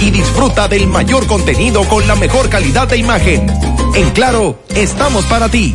y disfruta del mayor contenido con la mejor calidad de imagen. En Claro, estamos para ti.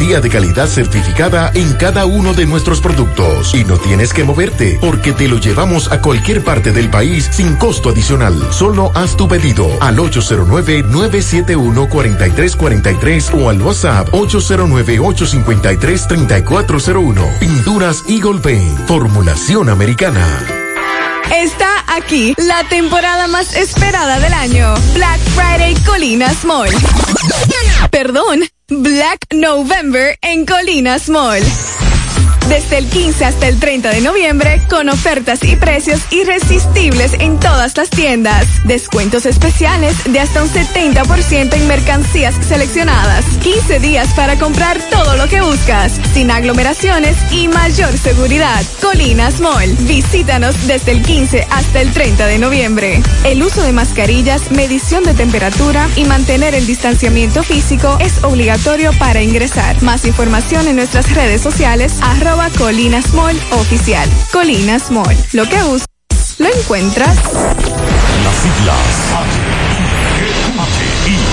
de calidad certificada en cada uno de nuestros productos. Y no tienes que moverte, porque te lo llevamos a cualquier parte del país sin costo adicional. Solo haz tu pedido al 809-971-4343 o al WhatsApp 809-853-3401. Pinturas Eagle Paint, formulación americana. Está aquí la temporada más esperada del año. Black Friday Colinas Mall. Perdón, Black November en Colinas Mall desde el 15 hasta el 30 de noviembre con ofertas y precios irresistibles en todas las tiendas. Descuentos especiales de hasta un 70% en mercancías seleccionadas. 15 días para comprar todo lo que buscas, sin aglomeraciones y mayor seguridad. Colinas Mall. Visítanos desde el 15 hasta el 30 de noviembre. El uso de mascarillas, medición de temperatura y mantener el distanciamiento físico es obligatorio para ingresar. Más información en nuestras redes sociales arroba Colinas Mall Oficial. Colinas Mall. Lo que buscas, lo encuentras. Las siglas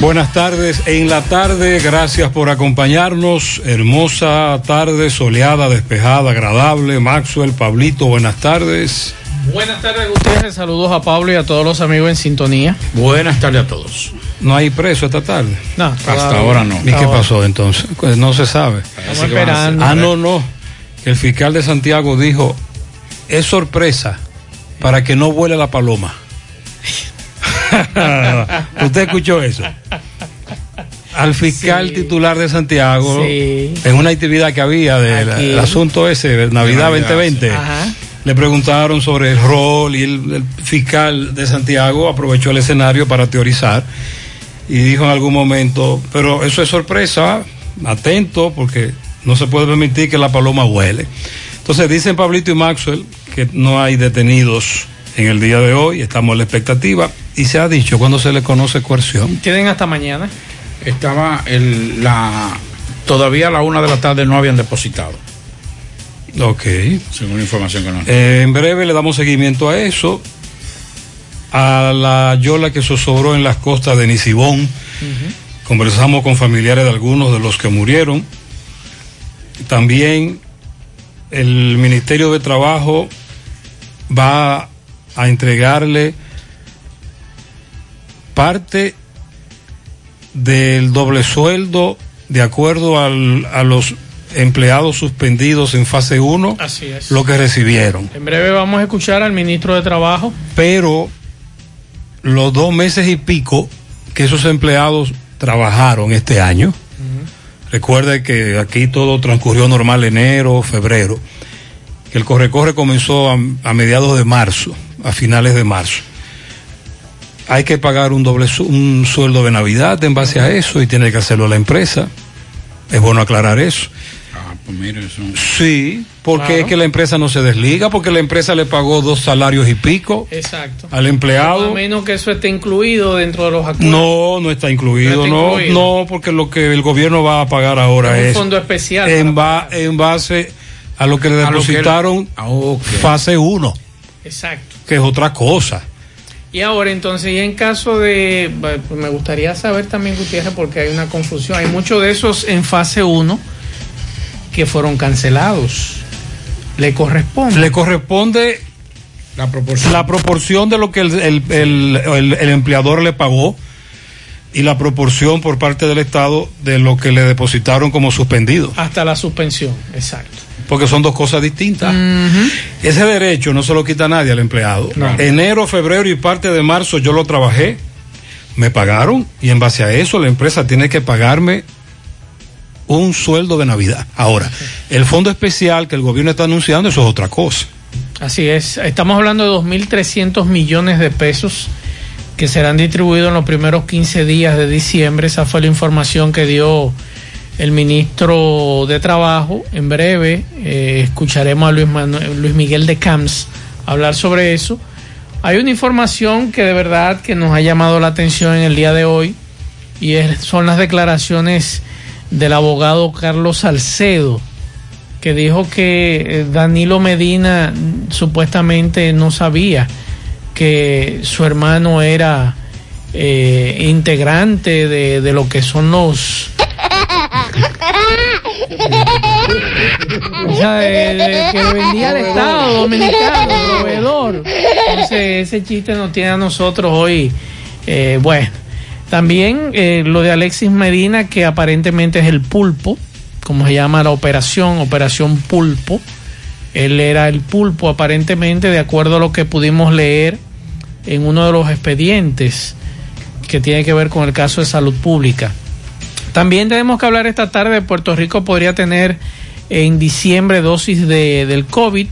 Buenas tardes. En la tarde, gracias por acompañarnos. Hermosa tarde, soleada, despejada, agradable. Maxwell, Pablito, buenas tardes. Buenas tardes, Gutiérrez. Saludos a Pablo y a todos los amigos en sintonía. Buenas tardes a todos. ¿No hay preso esta tarde? No, hasta ahora no. ¿Y qué pasó entonces? Pues no se sabe. Estamos esperando. Ah, no, no. El fiscal de Santiago dijo, es sorpresa para que no vuele la paloma. ¿Usted escuchó eso? Al fiscal Sí. titular de Santiago, Sí. en una actividad que había del asunto ese, Navidad Navidad, 2020, Ajá. le preguntaron sobre el rol y el, el fiscal de Santiago aprovechó el escenario para teorizar y dijo en algún momento, pero eso es sorpresa, atento, porque no se puede permitir que la paloma huele. Entonces dicen Pablito y Maxwell que no hay detenidos en el día de hoy, estamos en la expectativa y se ha dicho cuando se le conoce coerción. Tienen hasta mañana. Estaba el, la. Todavía a la una de la tarde no habían depositado, Ok. según la información que nos. Eh, en breve le damos seguimiento a eso, a la yola que zozobró en las costas de Nisibón. Conversamos con familiares de algunos de los que murieron. También el Ministerio de Trabajo va a entregarle parte del doble sueldo de acuerdo al- a los empleados suspendidos en fase 1, Así es. lo que recibieron. En breve vamos a escuchar al ministro de Trabajo. Pero los dos meses y pico que esos empleados trabajaron este año, recuerde que aquí todo transcurrió normal enero, febrero, que el corre-corre comenzó a, a mediados de marzo, a finales de marzo. Hay que pagar un doble su- un sueldo de Navidad en base a eso y tiene que hacerlo la empresa. Es bueno aclarar eso. Ah, pues mire, eso. Sí, porque Claro. es que la empresa no se desliga, porque la empresa le pagó dos salarios y pico Exacto. al empleado. A menos que eso esté incluido dentro de los acuerdos. No, no está incluido, No está no, incluido. no, porque lo que el gobierno va a pagar ahora Es un es fondo especial en, ba- en base a lo que le que depositaron Ah, fase 1, Exacto. que es otra cosa. Y ahora entonces, y en caso de, pues, me gustaría saber también, Gutiérrez, porque hay una confusión, hay muchos de esos en fase 1 que fueron cancelados. ¿Le corresponde? Le corresponde La proporción. La proporción de lo que el, el- el- el- el empleador le pagó y la proporción por parte del Estado de lo que le depositaron como suspendido. Hasta la suspensión, exacto. Porque son dos cosas distintas. Ese derecho no se lo quita nadie al empleado. No. Enero, febrero y parte de marzo yo lo trabajé, me pagaron y en base a eso la empresa tiene que pagarme un sueldo de Navidad. Ahora, el fondo especial que el gobierno está anunciando, eso es otra cosa. Así es, estamos hablando de 2.300 millones de pesos que serán distribuidos en los primeros 15 días de diciembre. Esa fue la información que dio el ministro de Trabajo. En breve eh, escucharemos a Luis, Manuel- Luis Miguel de Camps hablar sobre eso. Hay una información que de verdad que nos ha llamado la atención en el día de hoy y son las declaraciones del abogado Carlos Salcedo que dijo que eh, Danilo Medina supuestamente no sabía que su hermano era eh, integrante de lo que son los... O sea, de- de- que vendía al Estado Dominicano, proveedor. Entonces, ese chiste nos tiene a nosotros hoy. eh, bueno, también eh, lo de Alexis Medina, que aparentemente es el pulpo, como se llama la operación, Operación Pulpo. Él era el pulpo, aparentemente, de acuerdo a lo que pudimos leer en uno de los expedientes que tiene que ver con el caso de salud pública. También tenemos que hablar esta tarde, Puerto Rico podría tener en diciembre dosis de, del COVID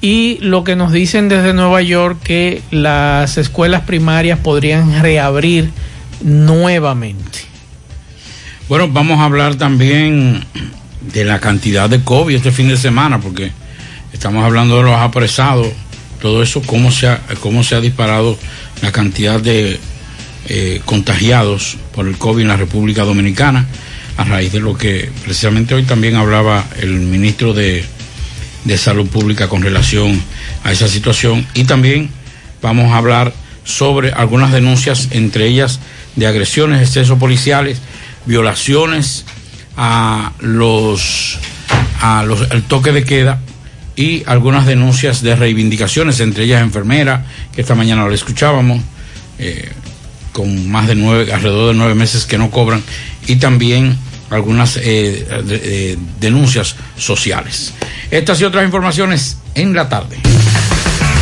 y lo que nos dicen desde Nueva York que las escuelas primarias podrían reabrir nuevamente. Bueno, vamos a hablar también de la cantidad de COVID este fin de semana, porque estamos hablando de los apresados, todo eso, cómo se ha, cómo se ha disparado la cantidad de eh, contagiados por el COVID en la República Dominicana, a raíz de lo que precisamente hoy también hablaba el ministro de, de Salud Pública con relación a esa situación. Y también vamos a hablar sobre algunas denuncias, entre ellas de agresiones, excesos policiales, violaciones a los a los el toque de queda y algunas denuncias de reivindicaciones, entre ellas enfermera, que esta mañana lo escuchábamos, eh, con más de nueve, alrededor de nueve meses que no cobran, y también algunas eh, eh, denuncias sociales. Estas y otras informaciones en la tarde.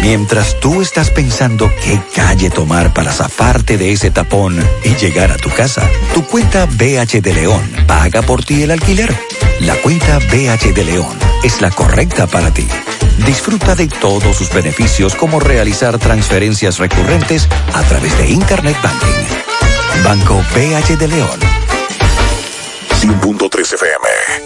Mientras tú estás pensando qué calle tomar para zafarte de ese tapón y llegar a tu casa, tu cuenta BH de León paga por ti el alquiler. La cuenta BH de León es la correcta para ti. Disfruta de todos sus beneficios como realizar transferencias recurrentes a través de Internet Banking. Banco BH de León. 100.3 FM.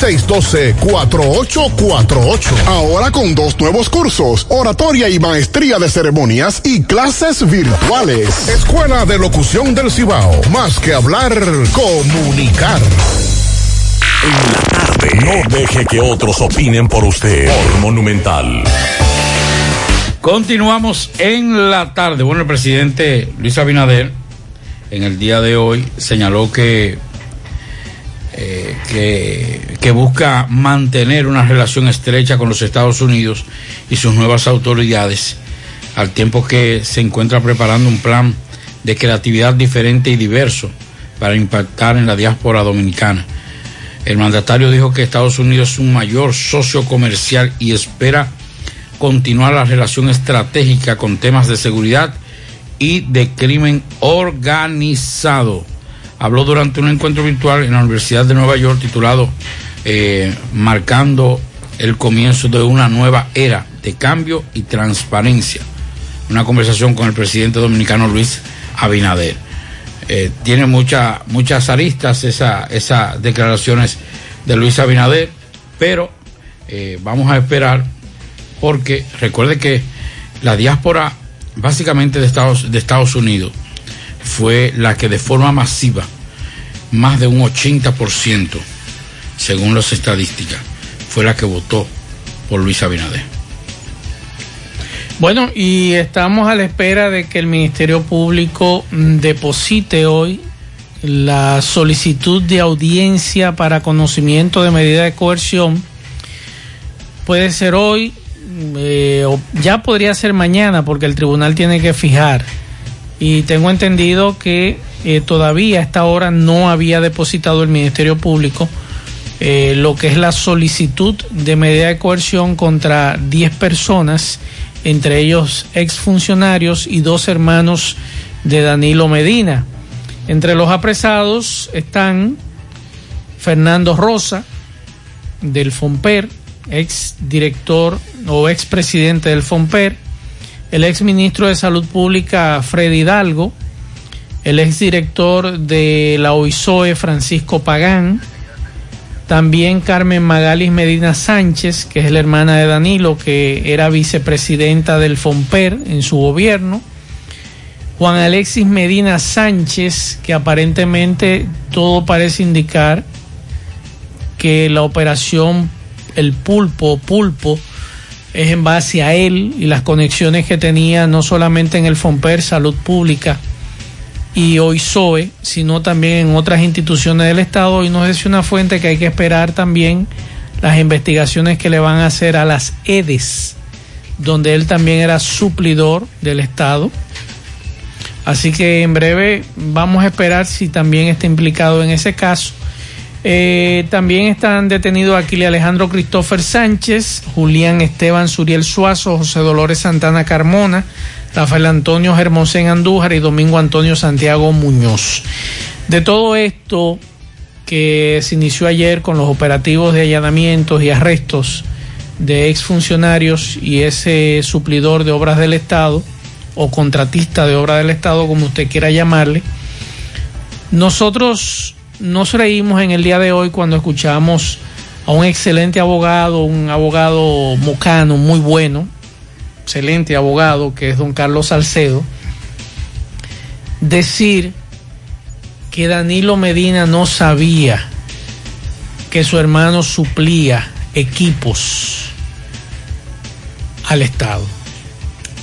612-4848. Ahora con dos nuevos cursos, oratoria y maestría de ceremonias y clases virtuales. Escuela de Locución del Cibao. Más que hablar, comunicar. En la tarde. No deje que otros opinen por usted. Por Monumental. Continuamos en la tarde. Bueno, el presidente Luis Abinader en el día de hoy señaló que eh, que, que, busca mantener una relación estrecha con los Estados Unidos y sus nuevas autoridades, al tiempo que se encuentra preparando un plan de creatividad diferente y diverso para impactar en la diáspora dominicana. El mandatario dijo que Estados Unidos es un mayor socio comercial y espera continuar la relación estratégica con temas de seguridad y de crimen organizado habló durante un encuentro virtual en la Universidad de Nueva York titulado eh, Marcando el comienzo de una nueva era de cambio y transparencia. Una conversación con el presidente dominicano Luis Abinader. Eh, tiene mucha, muchas aristas esas esa declaraciones de Luis Abinader, pero eh, vamos a esperar porque recuerde que la diáspora básicamente de Estados, de Estados Unidos fue la que de forma masiva, más de un 80%, según las estadísticas, fue la que votó por Luis Abinader. Bueno, y estamos a la espera de que el Ministerio Público deposite hoy la solicitud de audiencia para conocimiento de medida de coerción. Puede ser hoy, eh, o ya podría ser mañana, porque el tribunal tiene que fijar y tengo entendido que eh, todavía a esta hora no había depositado el Ministerio Público eh, lo que es la solicitud de medida de coerción contra 10 personas, entre ellos exfuncionarios y dos hermanos de Danilo Medina. Entre los apresados están Fernando Rosa, del FOMPER, ex director o ex presidente del FOMPER, el ex ministro de Salud Pública Freddy Hidalgo, el ex director de la OISOE Francisco Pagán, también Carmen Magalis Medina Sánchez, que es la hermana de Danilo, que era vicepresidenta del FOMPER en su gobierno, Juan Alexis Medina Sánchez, que aparentemente todo parece indicar que la operación El Pulpo, Pulpo, es en base a él y las conexiones que tenía no solamente en el FOMPER, Salud Pública y OISOE, sino también en otras instituciones del Estado. Y nos dice una fuente que hay que esperar también las investigaciones que le van a hacer a las EDES, donde él también era suplidor del Estado. Así que en breve vamos a esperar si también está implicado en ese caso. Eh, también están detenidos Aquile Alejandro Christopher Sánchez, Julián Esteban Suriel Suazo, José Dolores Santana Carmona, Rafael Antonio Germosén Andújar y Domingo Antonio Santiago Muñoz. De todo esto que se inició ayer con los operativos de allanamientos y arrestos de exfuncionarios y ese suplidor de obras del Estado o contratista de obras del Estado, como usted quiera llamarle, nosotros nos reímos en el día de hoy cuando escuchamos a un excelente abogado, un abogado mocano muy bueno, excelente abogado, que es don Carlos Salcedo, decir que Danilo Medina no sabía que su hermano suplía equipos al Estado.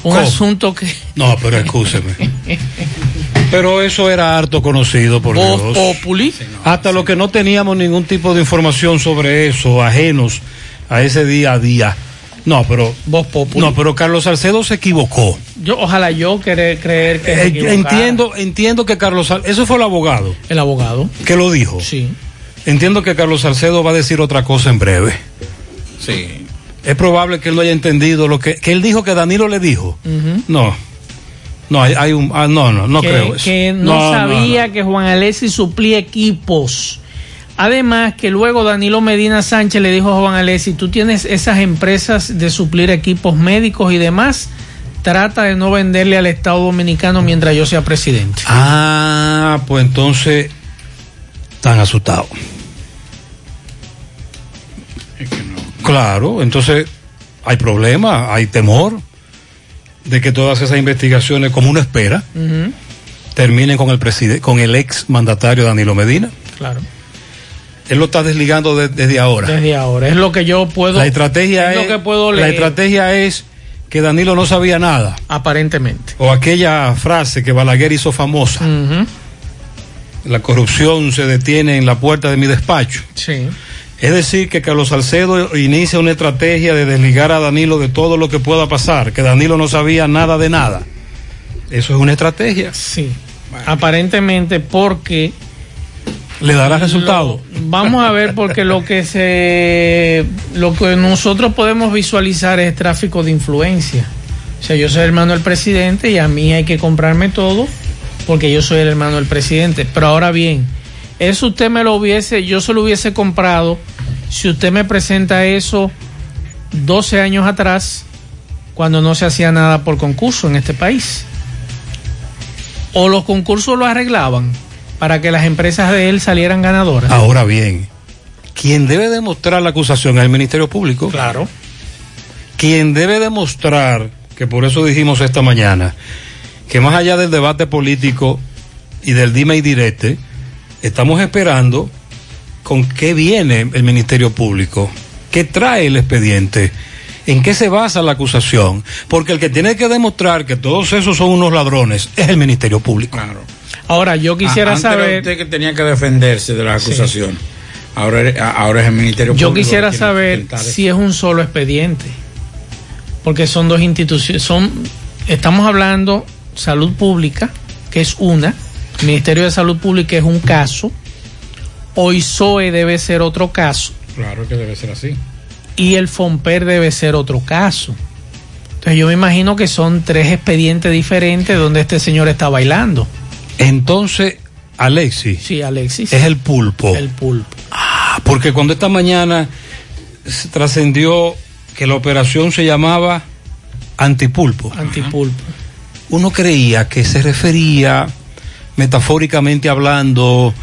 Un ¿Cómo? asunto que... No, pero escúcheme. Pero eso era harto conocido por Voz Dios. Populi. Hasta lo que no teníamos ningún tipo de información sobre eso, ajenos a ese día a día. No, pero Populi. no, pero Carlos Salcedo se equivocó. Yo, ojalá yo querer, creer que... Eh, entiendo, entiendo que Carlos Sal- eso fue el abogado El abogado. que lo dijo. Sí. Entiendo que Carlos Salcedo va a decir otra cosa en breve. Sí. Es probable que él no haya entendido lo que, que él dijo que Danilo le dijo. No. No, hay, hay un. ah, no, no, no que, creo eso. que no, sabía que Juan Alessi suplía equipos. Además, que luego Danilo Medina Sánchez le dijo a Juan Alessi, tú tienes esas empresas de suplir equipos médicos y demás, trata de no venderle al Estado Dominicano mientras yo sea presidente. Ah, pues entonces están asustados. Claro, entonces hay problema, hay temor de que todas esas investigaciones, como uno espera, terminen con el con el ex mandatario Danilo Medina. claro. Él lo está desligando de- desde ahora. Desde ahora. Es lo que yo puedo... la estrategia es es, lo que puedo la leer. estrategia es que Danilo no sabía nada. Aparentemente. O aquella frase que Balaguer hizo famosa. La corrupción se detiene en la puerta de mi despacho. Sí. Es decir, que Carlos Salcedo inicia una estrategia de desligar a Danilo de todo lo que pueda pasar, que Danilo no sabía nada de nada. Eso es una estrategia. Sí. Aparentemente porque ¿Le dará resultado? Vamos a ver porque lo que se lo que nosotros podemos visualizar es tráfico de influencia. O sea, yo soy hermano del presidente y a mí hay que comprarme todo porque yo soy el hermano del presidente. Pero ahora bien, eso usted me lo hubiese, yo se lo hubiese comprado si usted me presenta eso 12 años atrás cuando no se hacía nada por concurso en este país. O los concursos lo arreglaban para que las empresas de él salieran ganadoras. Ahora bien, quien debe demostrar la acusación es el Ministerio Público. Claro. Quien debe demostrar, que por eso dijimos esta mañana, que más allá del debate político y del dime y direte, estamos esperando con qué viene el Ministerio Público, qué trae el expediente, en qué se basa la acusación, porque el que tiene que demostrar que todos esos son unos ladrones es el Ministerio Público. Claro. Ahora, yo quisiera antes saber, usted que tenía que defenderse de las Sí. acusaciones. Ahora, ahora es el Ministerio yo Público quisiera tiene que saber si es un solo expediente, porque son dos instituciones, son, estamos hablando salud pública, que es una, Ministerio de Salud Pública es un caso, OISOE debe ser otro caso, Claro que debe ser así. y el FOMPER debe ser otro caso. Entonces yo me imagino que son tres expedientes diferentes donde este señor está bailando. Entonces, Alexis, Sí, Alexis. es el pulpo. El pulpo. Ah, porque cuando esta mañana se trascendió que la operación se llamaba antipulpo, Antipulpo. uno creía que se refería, metafóricamente hablando,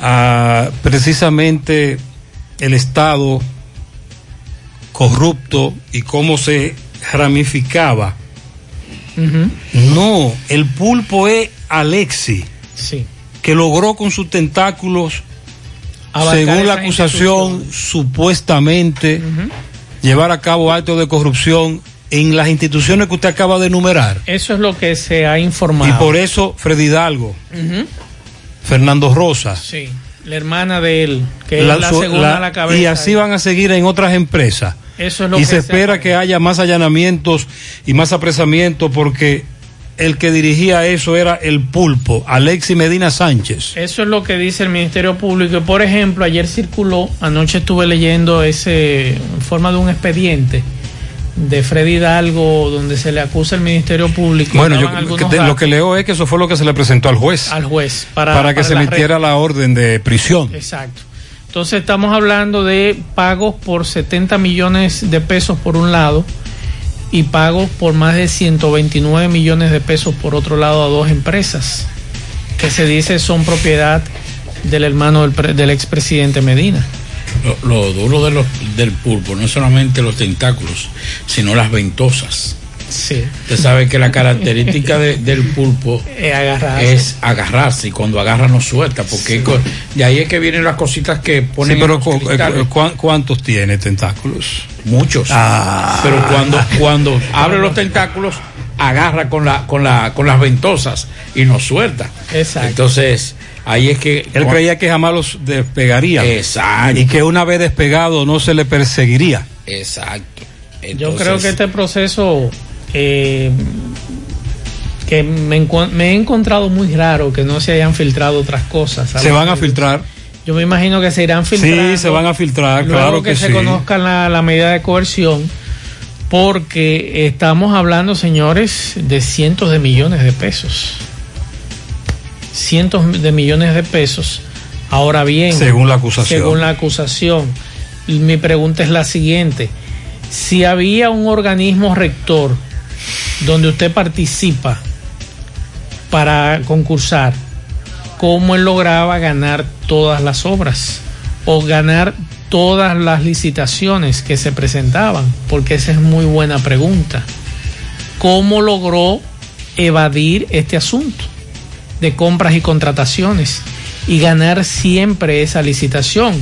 a precisamente el Estado corrupto y cómo se ramificaba. No, el pulpo es Alexi, Sí. que logró con sus tentáculos Abarcar según la acusación, supuestamente llevar a cabo actos de corrupción en las instituciones que usted acaba de enumerar. Eso es lo que se ha informado. Y por eso Freddy Hidalgo. Fernando Rosa, Sí. La hermana de él, que es la segunda la- a la cabeza. y así van a seguir en otras empresas. Eso es lo y que se espera que haya más allanamientos y más apresamientos porque el que dirigía eso era el pulpo, Alexi Medina Sánchez. Eso es lo que dice el Ministerio Público. Por ejemplo, ayer circuló, anoche estuve leyendo ese en forma de un expediente de Freddy Hidalgo donde se le acusa al Ministerio Público. Bueno, yo que- lo que leo es que eso fue lo que se le presentó al juez al juez para, para, que para se emitiera la orden de prisión. Exacto. Entonces estamos hablando de pagos por 70 millones de pesos por un lado y pagos por más de 129 millones de pesos por otro lado a dos empresas que se dice son propiedad del hermano del, del expresidente Medina. Lo, lo duro de los, del pulpo no es solamente los tentáculos, sino las ventosas. Sí. Usted sabe que la característica de- del pulpo Eh, agarrarse. es agarrarse y cuando agarra no suelta, porque de ahí es que vienen las cositas que ponen Sí, pero en los cu- cristales. cu- cu- ¿cuántos tiene tentáculos? Muchos. Ah. Pero cuando, cuando abre los tentáculos, agarra con, la, con, la, con las ventosas y no suelta. Exacto. Entonces, ahí es que. Él creía que jamás los despegaría. Exacto. Y que una vez despegado no se le perseguiría. Exacto. Yo creo que este proceso eh, que me, me he encontrado muy raro que no se hayan filtrado otras cosas. Se van a filtrar. Yo me imagino que se irán filtrando. Sí, se van a filtrar, luego claro que, que, se sí. conozcan la, la medida de coerción, porque estamos hablando, señores, de cientos de millones de pesos. Cientos de millones de pesos. Ahora bien, Según la acusación. Según la acusación, mi pregunta es la siguiente: si había un organismo rector donde usted participa para concursar, cómo él lograba ganar todas las obras o ganar todas las licitaciones que se presentaban, porque esa es muy buena pregunta. ¿Cómo logró evadir este asunto de compras y contrataciones y ganar siempre esa licitación?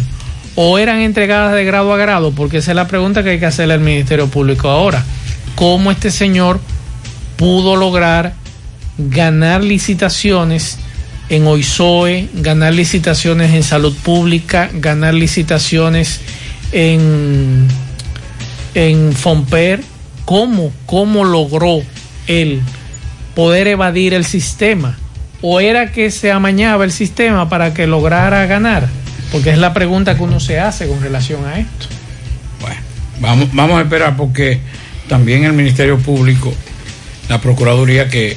¿O eran entregadas de grado a grado? Porque esa es la pregunta que hay que hacerle al Ministerio Público ahora. ¿Cómo este señor pudo lograr ganar licitaciones en OISOE, ganar licitaciones en salud pública, ganar licitaciones en, en FOMPER. ¿Cómo, ¿Cómo logró él poder evadir el sistema? ¿O era que se amañaba el sistema para que lograra ganar? Porque es la pregunta que uno se hace con relación a esto. Vamos, vamos a esperar porque también el Ministerio Público, la Procuraduría que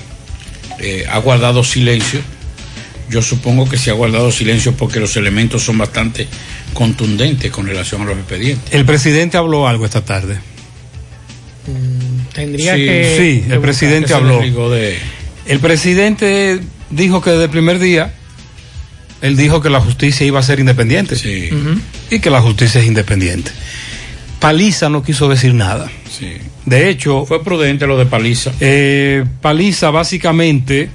eh, ha guardado silencio, yo supongo que se ha guardado silencio porque los elementos son bastante contundentes con relación a los expedientes. El presidente habló algo esta tarde. Tendría Sí, que. Sí, que el presidente habló. de- El presidente dijo que desde el primer día, él dijo que la justicia iba a ser independiente. Sí. Y que la justicia es independiente. Paliza no quiso decir nada. sí. De hecho, Fue prudente lo de Paliza. eh, Paliza básicamente,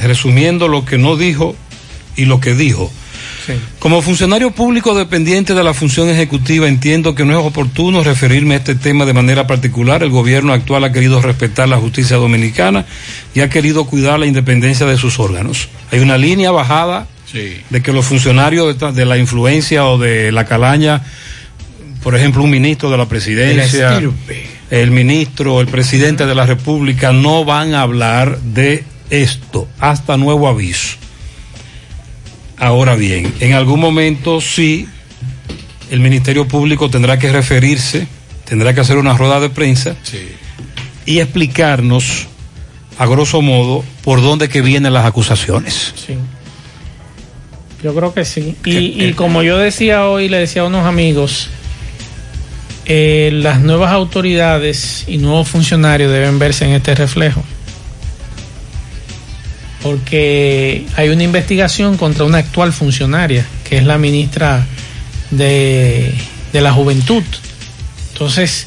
resumiendo lo que no dijo y lo que dijo, Como funcionario público dependiente de la función ejecutiva, entiendo que no es oportuno referirme a este tema de manera particular. El gobierno actual ha querido respetar la justicia dominicana y ha querido cuidar la independencia de sus órganos. Hay una línea bajada Sí. de que los funcionarios de, la influencia o de la calaña, por ejemplo, un ministro de la presidencia, estirpe. el ministro, el presidente de la República, no van a hablar de esto hasta nuevo aviso. Ahora bien, en algún momento sí, el Ministerio Público tendrá que referirse, tendrá que hacer una rueda de prensa Sí. y explicarnos, a grosso modo, por dónde que vienen las acusaciones. Sí. Yo creo que sí. Y, y como yo decía hoy, le decía a unos amigos, eh, las nuevas autoridades y nuevos funcionarios deben verse en este reflejo. Porque hay una investigación contra una actual funcionaria, que es la ministra de, de la Juventud. Entonces,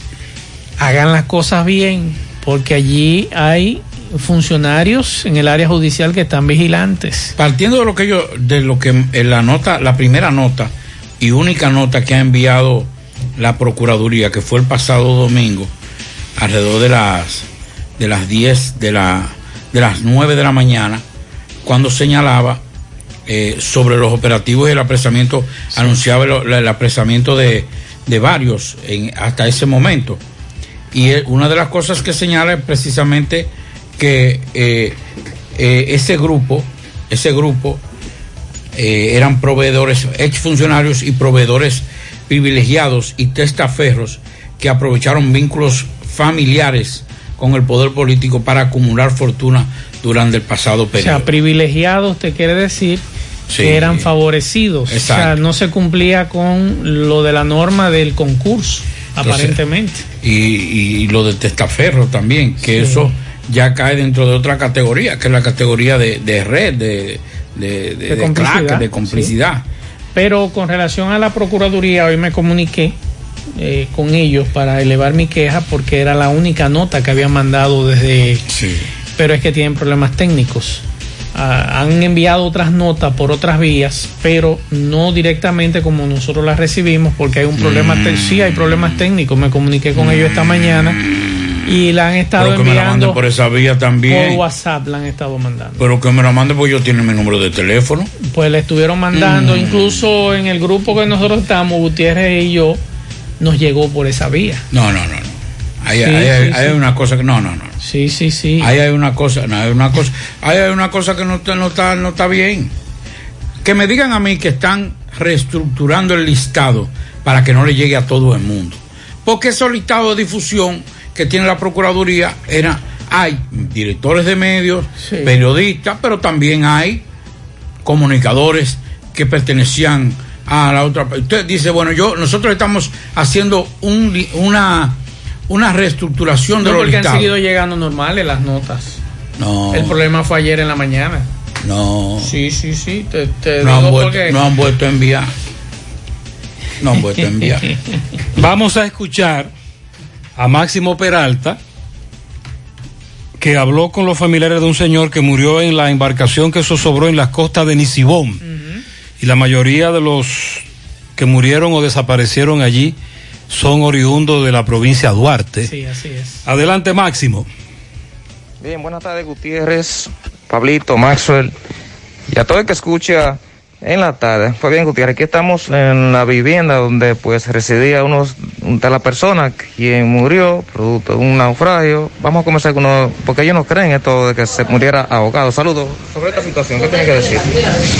hagan las cosas bien, porque allí hay funcionarios en el área judicial que están vigilantes. Partiendo de lo que yo, de lo que en la nota, la primera nota y única nota que ha enviado la Procuraduría, que fue el pasado domingo, alrededor de las de las 10 de la de las 9 de la mañana, cuando señalaba eh, sobre los operativos y el apresamiento, anunciaba el, el apresamiento de, de varios en, hasta ese momento. Y una de las cosas que señala es precisamente que eh, eh, ese grupo, ese grupo eran proveedores, exfuncionarios y proveedores privilegiados y testaferros que aprovecharon vínculos familiares con el poder político para acumular fortuna durante el pasado O periodo. sea, privilegiados te quiere decir Sí. que eran favorecidos. Exacto. O sea, no se cumplía con lo de la norma del concurso, Entonces, aparentemente. y, y lo de testaferro también, que Sí. eso ya cae dentro de otra categoría, que es la categoría de, de red, de, de, de- De complicidad, crack, de complicidad. Pero con relación a la Procuraduría, hoy me comuniqué eh, con ellos para elevar mi queja porque era la única nota que habían mandado desde... Pero es que tienen problemas técnicos. Ah, han enviado otras notas por otras vías, pero no directamente como nosotros las recibimos porque hay un problema, Mm. sí hay problemas técnicos. Me comuniqué con ellos esta mañana y la han estado Pero que me la manden enviando por esa vía también. por WhatsApp, la han estado mandando. Pero que me la manden porque yo tiene mi número de teléfono. Pues le estuvieron mandando, Mm. incluso en el grupo que nosotros estamos, Gutiérrez y yo, nos llegó por esa vía. No, no, no. no. Ahí, Sí, ahí hay, sí, hay sí. una cosa que no, no, no. Sí, sí, sí. Ahí hay una cosa, no, hay una cosa, ahí hay una cosa que no, está- no está, no está bien. Que me digan a mí que están reestructurando el listado para que no le llegue a todo el mundo. Porque esos listados de difusión que tiene la Procuraduría era, hay directores de medios, periodistas, pero también hay comunicadores que pertenecían a la otra. Usted dice, bueno, yo nosotros estamos haciendo un, una una reestructuración de los porque han listados. seguido llegando normales las notas. No. El problema fue ayer en la mañana. No. Sí, sí, sí. Te, te no, han vuelto, porque- no han vuelto a enviar. No han vuelto a enviar. Vamos a escuchar a Máximo Peralta, que habló con los familiares de un señor que murió en la embarcación que zozobró en las costas de Nisibón. Y la mayoría de los que murieron o desaparecieron allí son oriundos de la provincia de Duarte. Sí, así es. Adelante, Máximo. Bien, buenas tardes, Gutiérrez, Pablito, Maxwell y a todo el que escucha en la tarde. Pues bien, Gutiérrez, aquí estamos en la vivienda donde pues residía uno de la persona quien murió producto de un naufragio. Vamos a comenzar con uno, porque ellos no creen esto de que se muriera ahogado. Saludos. Sobre esta situación, ¿qué tiene que decir?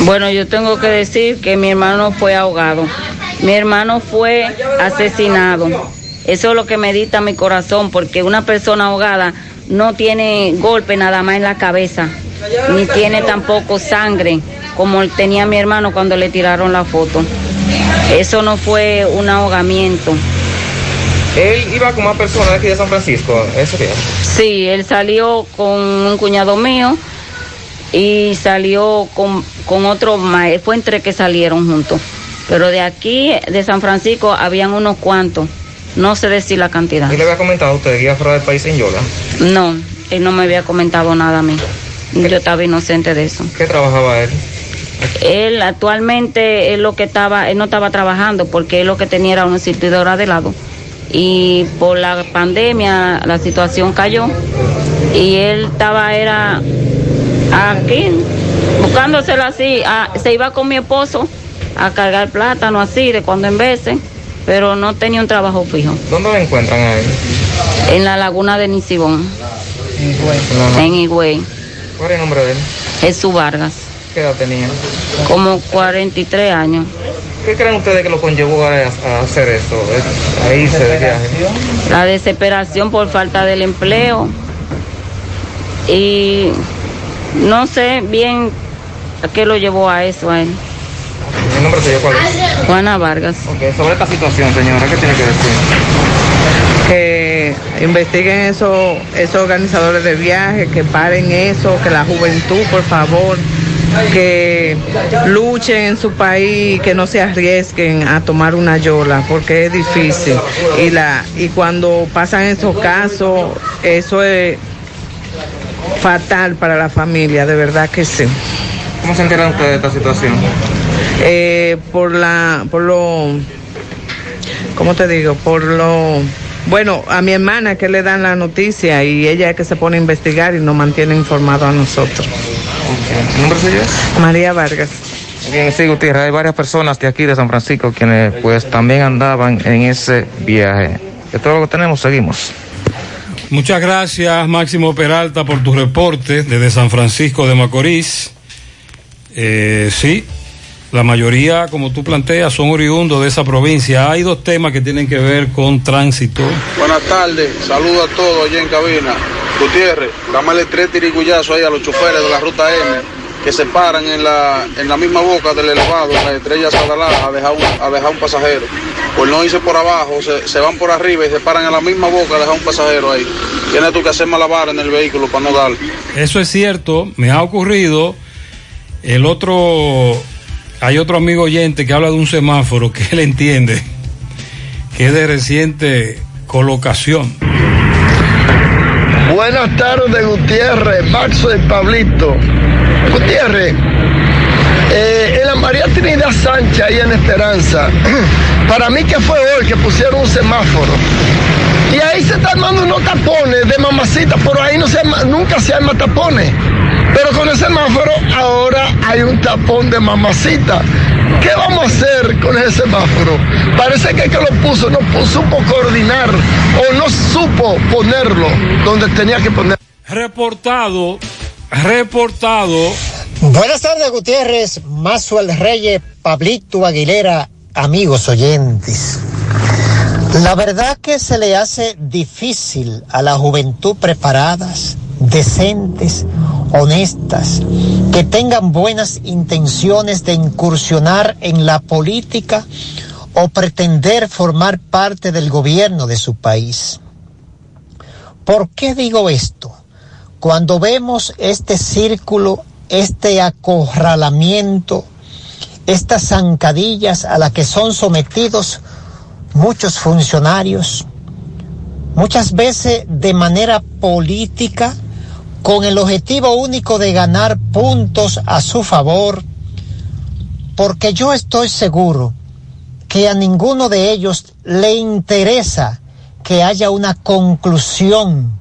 Bueno, yo tengo que decir que mi hermano fue ahogado. Mi hermano fue asesinado. Eso es lo que me dicta mi corazón, porque una persona ahogada no tiene golpe nada más en la cabeza, ni tiene tampoco sangre, como tenía mi hermano cuando le tiraron la foto. Eso no fue un ahogamiento. Él iba con más personas de aquí de San Francisco, ese día. Sí, él salió con un cuñado mío y salió con, con otro más. Fue entre que salieron juntos. Pero de aquí, de San Francisco, habían unos cuantos. No sé decir la cantidad. ¿Y le había comentado a usted que iba fuera del país en Yola? No, él no me había comentado nada a mí. Yo estaba inocente de eso. ¿Qué trabajaba él? Él actualmente, él lo que estaba, él no estaba trabajando porque él lo que tenía era una surtidora de helado. Y por la pandemia la situación cayó y él estaba, era aquí, buscándoselo así. ah, se iba con mi esposo a cargar plátano así de cuando en veces, pero no tenía un trabajo fijo. ¿Dónde lo encuentran a él? En la laguna de Nisibón, en Higüey. ¿Cuál es el nombre de él? Jesús Vargas, ¿Qué edad tenía? como 43 años. ¿Qué creen ustedes que lo conllevó a, a hacer esto? A irse de viaje. la desesperación por falta del empleo y no sé bien a qué lo llevó a eso a él. ¿El nombre cuál es? Juana Vargas. Ok, sobre esta situación, señora, ¿qué tiene que decir? que investiguen esos esos organizadores de viajes, que paren eso, que la juventud, por favor, que luchen en su país, que no se arriesguen a tomar una yola, porque es difícil. Y la y cuando pasan esos casos, eso es fatal para la familia, de verdad que sí. ¿Cómo se enteran ustedes de esta situación? Eh, por la, por lo, ¿cómo te digo? Por lo, bueno, a mi hermana que le dan la noticia y ella es que se pone a investigar y nos mantiene informados a nosotros. ¿El nombre suyo? María Vargas. Bien, sí, Gutiérrez, hay varias personas de aquí de San Francisco quienes pues también andaban en ese viaje. De todo lo que tenemos, seguimos. Muchas gracias, Máximo Peralta, por tu reporte desde San Francisco de Macorís. Eh, sí, la mayoría, como tú planteas, son oriundos de esa provincia. Hay dos temas que tienen que ver con tránsito. Buenas tardes, saludos a todos allá en cabina. Gutiérrez, dámale tres tirigullazos ahí a los choferes de la ruta M que se paran en la, en la misma boca del elevado, en la estrella Sadalá, a dejar un, a dejar un pasajero. Pues no irse por abajo, se, se van por arriba y se paran en la misma boca a dejar un pasajero ahí. Tienes tú que hacer malabar en el vehículo para no dar. Eso es cierto, me ha ocurrido. El otro, hay otro amigo oyente que habla de un semáforo que él entiende que es de reciente colocación. Buenas tardes, Gutiérrez, Maxo y Pablito. Gutiérrez, eh, en la María Trinidad Sánchez, ahí en Esperanza, para mí que fue hoy que pusieron un semáforo. Y ahí se están armando unos tapones de mamacita, por ahí no se nunca se arma tapones. Pero con el semáforo ahora hay un tapón de mamacita. ¿Qué vamos a hacer con ese semáforo? Parece que el que lo puso no supo coordinar o no supo ponerlo donde tenía que ponerlo. Reportado, reportado. Buenas tardes, Gutiérrez, Mazuel Reyes, Pablito Aguilera, amigos oyentes. La verdad que se le hace difícil a la juventud preparadas, decentes, honestas, que tengan buenas intenciones de incursionar en la política o pretender formar parte del gobierno de su país. ¿Por qué digo esto? Cuando vemos este círculo, este acorralamiento, estas zancadillas a las que son sometidos muchos funcionarios, muchas veces de manera política, con el objetivo único de ganar puntos a su favor, porque yo estoy seguro que a ninguno de ellos le interesa que haya una conclusión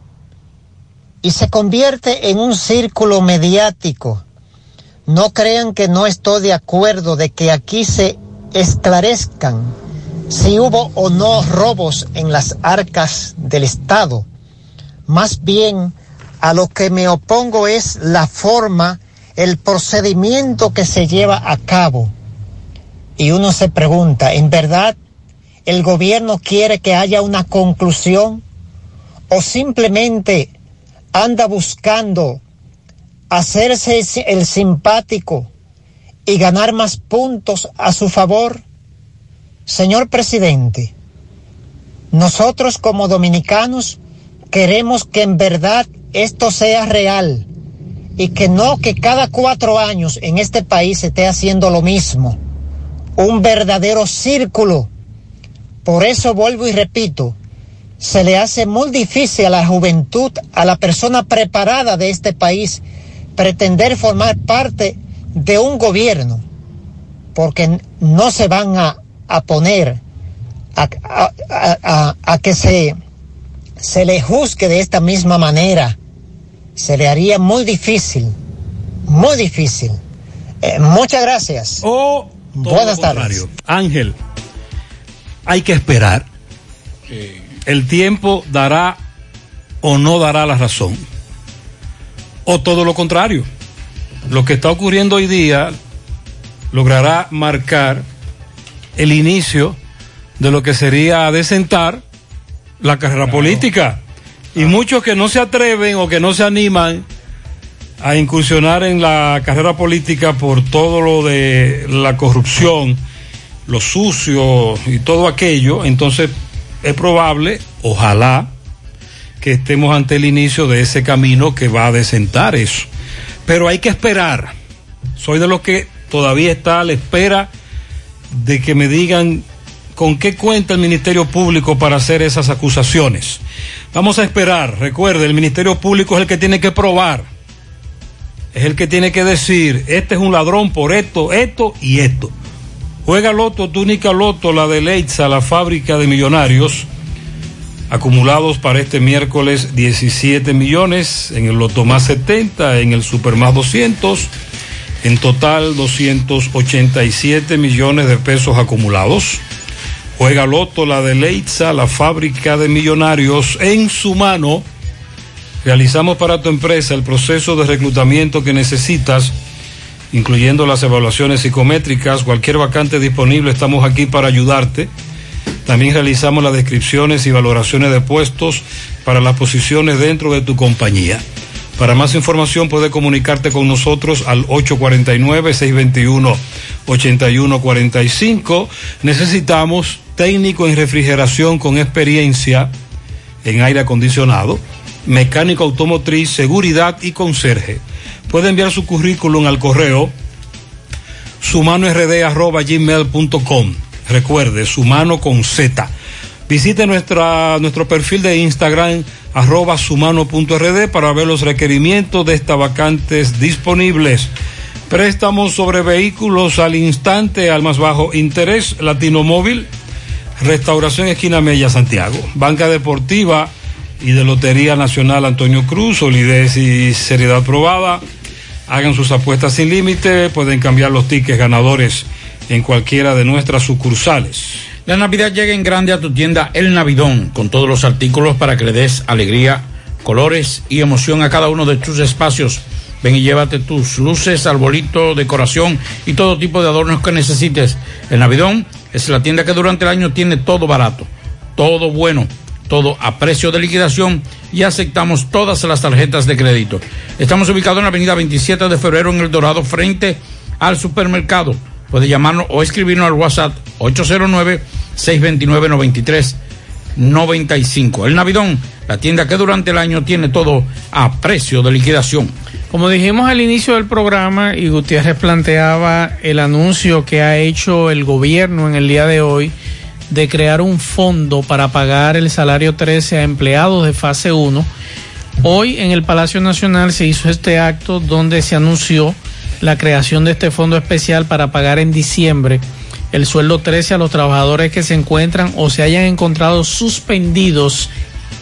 y se convierte en un círculo mediático. No crean que no estoy de acuerdo de que aquí se esclarezcan si hubo o no robos en las arcas del Estado. Más bien, a lo que me opongo es la forma, el procedimiento que se lleva a cabo. Y uno se pregunta, ¿en verdad el gobierno quiere que haya una conclusión o simplemente anda buscando hacerse el simpático y ganar más puntos a su favor? Señor presidente, nosotros como dominicanos queremos que en verdad esto sea real y que no que cada cuatro años en este país se esté haciendo lo mismo. Un verdadero círculo. Por eso vuelvo y repito, se le hace muy difícil a la juventud, a la persona preparada de este país, pretender formar parte de un gobierno, porque no se van a, a poner a, que se, se le juzgue de esta misma manera. Se le haría muy difícil, muy difícil. Eh, muchas gracias. O Buenas tardes. Ángel, hay que esperar. El tiempo dará o no dará la razón. O todo lo contrario. Lo que está ocurriendo hoy día logrará marcar el inicio de lo que sería desentar la carrera política. Y muchos que no se atreven o que no se animan a incursionar en la carrera política por todo lo de la corrupción, lo sucio y todo aquello, entonces es probable, ojalá, que estemos ante el inicio de ese camino que va a desentar eso. Pero hay que esperar. Soy de los que todavía está a la espera de que me digan con qué cuenta el Ministerio Público para hacer esas acusaciones. Vamos a esperar. Recuerde, el Ministerio Público es el que tiene que probar. Es el que tiene que decir, este es un ladrón por esto, esto y esto. Juega Loto, túnica Loto, la de Leitza, la fábrica de millonarios. Acumulados para este miércoles 17 millones, en el Loto más 70, en el Super más 200, En total, 287 millones de pesos acumulados. Juega Loto, la de Leitza, la fábrica de millonarios en su mano. Realizamos para tu empresa el proceso de reclutamiento que necesitas, incluyendo las evaluaciones psicométricas, cualquier vacante disponible, estamos aquí para ayudarte. También realizamos las descripciones y valoraciones de puestos para las posiciones dentro de tu compañía. Para más información puedes comunicarte con nosotros al 849-621-8145. Necesitamos técnico en refrigeración con experiencia en aire acondicionado, mecánico automotriz, seguridad y conserje. Puede enviar su currículum al correo sumanord.gmail.com. Recuerde, sumano con Z. Visite nuestra, nuestro perfil de Instagram arroba sumano.rd para ver los requerimientos de estas vacantes disponibles. Préstamos sobre vehículos al instante al más bajo interés, Latino Móvil, Restauración Esquina Mella, Santiago, Banca Deportiva y de Lotería Nacional Antonio Cruz, solidez y seriedad probada. Hagan sus apuestas sin límite, pueden cambiar los tickets ganadores en cualquiera de nuestras sucursales. La Navidad llega en grande a tu tienda El Navidón, con todos los artículos para que le des alegría, colores y emoción a cada uno de tus espacios. Ven y llévate tus luces, arbolito, decoración y todo tipo de adornos que necesites. El Navidón es la tienda que durante el año tiene todo barato, todo bueno, todo a precio de liquidación y aceptamos todas las tarjetas de crédito. Estamos ubicados en la avenida 27 de febrero en El Dorado frente al supermercado. Puede llamarnos o escribirnos al WhatsApp 809-629-9395. El Navidón, la tienda que durante el año tiene todo a precio de liquidación. Como dijimos al inicio del programa y Gutiérrez planteaba el anuncio que ha hecho el gobierno en el día de hoy de crear un fondo para pagar el salario 13 a empleados de fase 1. Hoy en el Palacio Nacional se hizo este acto donde se anunció la creación de este fondo especial para pagar en diciembre el sueldo 13 a los trabajadores que se encuentran o se hayan encontrado suspendidos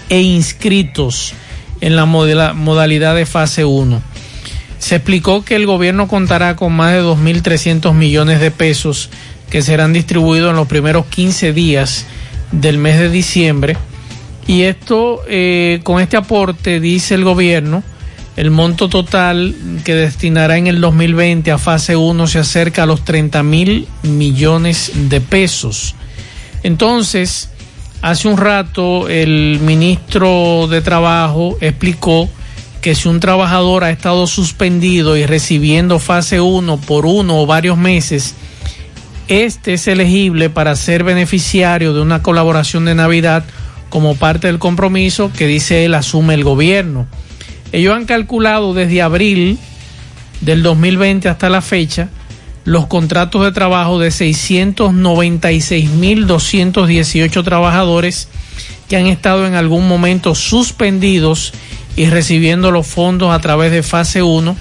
e inscritos en la modalidad de fase 1. Se explicó que el gobierno contará con más de 2.300 millones de pesos que serán distribuidos en los primeros 15 días del mes de diciembre. Y esto, eh, con este aporte, dice el gobierno, el monto total que destinará en el 2020 a fase 1 se acerca a los 30 mil millones de pesos. Entonces, hace un rato el ministro de Trabajo explicó que si un trabajador ha estado suspendido y recibiendo fase 1 por uno o varios meses, este es elegible para ser beneficiario de una colaboración de Navidad como parte del compromiso que dice él asume el gobierno. Ellos han calculado desde abril del 2020 hasta la fecha los contratos de trabajo de 696.218 trabajadores que han estado en algún momento suspendidos y recibiendo los fondos a través de fase 1,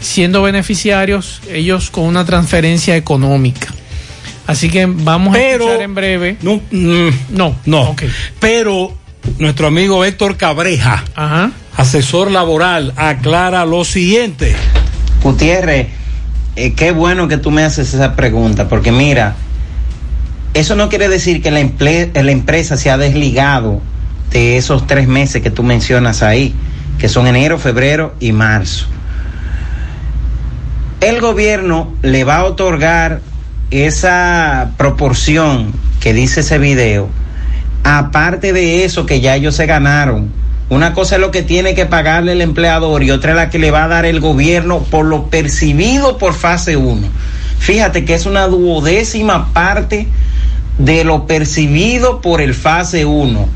siendo beneficiarios ellos con una transferencia económica. Así que vamos a escuchar en breve. No, mm, no. Pero nuestro amigo Héctor Cabreja, asesor laboral, aclara lo siguiente. Gutiérrez, eh, qué bueno que tú me haces esa pregunta, porque mira, eso no quiere decir que la, la empresa se ha desligado de esos tres meses que tú mencionas ahí, que son enero, febrero y marzo. El gobierno le va a otorgar esa proporción que dice ese video aparte de eso que ya ellos se ganaron. Una cosa es lo que tiene que pagarle el empleador y otra es la que le va a dar el gobierno por lo percibido por fase 1. Fíjate que es una duodécima parte de lo percibido por el fase 1.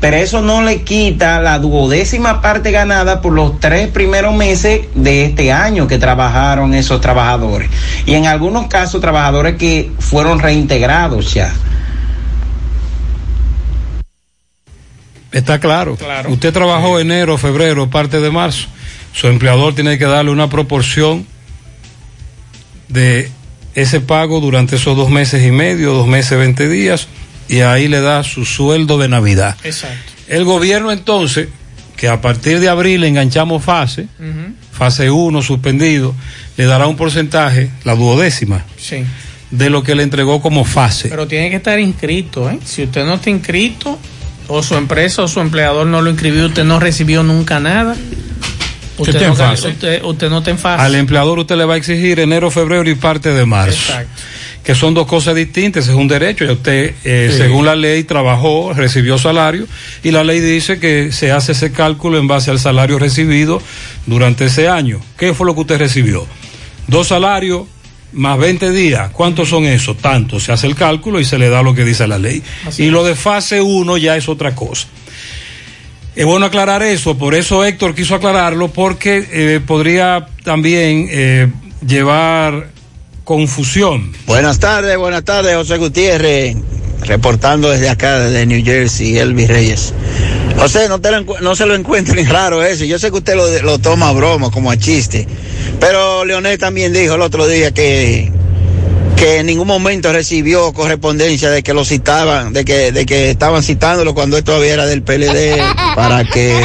Pero eso no le quita la duodécima parte ganada por los tres primeros meses de este año que trabajaron esos trabajadores. Y en algunos casos trabajadores que fueron reintegrados ya. Está claro. Usted trabajó enero, febrero, parte de marzo. Su empleador tiene que darle una proporción de ese pago durante esos dos meses y medio, dos meses, veinte días, y ahí le da su sueldo de Navidad. Exacto. El gobierno entonces, que a partir de abril enganchamos fase, fase 1 suspendido, le dará un porcentaje, la duodécima, Sí. de lo que le entregó como fase. Pero tiene que estar inscrito, ¿eh? Si usted no está inscrito, o su empresa o su empleador no lo inscribió, usted no recibió nunca nada. Usted, no, en fase. usted, usted no está en fase. Al empleador usted le va a exigir enero, febrero y parte de marzo. Exacto. Que son dos cosas distintas, es un derecho. Y usted, eh, Sí. según la ley, trabajó, recibió salario. Y la ley dice que se hace ese cálculo en base al salario recibido durante ese año. ¿Qué fue lo que usted recibió? Dos salarios más 20 días. ¿Cuántos son esos? Tanto. Se hace el cálculo y se le da lo que dice la ley. Así y es. lo de fase 1 ya es otra cosa. Es bueno aclarar eso, por eso Héctor quiso aclararlo, porque eh, podría también eh, llevar confusión. Buenas tardes, buenas tardes, José Gutiérrez, reportando desde acá, desde New Jersey, Elvis Reyes. José, no, te lo no se lo encuentren raro eso. Yo sé que usted lo, lo toma a broma, como a chiste. Pero Leonel también dijo el otro día que, que en ningún momento recibió correspondencia de que lo citaban, de que, de que estaban citándolo cuando él todavía era del PLD para que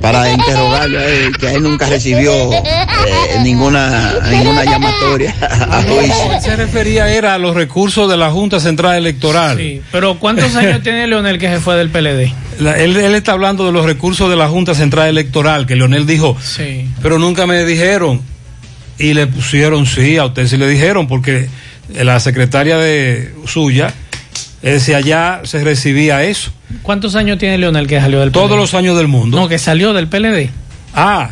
para interrogarlo a él, que él nunca recibió eh, ninguna ninguna llamatoria a juicio. Él se refería era a los recursos de la Junta Central Electoral. Sí, pero ¿cuántos años tiene Leonel que se fue del PLD? La- él, él está hablando de los recursos de la Junta Central Electoral, que Leonel dijo, Sí. pero nunca me dijeron. Y le pusieron sí, a usted sí le dijeron, porque la secretaria de suya decía ya se recibía eso. ¿Cuántos años tiene Leonel que salió del PLD? Todos los años del mundo. No, que salió del PLD. Ah,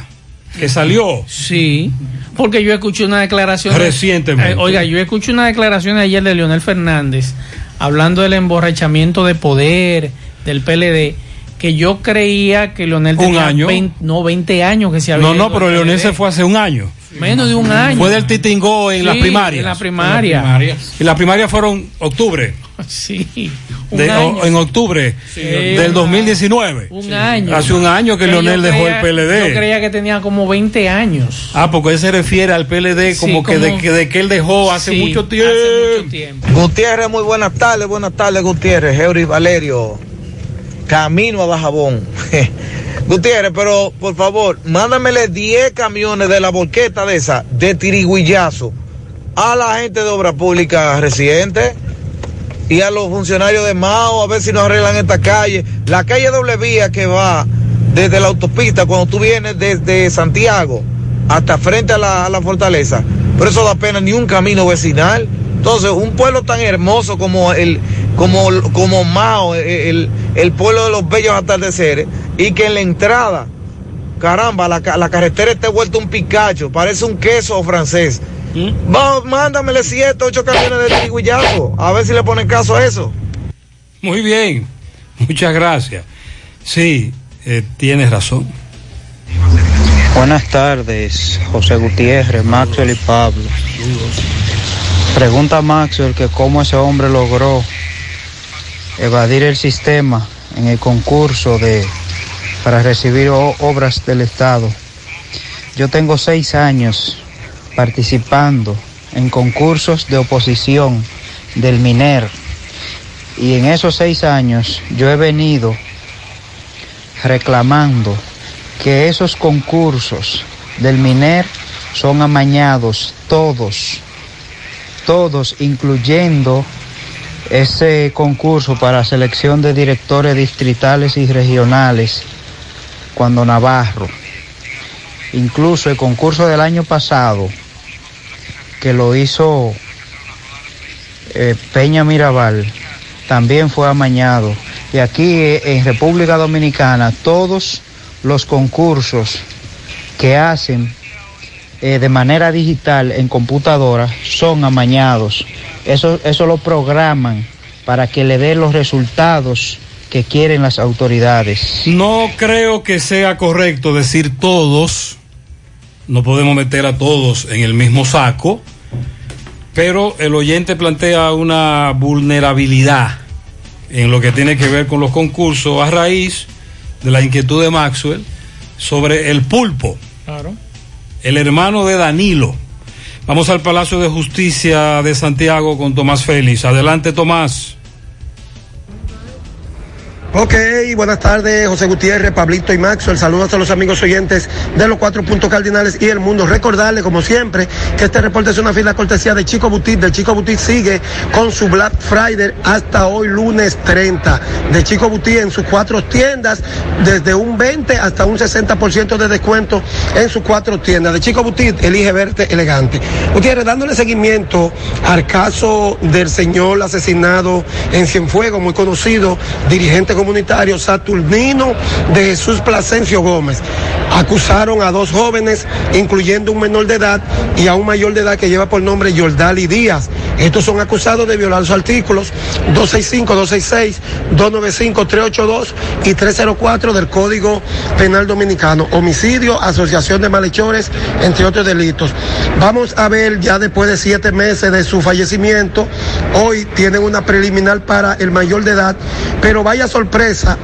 que salió. Sí, porque yo escuché una declaración. Recientemente. Eh, oiga, yo escuché una declaración ayer de Leonel Fernández hablando del emborrachamiento de poder del PLD. Que yo creía que Leonel Un tenía año. 20, no, 20 años que se había No, no, pero Leonel se fue hace un año. Menos de un año. Fue del Titingó en Sí, las primarias. en la primaria. En las primarias. Y las primarias fueron octubre. Sí, un De- año. o- en octubre Sí, del un 2019. Un año. Hace un año que yo Leonel dejó creía- el PLD. Yo creía que tenía como 20 años. Ah, porque él se refiere al PLD como Sí, que de, que de que él dejó hace Sí, mucho tiempo. hace mucho tiempo. Gutiérrez, muy buenas tardes, buenas tardes, Gutiérrez, Eury Valerio, camino a Bajabón. Gutiérrez, pero por favor, mándamele 10 camiones de la volqueta de esa, de tiriguillazo, a la gente de obra pública residente y a los funcionarios de Mao, a ver si nos arreglan esta calle. La calle doble vía que va desde la autopista, cuando tú vienes desde Santiago hasta frente a la, la fortaleza. Pero eso da pena ni un camino vecinal. Entonces, un pueblo tan hermoso como el, como, como Mao, el, el pueblo de los bellos atardeceres, y que en la entrada, caramba, la, la carretera esté vuelta un picacho, parece un queso francés. Va, mándamele siete, ocho camiones de tiriguillazo, a ver si le ponen caso a eso. Muy bien, muchas gracias. Sí, eh, tienes razón. Buenas tardes, José Gutiérrez, Maxwell y Pablo. Pregunta a Maxwell que cómo ese hombre logró evadir el sistema en el concurso de para recibir obras del Estado. Yo tengo seis años participando en concursos de oposición del MINER. Y en esos seis años yo he venido reclamando que esos concursos del MINER son amañados, todos, todos, incluyendo ese concurso para selección de directores distritales y regionales, cuando Navarro, incluso el concurso del año pasado, que lo hizo eh, Peña Mirabal, también fue amañado. Y aquí eh, en República Dominicana todos los concursos que hacen eh, de manera digital en computadora son amañados. Eso, eso lo programan para que le den los resultados que quieren las autoridades. No creo que sea correcto decir todos, no podemos meter a todos en el mismo saco, pero el oyente plantea una vulnerabilidad en lo que tiene que ver con los concursos a raíz de la inquietud de Maxwell sobre el pulpo, Claro. el hermano de Danilo. Vamos al Palacio de Justicia de Santiago con Tomás Félix. Adelante, Tomás. Ok, buenas tardes, José Gutiérrez, Pablito y Maxwell. Saludos a los amigos oyentes de los cuatro puntos cardinales y el mundo. Recordarle, como siempre, que este reporte es una fila cortesía de Chico Butit. De Chico Butit sigue con su Black Friday hasta hoy, lunes 30. De Chico Butit en sus cuatro tiendas, desde un 20 hasta un 60% de descuento en sus cuatro tiendas. De Chico Butit, elige verte elegante. Gutiérrez, dándole seguimiento al caso del señor asesinado en Cienfuegos, muy conocido, dirigente comunitario Saturnino de Jesús Plasencio Gómez. Acusaron a dos jóvenes, incluyendo un menor de edad y a un mayor de edad que lleva por nombre Yordali Díaz. Estos son acusados de violar sus artículos 265, 266, 295, 382 y 304 del Código Penal Dominicano. Homicidio, asociación de malhechores, entre otros delitos. Vamos a ver ya después de siete meses de su fallecimiento, hoy tienen una preliminar para el mayor de edad, pero vaya sorpresa empresa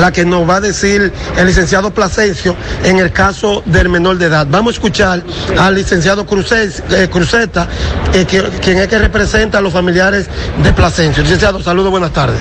la que nos va a decir el licenciado Plasencio en el caso del menor de edad. Vamos a escuchar al licenciado Cruces, eh, Cruzeta, eh, que- quien es que representa a los familiares de Plasencio. Licenciado, saludos, buenas tardes.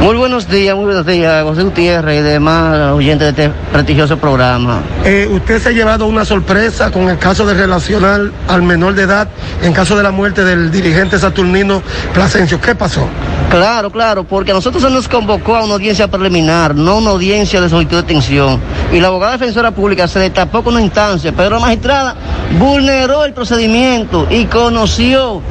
Muy buenos días, muy buenos días, José Gutiérrez y demás oyentes de este prestigioso programa. Eh, usted se ha llevado una sorpresa con el caso de relacionar al menor de edad en caso de la muerte del dirigente saturnino Plasencio. ¿Qué pasó? Claro, claro, porque a nosotros se nos convocó a una audiencia preliminar, no una audiencia de solicitud de detención. Y la abogada defensora pública se destapó con una instancia, pero la magistrada vulneró el procedimiento y conoció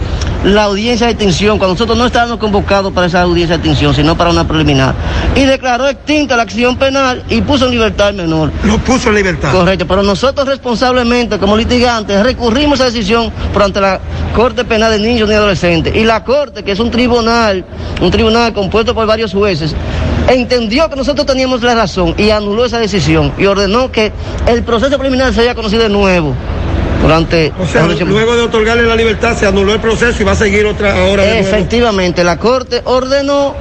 la audiencia de detención cuando nosotros no estábamos convocados para esa audiencia de detención, sino para una preliminar. Y declaró extinta la acción penal y puso en libertad al menor. Lo puso en libertad. Correcto, pero nosotros responsablemente, como litigantes, recurrimos a esa decisión por ante la Corte Penal de Niños y Adolescentes. Y la Corte, que es un tribunal, un tribunal compuesto por varios jueces, entendió que nosotros teníamos la razón y anuló esa decisión y ordenó que el proceso preliminar se haya conocido de nuevo. Durante O sea, luego de otorgarle la libertad se anuló el proceso y va a seguir otra ahora. de nuevo. Efectivamente, la Corte ordenó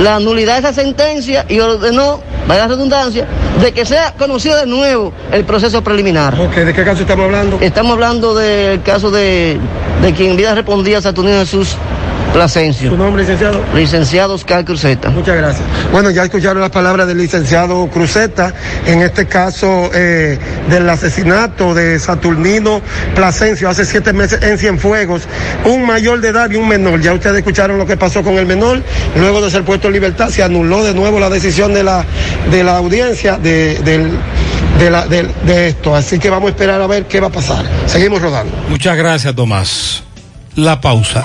la nulidad de esa sentencia y ordenó, vaya redundancia, de que sea conocido de nuevo el proceso preliminar. ¿De qué caso estamos hablando? Estamos hablando del caso de, de quien en vida respondía Saturnino Jesús Plasencio. ¿Su nombre, licenciado? Licenciado Oscar Cruzeta. Muchas gracias. Bueno, ya escucharon las palabras del licenciado Cruzeta, en este caso eh, del asesinato de Saturnino Plasencio hace siete meses en Cienfuegos, un mayor de edad y un menor. Ya ustedes escucharon lo que pasó con el menor, luego de ser puesto en libertad se anuló de nuevo la decisión de la, de la audiencia de, del- de la- del- de esto, así que vamos a esperar a ver qué va a pasar. Seguimos rodando. Muchas gracias, Tomás. La pausa.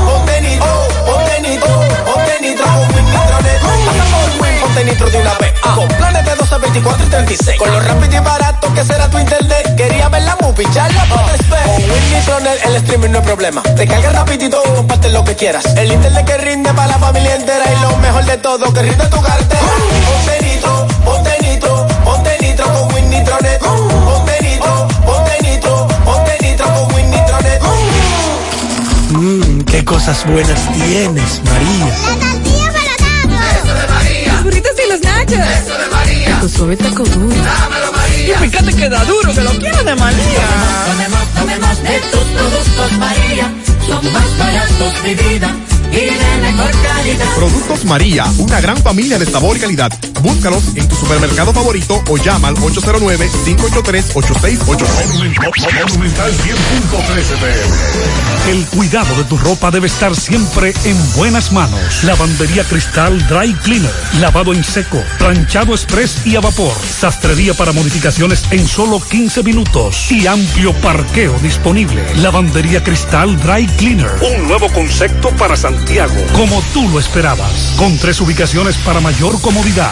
Ponte nitro de una vez. Con planes de 12, 24 y 36. Con lo rápido y barato que será tu internet. Quería ver la movie, ya la puedes ver. Con Win Nitronet el streaming no es problema. Te carga rapidito y comparte lo que quieras. El internet que rinde para la familia entera. Y lo mejor de todo, que rinde tu cartera. Ponte nitro, ponte nitro, ponte nitro con Win Nitronet. Ponte nitro, ponte nitro, ponte nitro con Win Nitronet. Mmm, qué cosas buenas tienes, María. Eso de María. Tu suave taco duro. Dámelo, María. Y fíjate que da duro, que lo quiero de María. Tomemos, tomemos de tus productos, María. Son más baratos de vida y de mejor calidad. Productos María, una gran familia de sabor y calidad. Búscalos en tu supermercado favorito o llama al 809-583-8689. El cuidado de tu ropa debe estar siempre en buenas manos. Lavandería Cristal Dry Cleaner. Lavado en seco, planchado express y a vapor. Sastrería para modificaciones en solo 15 minutos. Y amplio parqueo disponible. Lavandería Cristal Dry Cleaner. Un nuevo concepto para Santiago. Como tú lo esperabas. Con tres ubicaciones para mayor comodidad.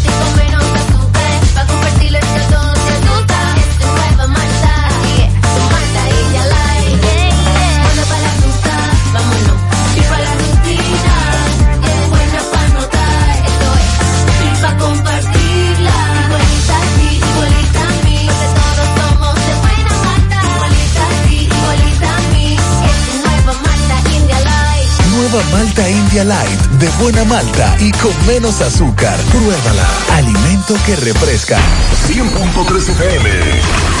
Malta India Light, de buena malta y con menos azúcar. Pruébala. Alimento que refresca. 100.3 FM.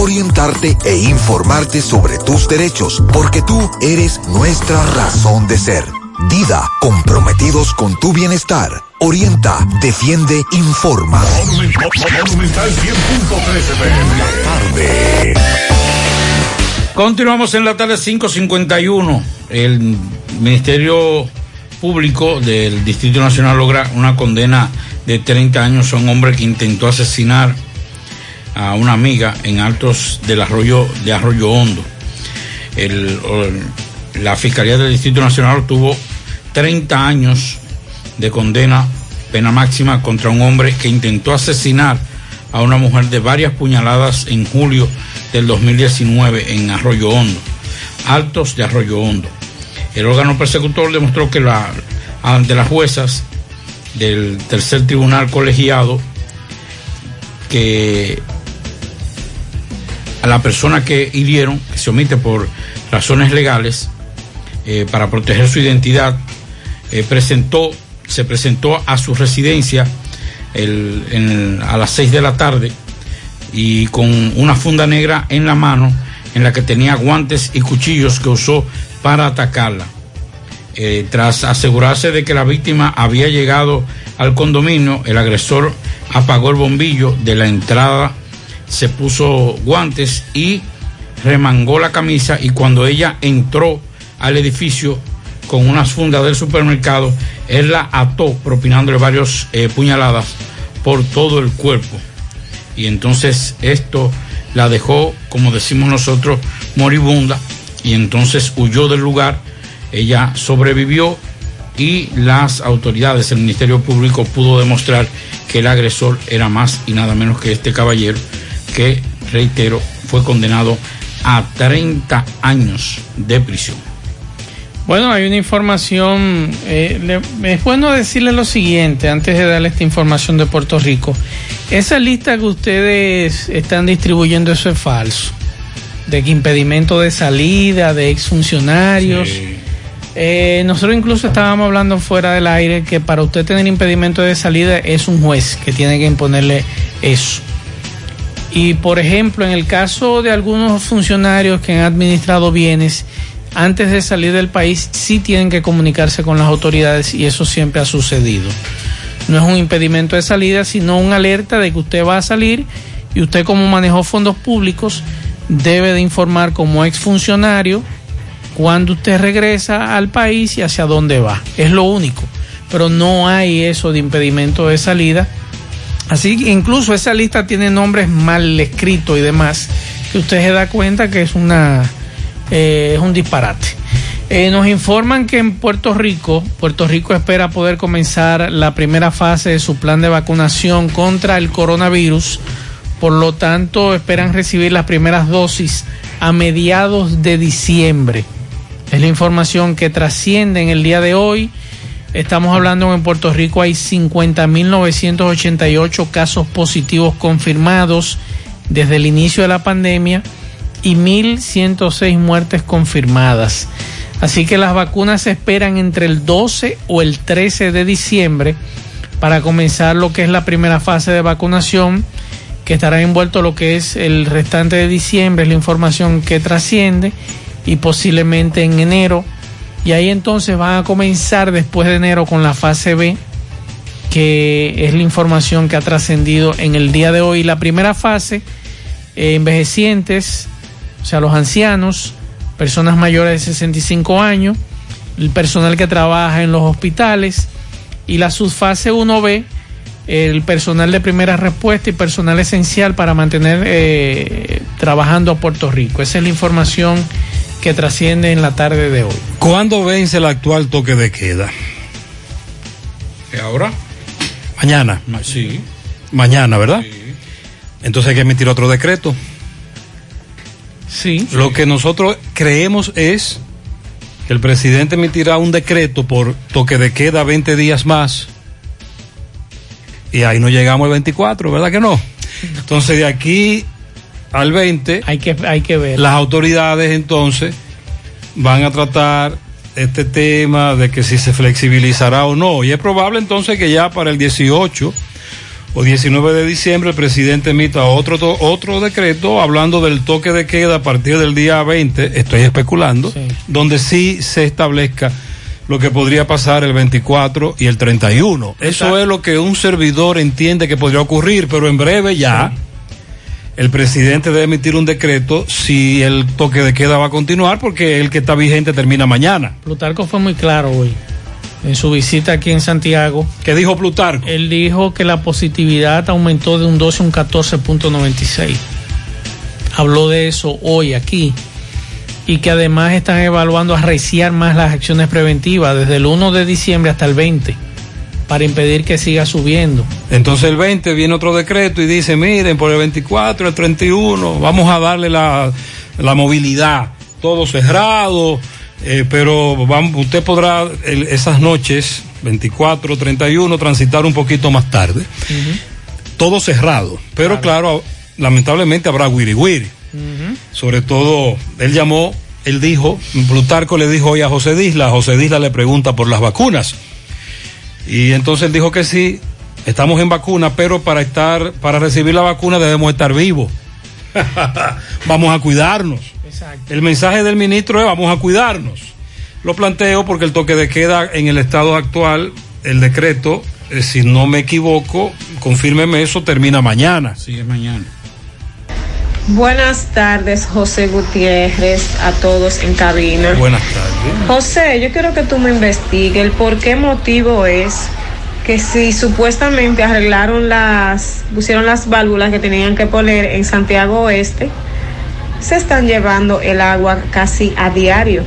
orientarte e informarte sobre tus derechos, porque tú eres nuestra razón de ser. Dida, comprometidos con tu bienestar. Orienta, defiende, informa. Monumental 100.13 FM. Tarde. Continuamos en la tarde 551. El Ministerio Público del Distrito Nacional logra una condena de 30 años a un hombre que intentó asesinar a una amiga en Altos del Arroyo de Arroyo Hondo. La Fiscalía del Distrito Nacional obtuvo 30 años de condena, pena máxima contra un hombre que intentó asesinar a una mujer de varias puñaladas en julio del 2019 en Arroyo Hondo, Altos de Arroyo Hondo. El órgano persecutor demostró que la, ante las juezas del tercer tribunal colegiado que a la persona que hirieron, que se omite por razones legales, eh, para proteger su identidad, eh, presentó, se presentó a su residencia el- a las 6 de la tarde y con una funda negra en la mano en la que tenía guantes y cuchillos que usó para atacarla. Eh, tras asegurarse de que la víctima había llegado al condominio, el agresor apagó el bombillo de la entrada, se puso guantes y remangó la camisa y cuando ella entró al edificio con unas fundas del supermercado, él la ató propinándole varios eh, puñaladas por todo el cuerpo. Y entonces esto la dejó, como decimos nosotros, moribunda y entonces huyó del lugar. Ella sobrevivió y las autoridades, el Ministerio Público pudo demostrar que el agresor era más y nada menos que este caballero que, reitero, fue condenado a 30 años de prisión. Bueno, hay una información. eh, le- es bueno decirle lo siguiente antes de darle esta información de Puerto Rico. Esa lista que ustedes están distribuyendo, eso es falso. De que impedimento de salida, de exfuncionarios. Eh, nosotros incluso estábamos hablando fuera del aire que para usted tener impedimento de salida es un juez que tiene que imponerle eso. Y por ejemplo, en el caso de algunos funcionarios que han administrado bienes, antes de salir del país sí tienen que comunicarse con las autoridades y eso siempre ha sucedido. No es un impedimento de salida, sino una alerta de que usted va a salir y usted como manejó fondos públicos debe de informar como exfuncionario cuando usted regresa al país y hacia dónde va. Es lo único. Pero no hay eso de impedimento de salida. Así que incluso esa lista tiene nombres mal escritos y demás, que usted se da cuenta que es una eh, es un disparate. Eh, nos informan que en Puerto Rico, Puerto Rico espera poder comenzar la primera fase de su plan de vacunación contra el coronavirus. Por lo tanto, esperan recibir las primeras dosis a mediados de diciembre. Es la información que trasciende en el día de hoy. Estamos hablando en Puerto Rico hay 50.988 casos positivos confirmados desde el inicio de la pandemia y 1.106 muertes confirmadas. Así que las vacunas se esperan entre el 12 o el 13 de diciembre para comenzar lo que es la primera fase de vacunación, que estará envuelto lo que es el restante de diciembre, es la información que trasciende, y posiblemente en enero. Y ahí entonces van a comenzar después de enero con la fase B, que es la información que ha trascendido en el día de hoy. La primera fase, eh, envejecientes, o sea, los ancianos, personas mayores de 65 años, el personal que trabaja en los hospitales y la subfase 1B, el personal de primera respuesta y personal esencial para mantener eh, trabajando a Puerto Rico. Esa es la información que trasciende en la tarde de hoy. ¿Cuándo vence el actual toque de queda? ¿Ahora? Mañana. Sí. Mañana, ¿verdad? Entonces hay que emitir otro decreto. Sí. Lo que nosotros creemos es que el presidente emitirá un decreto por toque de queda 20 días más. Y ahí no llegamos al 24, ¿verdad que no? Entonces de aquí al 20 hay que, hay que ver. Las autoridades entonces van a tratar este tema de que si se flexibilizará o no. Y es probable entonces que ya para el 18 o 19 de diciembre el presidente emita otro, otro decreto hablando del toque de queda a partir del día 20, estoy especulando, donde sí se establezca lo que podría pasar el 24 y el 31. Eso es lo que un servidor entiende que podría ocurrir, pero en breve ya el presidente debe emitir un decreto si el toque de queda va a continuar, porque el que está vigente termina mañana. Plutarco fue muy claro hoy en su visita aquí en Santiago. ¿Qué dijo Plutarco? Él dijo que la positividad aumentó de un 12 a un 14.96. Habló de eso hoy aquí y que además están evaluando arreciar más las acciones preventivas desde el 1 de diciembre hasta el 20 para impedir que siga subiendo. Entonces el 20 viene otro decreto y dice, miren, por el 24, el 31, vamos a darle la, la movilidad, todo cerrado, eh, pero vamos, usted podrá el- esas noches, 24, 31, transitar un poquito más tarde. Todo cerrado, pero claro, lamentablemente habrá wiri wiri. Sobre todo, él llamó, él dijo, Plutarco le dijo hoy a José Disla, José Disla le pregunta por las vacunas. Y entonces él dijo que sí, estamos en vacuna, pero para estar, para recibir la vacuna debemos estar vivos. vamos a cuidarnos. El mensaje del ministro es vamos a cuidarnos. Lo planteo porque el toque de queda en el estado actual, el decreto, eh, si no me equivoco, confírmeme eso, termina mañana. Sí, es mañana. Buenas tardes, José Gutiérrez, a todos en cabina. Buenas tardes. José, yo quiero que tú me investigues el por qué motivo es que si supuestamente arreglaron las, pusieron las válvulas que tenían que poner en Santiago Oeste, se están llevando el agua casi a diario.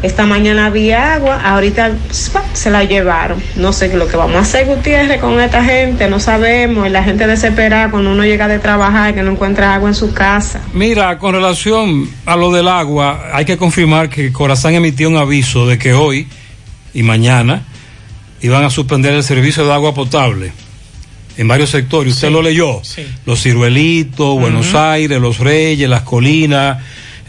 Esta mañana había agua, ahorita ¡spa! se la llevaron. No sé lo que vamos a hacer, Gutiérrez, con esta gente, no sabemos. Y la gente desesperada cuando uno llega de trabajar que no encuentra agua en su casa. Mira, con relación a lo del agua, hay que confirmar que Corazán emitió un aviso de que hoy y mañana iban a suspender el servicio de agua potable en varios sectores. ¿Usted lo leyó? Los Ciruelitos, Buenos Aires, Los Reyes, Las Colinas,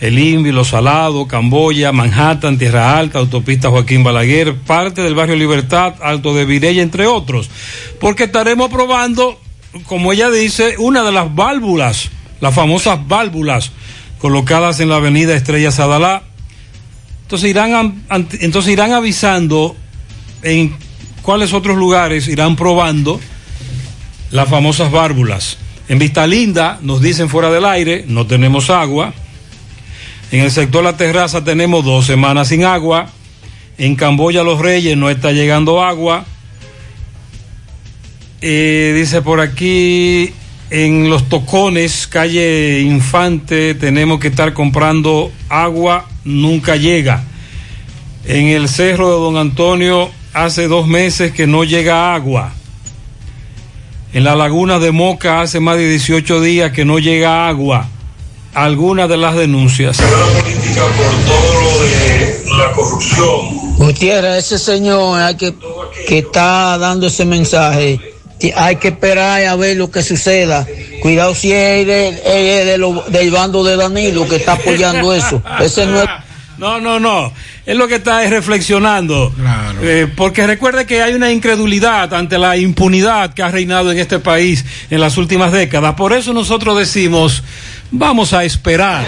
El Invi, Los Salados, Camboya, Manhattan, Tierra Alta, Autopista Joaquín Balaguer, parte del barrio Libertad, Alto de Virella, entre otros. Porque estaremos probando, como ella dice, una de las válvulas, las famosas válvulas colocadas en la avenida Estrella Sadalá. Entonces irán, entonces irán avisando en cuáles otros lugares irán probando las famosas válvulas. En Vista Linda nos dicen fuera del aire, no tenemos agua. En el sector La Terraza tenemos dos semanas sin agua. En Camboya Los Reyes no está llegando agua. Eh, dice por aquí, en Los Tocones, calle Infante, tenemos que estar comprando agua, nunca llega. En el cerro de Don Antonio, hace dos meses que no llega agua. En la laguna de Moca, hace más de 18 días que no llega agua. Algunas de las denuncias. política por todo lo de la corrupción. Gutiérrez, ese señor hay que, que está dando ese mensaje, hay que esperar a ver lo que suceda. Cuidado si es de- de lo- del bando de Danilo que está apoyando eso. Ese no es... No, no, no. Es lo que está es reflexionando. Eh, porque recuerde que hay una incredulidad ante la impunidad que ha reinado en este país en las últimas décadas. Por eso nosotros decimos, vamos a esperar.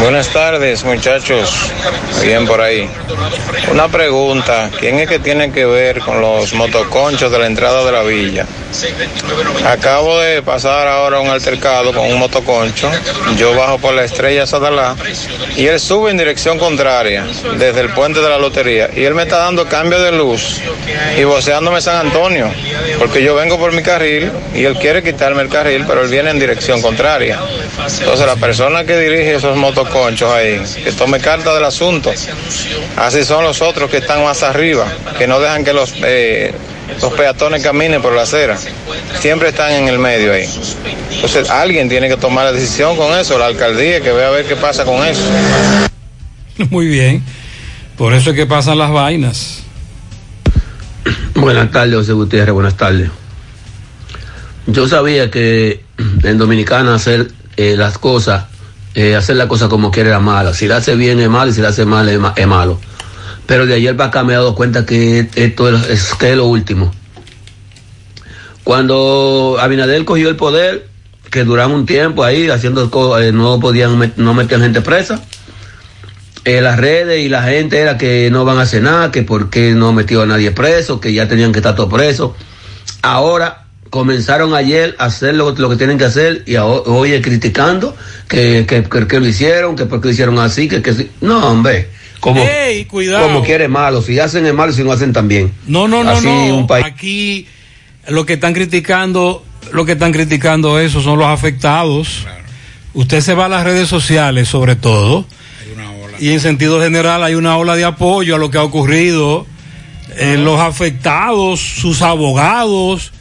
Buenas tardes, muchachos. Bien por ahí. Una pregunta. ¿Quién es que tiene que ver con los motoconchos de la entrada de la villa? Acabo de pasar ahora un altercado con un motoconcho. Yo bajo por la estrella Sadalá y él sube en dirección contraria desde el puente de la lotería y él me está dando cambio de luz y voceándome San Antonio porque yo vengo por mi carril y él quiere quitarme el carril pero él viene en dirección contraria. Entonces la persona que dirige esos motoconchos ahí, que tome carta del asunto, así son los otros que están más arriba, que no dejan que los, eh, los peatones caminen por la acera. Siempre están en el medio ahí. Entonces alguien tiene que tomar la decisión con eso, la alcaldía, que vea a ver qué pasa con eso. Muy bien. Por eso es que pasan las vainas. Buenas tardes, José Gutiérrez, buenas tardes. Yo sabía que en Dominicana hacer eh, las cosas, eh, hacer la cosa como quiere era mala. Si la hace bien es malo y si la hace mal es, ma- es malo. Pero de ayer para acá me he dado cuenta que esto es, que es lo último. Cuando Abinader cogió el poder, que duraron un tiempo ahí haciendo cosas, no podían, met- no metían gente presa. Eh, las redes y la gente era que no van a nada, que por qué no metió a nadie preso, que ya tenían que estar todos presos. Ahora comenzaron ayer a hacer lo, lo que tienen que hacer y hoy es criticando que, que, que- que lo hicieron, que por qué lo hicieron así, que, que. No, hombre, como, Ey, cuidado. como quiere malo, si hacen es malo, si no hacen también. No, no, no, Así no. un país. Aquí lo que están criticando, lo que están criticando eso son los afectados. Usted se va a las redes sociales, sobre todo, y en sentido general hay una ola de apoyo a lo que ha ocurrido. Eh, los afectados, sus abogados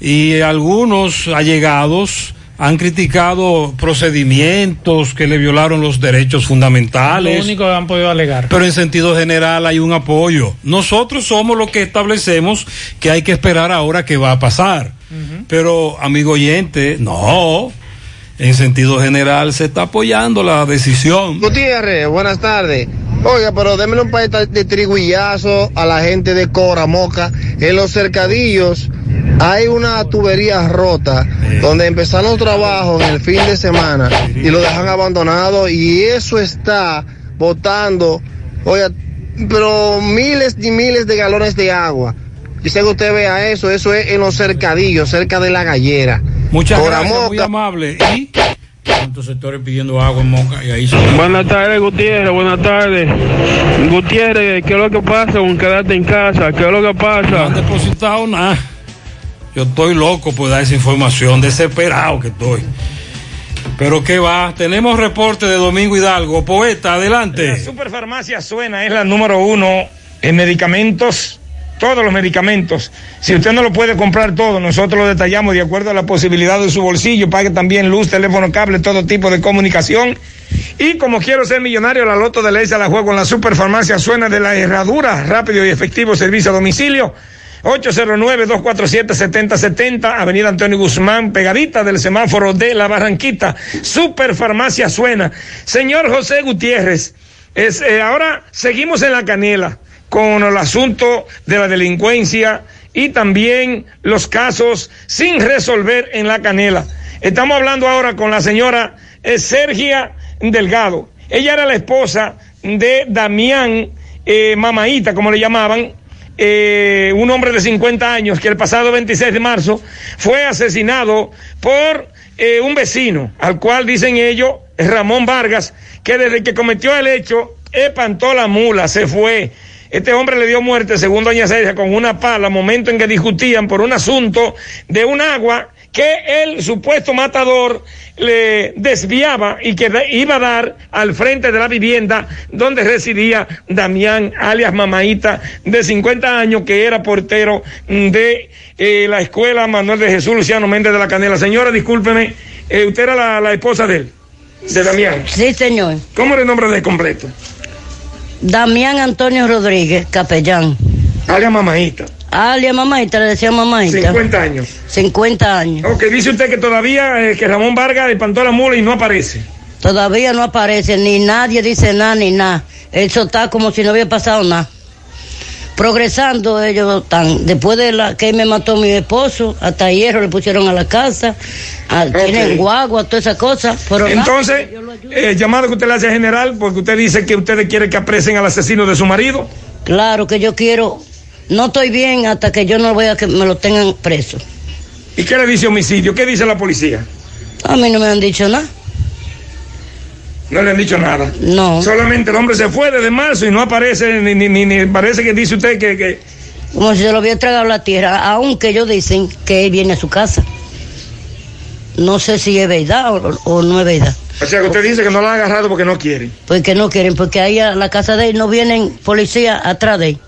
y algunos allegados han criticado procedimientos que le violaron los derechos Lo fundamentales. único que han podido alegar. Pero en sentido general hay un apoyo. Nosotros somos los que establecemos que hay que esperar ahora qué va a pasar. Pero, amigo oyente, no. En sentido general se está apoyando la decisión. Gutiérrez, buenas tardes. Oiga, pero démele un par de triguillazo a la gente de Cora Moca. En los cercadillos hay una tubería rota donde empezaron los trabajos en el fin de semana y lo dejan abandonado y eso está botando, oiga, pero miles y miles de galones de agua. Yo sé que usted vea eso, eso es en los cercadillos, cerca de la gallera. Muchas gracias, muy amable. Y Tantos sectores pidiendo agua en Moca y ahí se... Buenas tardes, Gutiérrez, buenas tardes. Gutiérrez, ¿qué es lo que pasa con quedarte en casa? ¿Qué es lo que no pasa? han depositado nada. Yo estoy loco por dar esa información, desesperado que estoy. Pero qué va, tenemos reporte de Domingo Hidalgo. Poeta, La adelante. Superfarmacia Suena es la número uno en medicamentos, todos los medicamentos. Si usted no lo puede comprar todo, nosotros lo detallamos de acuerdo a la posibilidad de su bolsillo. Pague también luz, teléfono, cable, todo tipo de comunicación. Y como quiero ser millonario, la loto de ley se la juego en la Superfarmacia Suena de la Herradura. Rápido y efectivo servicio a domicilio. 809-247-7070, Avenida Antonio Guzmán, pegadita del semáforo de la Barranquita. Superfarmacia Suena. Señor José Gutiérrez, es, eh, ahora seguimos en la canela con el asunto de la delincuencia y también los casos sin resolver en la canela. Estamos hablando ahora con la señora eh, Sergia Delgado. Ella era la esposa de Damián eh, Mamaíta, como le llamaban, eh, un hombre de 50 años que el pasado 26 de marzo fue asesinado por eh, un vecino, al cual dicen ellos, Ramón Vargas, que desde que cometió el hecho, espantó la mula, se fue. Este hombre le dio muerte, según doña Sergio, con una pala, momento en que discutían por un asunto de un agua que el supuesto matador le desviaba y que iba a dar al frente de la vivienda donde residía Damián, alias Mamaíta, de 50 años, que era portero de eh, la escuela Manuel de Jesús Luciano Méndez de la Canela. Señora, discúlpeme, eh, usted era la, la esposa de él, de Damián. Sí, señor. ¿Cómo era el nombre de completo? Damián Antonio Rodríguez, capellán. Alias Mamaíta. Alias Mamaita, le decía Mamaita. 50 años. 50 años. Ok, dice usted que todavía eh, que Ramón Vargas espantó la mula y no aparece. Todavía no aparece, ni nadie dice nada, ni nada. Eso está como si no hubiera pasado nada. Progresando ellos están. Después de la que me mató mi esposo, hasta hierro le pusieron a la casa, a- tienen guagua, todas esas cosas. Pero nada. Entonces, eh, llamado que usted le hace general porque usted dice que ustedes quieren que apresen al asesino de su marido. Claro que yo quiero, no estoy bien hasta que yo no vea que me lo tengan preso. ¿Y qué le dice homicidio? ¿Qué dice la policía? A mí no me han dicho nada. No le han dicho nada. No. Solamente el hombre se fue desde marzo y no aparece, ni, ni, ni- ni parece que dice usted que, que Como si se lo hubiera tragado la tierra, aunque ellos dicen que él viene a su casa. No sé si es verdad o, o no es verdad. O sea, que usted dice que no lo han agarrado porque no quieren. Porque no quieren, porque ahí a la casa de él no vienen policías atrás de él.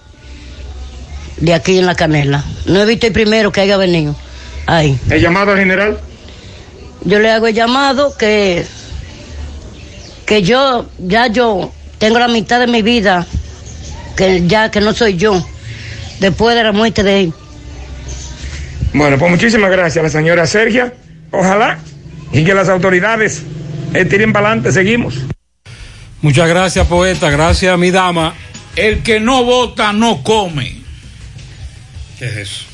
De aquí en la canela. No he visto el primero que haya venido. Ahí. ¿El llamado al general? Yo le hago el llamado que, que yo, ya yo tengo la mitad de mi vida, que ya que no soy yo, después de la muerte de él. Bueno, pues muchísimas gracias a la señora Sergia. Ojalá y que las autoridades eh, tiren para adelante. Seguimos. Muchas gracias, poeta. Gracias, mi dama. El que no vota no come. ¿Qué es eso?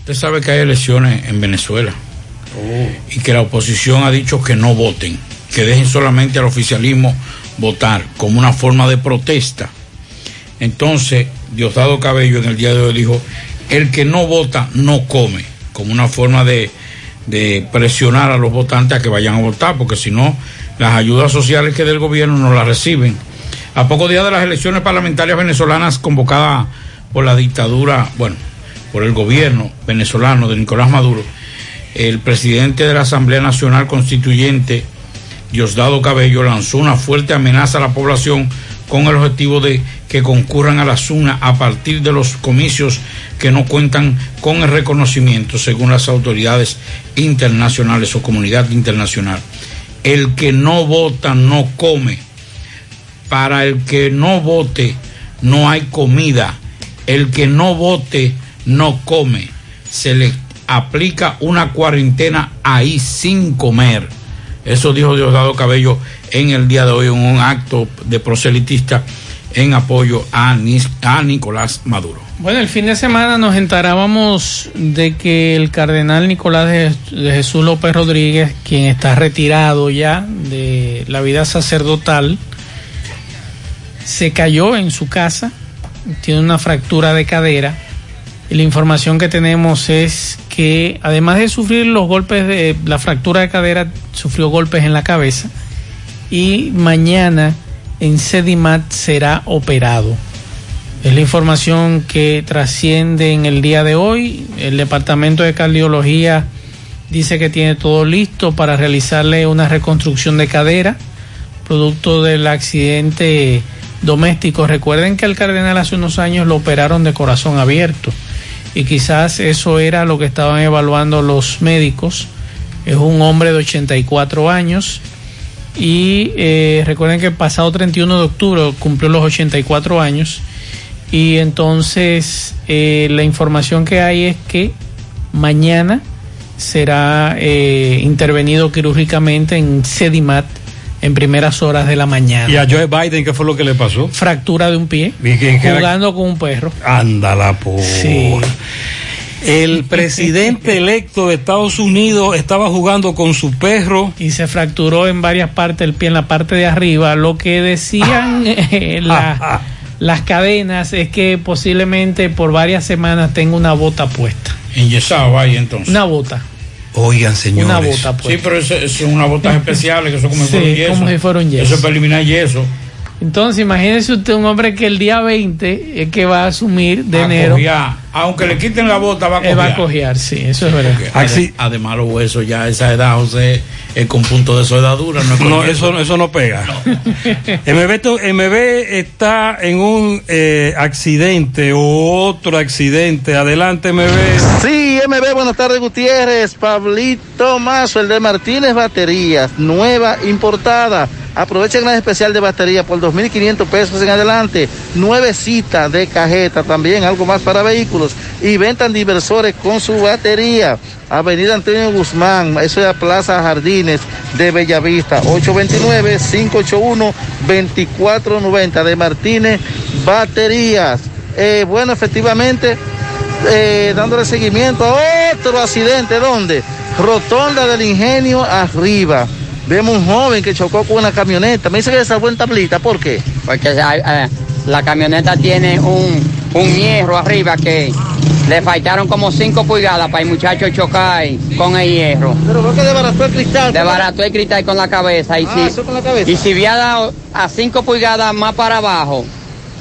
Usted sabe que hay elecciones en Venezuela y que la oposición ha dicho que no voten, que dejen solamente al oficialismo votar como una forma de protesta. Entonces, Diosdado Cabello en el día de hoy dijo, el que no vota no come, como una forma de, presionar a los votantes a que vayan a votar, porque si no, las ayudas sociales que del gobierno no las reciben. A pocos días de las elecciones parlamentarias venezolanas convocadas por la dictadura, bueno, por el gobierno venezolano de Nicolás Maduro, el presidente de la Asamblea Nacional Constituyente, Diosdado Cabello, lanzó una fuerte amenaza a la población con el objetivo de que concurran a la SUNA a partir de los comicios que no cuentan con el reconocimiento según las autoridades internacionales o comunidad internacional. El que no vota no come. Para el que no vote no hay comida. El que no vote no come. Se le aplica una cuarentena ahí sin comer. Eso dijo Diosdado Cabello en el día de hoy en un acto de proselitista en apoyo a, a Nicolás Maduro. Bueno, el fin de semana nos enterábamos de que el cardenal Nicolás de, Jesús López Rodríguez, quien está retirado ya de la vida sacerdotal, se cayó en su casa, tiene una fractura de cadera la información que tenemos es que además de sufrir los golpes de la fractura de cadera, sufrió golpes en la cabeza y mañana en Sedimat será operado. Es la información que trasciende en el día de hoy. El departamento de cardiología dice que tiene todo listo para realizarle una reconstrucción de cadera, producto del accidente doméstico. Recuerden que al cardenal hace unos años lo operaron de corazón abierto y quizás eso era lo que estaban evaluando los médicos. Es un hombre de 84 años y eh, recuerden que el pasado 31 de octubre cumplió los 84 años y entonces eh, la información que hay es que mañana será eh, intervenido quirúrgicamente en Sedimat en primeras horas de la mañana. ¿Y a Joe Biden qué fue lo que le pasó? Fractura de un pie, jugando con un perro. Ándala, por. Sí. El presidente electo de Estados Unidos estaba jugando con su perro. y se fracturó en varias partes del pie, en la parte de arriba. Lo que decían eh, la- las cadenas es que posiblemente por varias semanas tenga una bota puesta. Enyesado ahí entonces. Una bota. Oigan, señores. Una bota Sí, puesta. pero eso, eso es una botas especiales que eso como si Sí, fuera un yeso. como si fuera un yeso. Eso es para eliminar yeso. Entonces, imagínese usted un hombre que el día 20 es que va a asumir de A enero. cojear. Aunque le quiten la bota, va a eh, cojear. va a cojear, sí, eso es verdad. Ade- Además, los huesos ya a esa edad, José, es con punto de soldadura. No, es con No, eso, eso no pega. MB, to- MB está en un eh, accidente o otro accidente. Adelante, MB. Sí, MB, buenas tardes, Gutiérrez. Pablito Mazo, el de Martínez Baterías, nueva, importada. Aprovechen la especial de batería por 2.500 pesos en adelante. Nuevecita de cajeta también, algo más para vehículos. Y ventan diversores con su batería. Avenida Antonio Guzmán, eso es la Plaza Jardines de Bellavista. 829-581-2490 de Martínez Baterías. Eh, bueno, efectivamente, eh, dándole seguimiento a otro accidente, ¿dónde? Rotonda del Ingenio arriba. Vemos un joven que chocó con una camioneta. Me dice que le salvó en tablita, ¿por qué? Porque eh, la camioneta tiene un, un hierro arriba que le faltaron como 5 pulgadas para el muchacho chocar con el hierro. Pero veo que desbarató el cristal. Desbarató el cristal con la cabeza. Y, Ah, si, eso con la cabeza. y si había dado a 5 pulgadas más para abajo,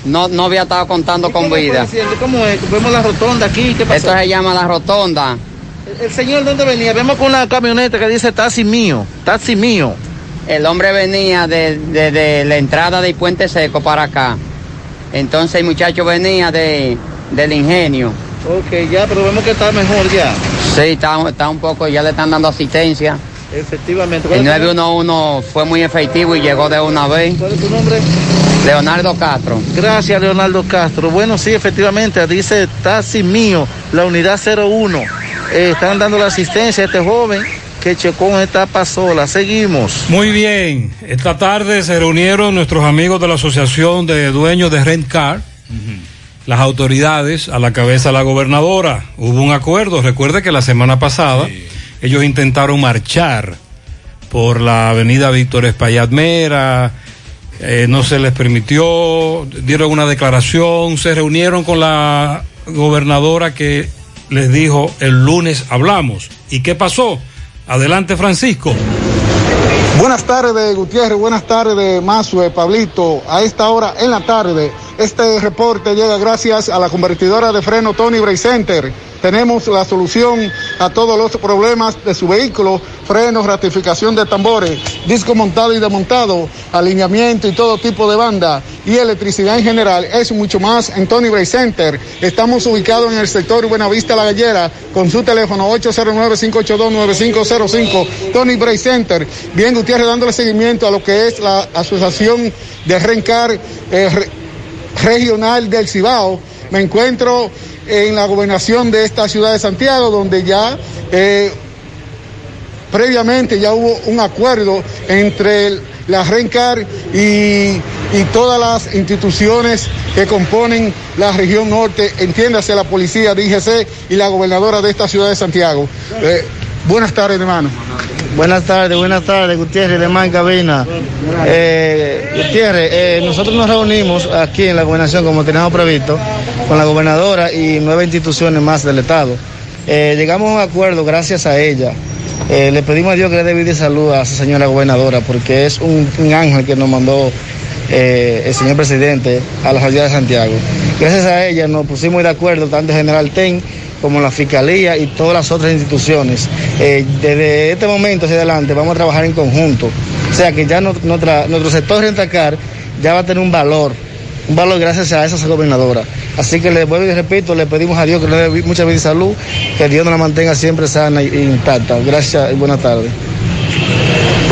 no, no había estado contando con ¿Cómo fue el vida. ¿Cómo es? Vemos la rotonda aquí, ¿qué pasó? Esto se llama la rotonda. El, señor, ¿dónde venía? Vemos con una camioneta que dice taxi mío, taxi mío. El hombre venía de, de- de la entrada del puente seco para acá. Entonces el muchacho venía de, del ingenio. Ok, ya, pero vemos que está mejor ya. Sí, está, está un poco, ya le están dando asistencia. Efectivamente. El ¿Cuál es tu 911 fue muy efectivo y llegó de una vez. ¿Cuál es tu nombre? Leonardo Castro. Gracias, Leonardo Castro. Bueno, sí, efectivamente, dice taxi mío, la unidad 01. Eh, están dando la asistencia a este joven que chocó en etapa sola. Seguimos. Muy bien. Esta tarde se reunieron nuestros amigos de la Asociación de Dueños de Rent Car, las autoridades, a la cabeza de la gobernadora. Hubo un acuerdo. Recuerde que la semana pasada ellos intentaron marchar por la avenida Víctor Espaillat Mera. eh, no se les permitió, dieron una declaración, se reunieron con la gobernadora que les dijo el lunes hablamos. ¿Y qué pasó? Adelante, Francisco. Buenas tardes, Gutiérrez. Buenas tardes, Mazue, Pablito. A esta hora en la tarde, este reporte llega gracias a la convertidora de freno Tony Bray Center. Tenemos la solución a todos los problemas de su vehículo, frenos, ratificación de tambores, disco montado y desmontado, alineamiento y todo tipo de banda y electricidad en general. Es mucho más en Tony Bray Center. Estamos ubicados en el sector Buenavista La Gallera con su teléfono 809-582-9505. Tony Bray Center. Bien, Gutiérrez, dándole seguimiento a lo que es la Asociación de Rencar eh, Re- Regional del Cibao. Me encuentro en la gobernación de esta ciudad de Santiago, donde ya eh, previamente ya hubo un acuerdo entre el- la RENCAR y, y todas las instituciones que componen la región norte, entiéndase la policía, DGC y la gobernadora de esta ciudad de Santiago. Eh, buenas tardes, hermano. Buenas tardes, buenas tardes, Gutiérrez de Cabina. Eh, Gutiérrez, eh, nosotros nos reunimos aquí en la gobernación, como teníamos previsto, con la gobernadora y nueve instituciones más del Estado. Eh, llegamos a un acuerdo gracias a ella. Eh, le pedimos a Dios que le dé vida y salud a esa señora gobernadora porque es un, un ángel que nos mandó el señor presidente a la ciudad de Santiago. Gracias a ella nos pusimos de acuerdo tanto el general TEN como la Fiscalía y todas las otras instituciones. Eh, desde este momento hacia adelante vamos a trabajar en conjunto. O sea que ya no- nuestro sector Rentacar ya va a tener un valor, un valor gracias a esa gobernadora. Así que le vuelvo y repito, le pedimos a Dios que le dé mucha vida y salud, que Dios nos la mantenga siempre sana e intacta. Gracias y buenas tardes.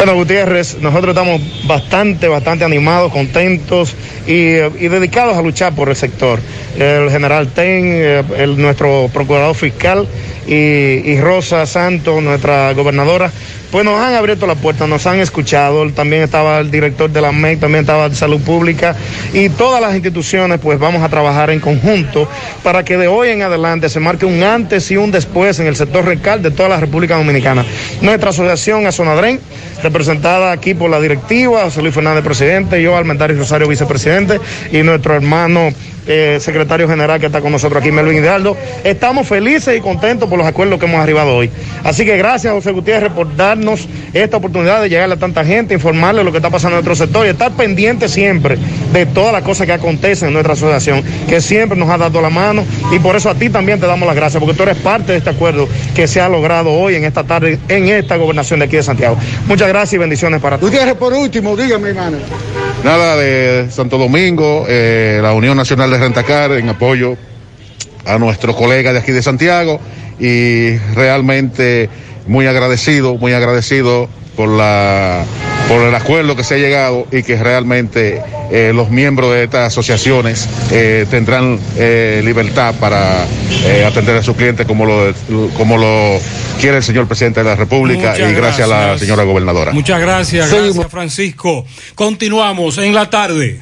Bueno, Gutiérrez, nosotros estamos bastante, bastante animados, contentos y, dedicados a luchar por el sector. El general Ten, eh, nuestro procurador fiscal y, y Rosa Santos, nuestra gobernadora, pues nos han abierto la puerta, nos han escuchado. También estaba el director de la MEC, también estaba de Salud Pública y todas las instituciones, pues vamos a trabajar en conjunto para que de hoy en adelante se marque un antes y un después en el sector recal de toda la República Dominicana. Nuestra asociación Azonadren, representada aquí por la directiva, José Luis Fernández, presidente, yo, Almentario Rosario, vicepresidente, y nuestro hermano eh, secretario general que está con nosotros aquí, Melvin Hidalgo. Estamos felices y contentos por los acuerdos que hemos arribado hoy. Así que gracias, José Gutiérrez, por darnos esta oportunidad de llegarle a tanta gente, informarle lo que está pasando en nuestro sector y estar pendiente siempre de todas las cosas que acontecen en nuestra asociación, que siempre nos ha dado la mano y por eso a ti también te damos las gracias, porque tú eres parte de este acuerdo que se ha logrado hoy, en esta tarde, en esta gobernación de aquí de Santiago. Muchas gracias y bendiciones para todos. Gutiérrez, por último, dígame, hermano. Nada de Santo Domingo, eh, la Unión Nacional de Rentacar en apoyo a nuestro colega de aquí de Santiago y realmente muy agradecido, muy agradecido por la por el acuerdo que se ha llegado y que realmente eh, los miembros de estas asociaciones eh, tendrán eh, libertad para eh, atender a sus clientes como lo, como lo quiere el señor presidente de la República Muchas y gracias, a la gracias. señora gobernadora. Muchas gracias, gracias Francisco. Continuamos en la tarde.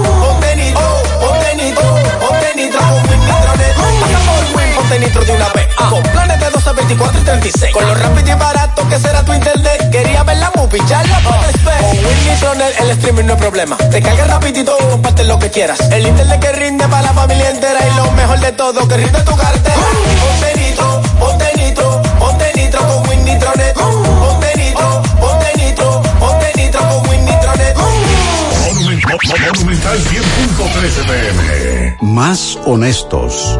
Nitro de una vez. Con planes de 12, 24 y 36. Con lo rápido y barato que será tu internet. Quería ver la movie, ya la puedes ver. Con Win Nitronet el streaming no es problema. Te carga rapidito y comparte lo que quieras. El internet que rinde para la familia entera y lo mejor de todo que rinde tu cartera. Ponte nitro, ponte nitro, ponte nitro con Win Nitronet. Ponte nitro, ponte nitro, ponte nitro con Win Nitronet. Monumental 100.13 pm. Más honestos.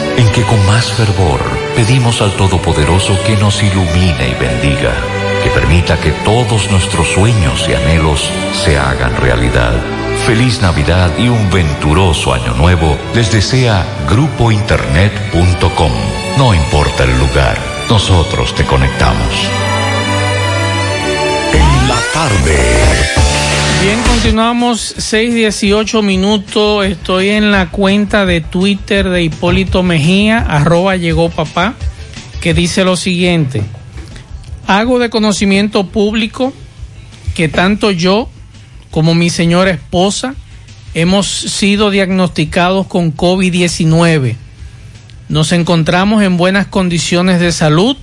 en que con más fervor pedimos al Todopoderoso que nos ilumine y bendiga, que permita que todos nuestros sueños y anhelos se hagan realidad. Feliz Navidad y un venturoso año nuevo les desea grupointernet.com. No importa el lugar, nosotros te conectamos. En la tarde. Bien, continuamos 6:18 minutos. Estoy en la cuenta de Twitter de Hipólito Mejía, arroba llegó papá, que dice lo siguiente. Hago de conocimiento público que tanto yo como mi señora esposa hemos sido diagnosticados con COVID-19. Nos encontramos en buenas condiciones de salud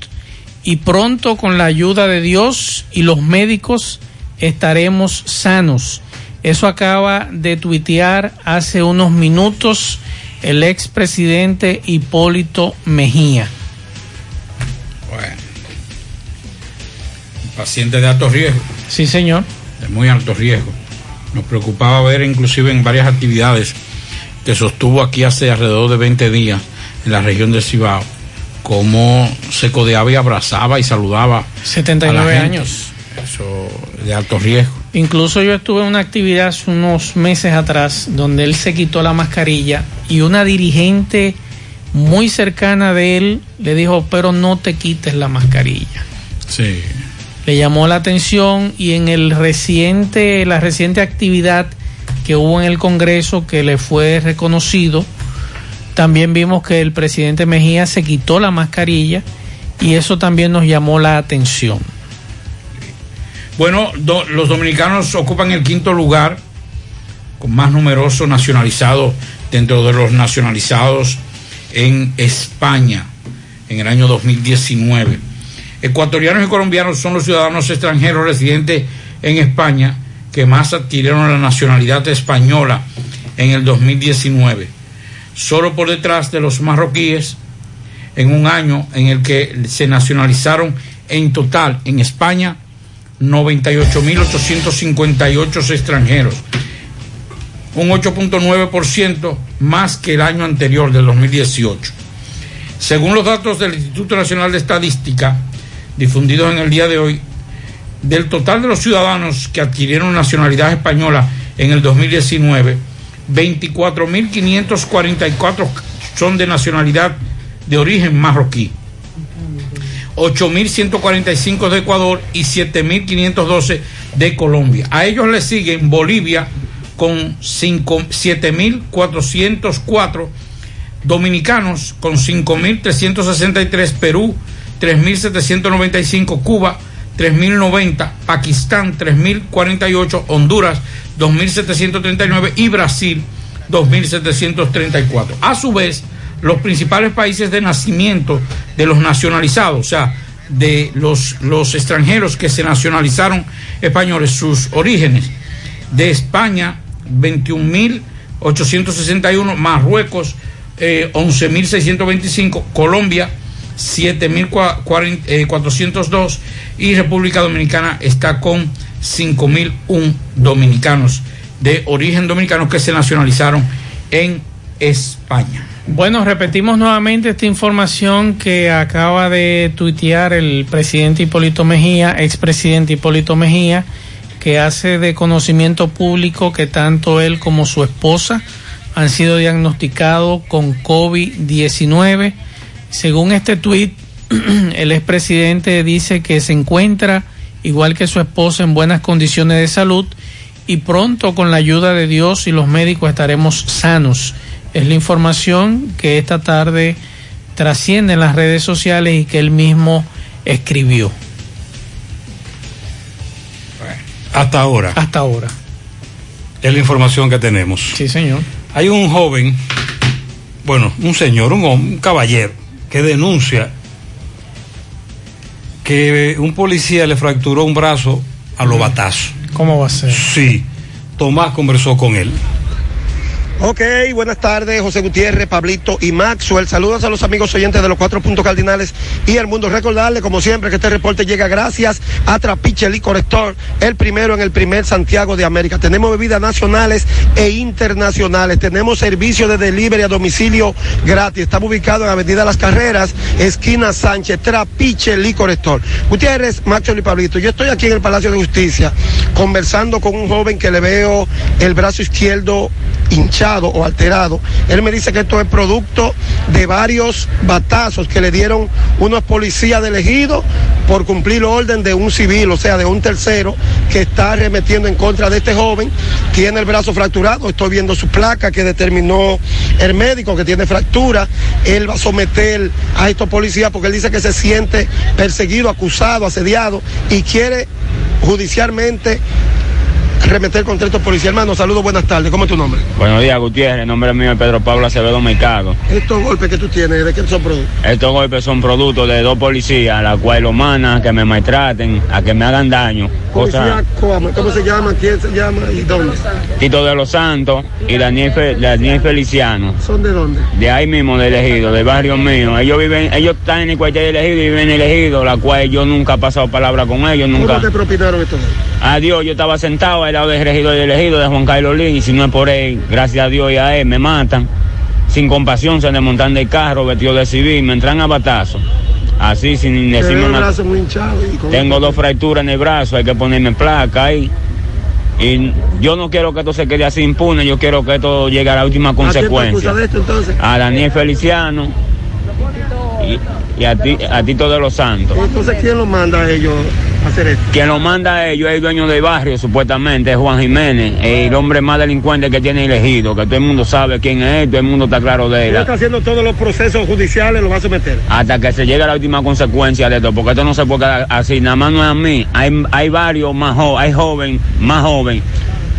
y pronto con la ayuda de Dios y los médicos estaremos sanos. Eso acaba de tuitear hace unos minutos el expresidente Hipólito Mejía. Bueno. Paciente de alto riesgo. Sí, señor. De muy alto riesgo. Nos preocupaba ver inclusive en varias actividades que sostuvo aquí hace alrededor de 20 días en la región de Cibao, cómo se codeaba y abrazaba y saludaba. 79 a la gente. años. Eso de alto riesgo. Incluso yo estuve en una actividad hace unos meses atrás donde él se quitó la mascarilla y una dirigente muy cercana de él le dijo, pero no te quites la mascarilla. Sí. Le llamó la atención y en el reciente, la reciente actividad que hubo en el Congreso que le fue reconocido, también vimos que el presidente Mejía se quitó la mascarilla y eso también nos llamó la atención. Bueno, los dominicanos ocupan el quinto lugar con más numeroso nacionalizado dentro de los nacionalizados en España en el año 2019. Ecuatorianos y colombianos son los ciudadanos extranjeros residentes en España que más adquirieron la nacionalidad española en el 2019. Solo por detrás de los marroquíes en un año en el que se nacionalizaron en total en España 98.858 extranjeros, un 8.9% más que el año anterior del 2018. Según los datos del Instituto Nacional de Estadística, difundidos en el día de hoy, del total de los ciudadanos que adquirieron nacionalidad española en el 2019, 24.544 son de nacionalidad de origen marroquí. 8.145 de Ecuador y 7.512 de Colombia. A ellos le siguen Bolivia con 5 7.404, dominicanos con 5.363, Perú 3.795, Cuba 3.090, Pakistán 3.048, Honduras 2.739 y Brasil 2.734. A su vez, los principales países de nacimiento de los nacionalizados, o sea, de los, los extranjeros que se nacionalizaron españoles, sus orígenes, de España 21.861, Marruecos eh, 11.625, Colombia 7.402 y República Dominicana está con 5.001 dominicanos de origen dominicano que se nacionalizaron en España. Bueno, repetimos nuevamente esta información que acaba de tuitear el presidente Hipólito Mejía, expresidente Hipólito Mejía, que hace de conocimiento público que tanto él como su esposa han sido diagnosticados con COVID-19. Según este tuit, el expresidente dice que se encuentra, igual que su esposa, en buenas condiciones de salud y pronto con la ayuda de Dios y los médicos estaremos sanos. Es la información que esta tarde trasciende en las redes sociales y que él mismo escribió. Hasta ahora. Hasta ahora. Es la información que tenemos. Sí, señor. Hay un joven, bueno, un señor, un, un caballero, que denuncia que un policía le fracturó un brazo a los batazos. ¿Cómo va a ser? Sí. Tomás conversó con él. Ok, buenas tardes, José Gutiérrez, Pablito y Maxwell. Saludos a los amigos oyentes de los cuatro puntos cardinales y el mundo. Recordarle, como siempre, que este reporte llega gracias a Trapiche Licor Store, el primero en el primer Santiago de América. Tenemos bebidas nacionales e internacionales. Tenemos servicio de delivery a domicilio gratis. Estamos ubicados en Avenida Las Carreras, esquina Sánchez, Trapiche Licor Store. Gutiérrez, Maxwell y Pablito. Yo estoy aquí en el Palacio de Justicia conversando con un joven que le veo el brazo izquierdo hinchado o alterado. Él me dice que esto es producto de varios batazos que le dieron unos policías del ejido por cumplir orden de un civil, o sea, de un tercero que está arremetiendo en contra de este joven. Tiene el brazo fracturado, estoy viendo su placa que determinó el médico que tiene fractura. Él va a someter a estos policías porque él dice que se siente perseguido, acusado, asediado y quiere judicialmente remeter contra estos policías. Hermano, saludos, buenas tardes. ¿Cómo es tu nombre? Buenos días, Gutiérrez. El nombre mío es Pedro Pablo Acevedo Mercado. Estos golpes que tú tienes, ¿de qué son productos? Estos golpes son productos de dos policías, a la cual lo mandan a que me maltraten, a que me hagan daño. Policía, ¿cómo, ¿Cómo se llama? ¿Quién se llama? ¿Y dónde? Tito de los Santos y Daniel, Fe- Daniel Feliciano. ¿Son de dónde? De ahí mismo, de elegido, del barrio mío. Ellos viven, ellos están en el cuartel elegido y viven en elegido, la cual yo nunca he pasado palabra con ellos, nunca. ¿Cómo te propinaron estos? Adiós, yo estaba sentado al lado del regidor del elegido de Juan Carlos Lin, y si no es por él, gracias a Dios y a él, me matan. Sin compasión se desmontan del carro, vestido de civil, me entran a batazo. Así, sin decirme el una brazo muy hinchado. Y con Tengo dos fracturas en el brazo, hay que ponerme placa ahí. Y yo no quiero que esto se quede así impune, yo quiero que esto llegue a la última ¿A consecuencia. de esto entonces? A Daniel Feliciano y, y a, ti, a Tito de los Santos. Entonces, ¿quién lo manda a ellos a hacer esto? Quien lo manda a ellos es el dueño del barrio, supuestamente, es Juan Jiménez, el hombre más delincuente que tiene elegido, que todo el mundo sabe quién es, todo el mundo está claro de Él él. está haciendo todos los procesos judiciales, lo va a someter. Hasta que se llegue a la última consecuencia de esto, porque esto no se puede quedar así, nada más no es a mí, hay, hay varios más jóvenes, hay joven, más joven,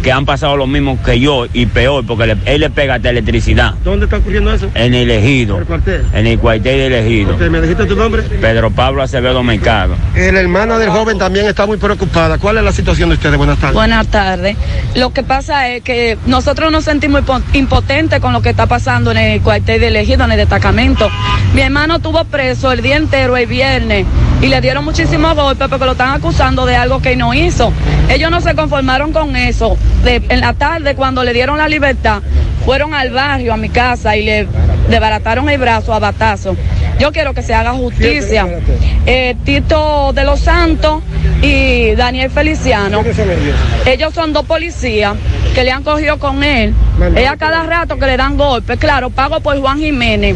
que han pasado lo mismo que yo y peor, porque le- él le pega hasta electricidad ¿Dónde está ocurriendo eso? en el ejido, ¿En el cuartel? en el cuartel de elegido. Ok, ¿Me dijiste tu nombre? Pedro Pablo Acevedo Mercado. La hermana del joven también está muy preocupada. ¿Cuál es la situación de ustedes? Buenas tardes. Buenas tardes. Lo que pasa es que nosotros nos sentimos impo- impotentes con lo que está pasando en el cuartel de elegido, en el destacamento. Mi hermano estuvo preso el día entero el viernes y le dieron muchísimos golpes porque lo están acusando de algo que no hizo. Ellos no se conformaron con eso. En la tarde, cuando le dieron la libertad, fueron al barrio, a mi casa, y le desbarataron el brazo a batazo. Yo quiero que se haga justicia. Eh, Tito de los Santos y Daniel Feliciano. Ellos son dos policías que le han cogido con él. Ella cada rato que le dan golpes. Claro, pago por Juan Jiménez.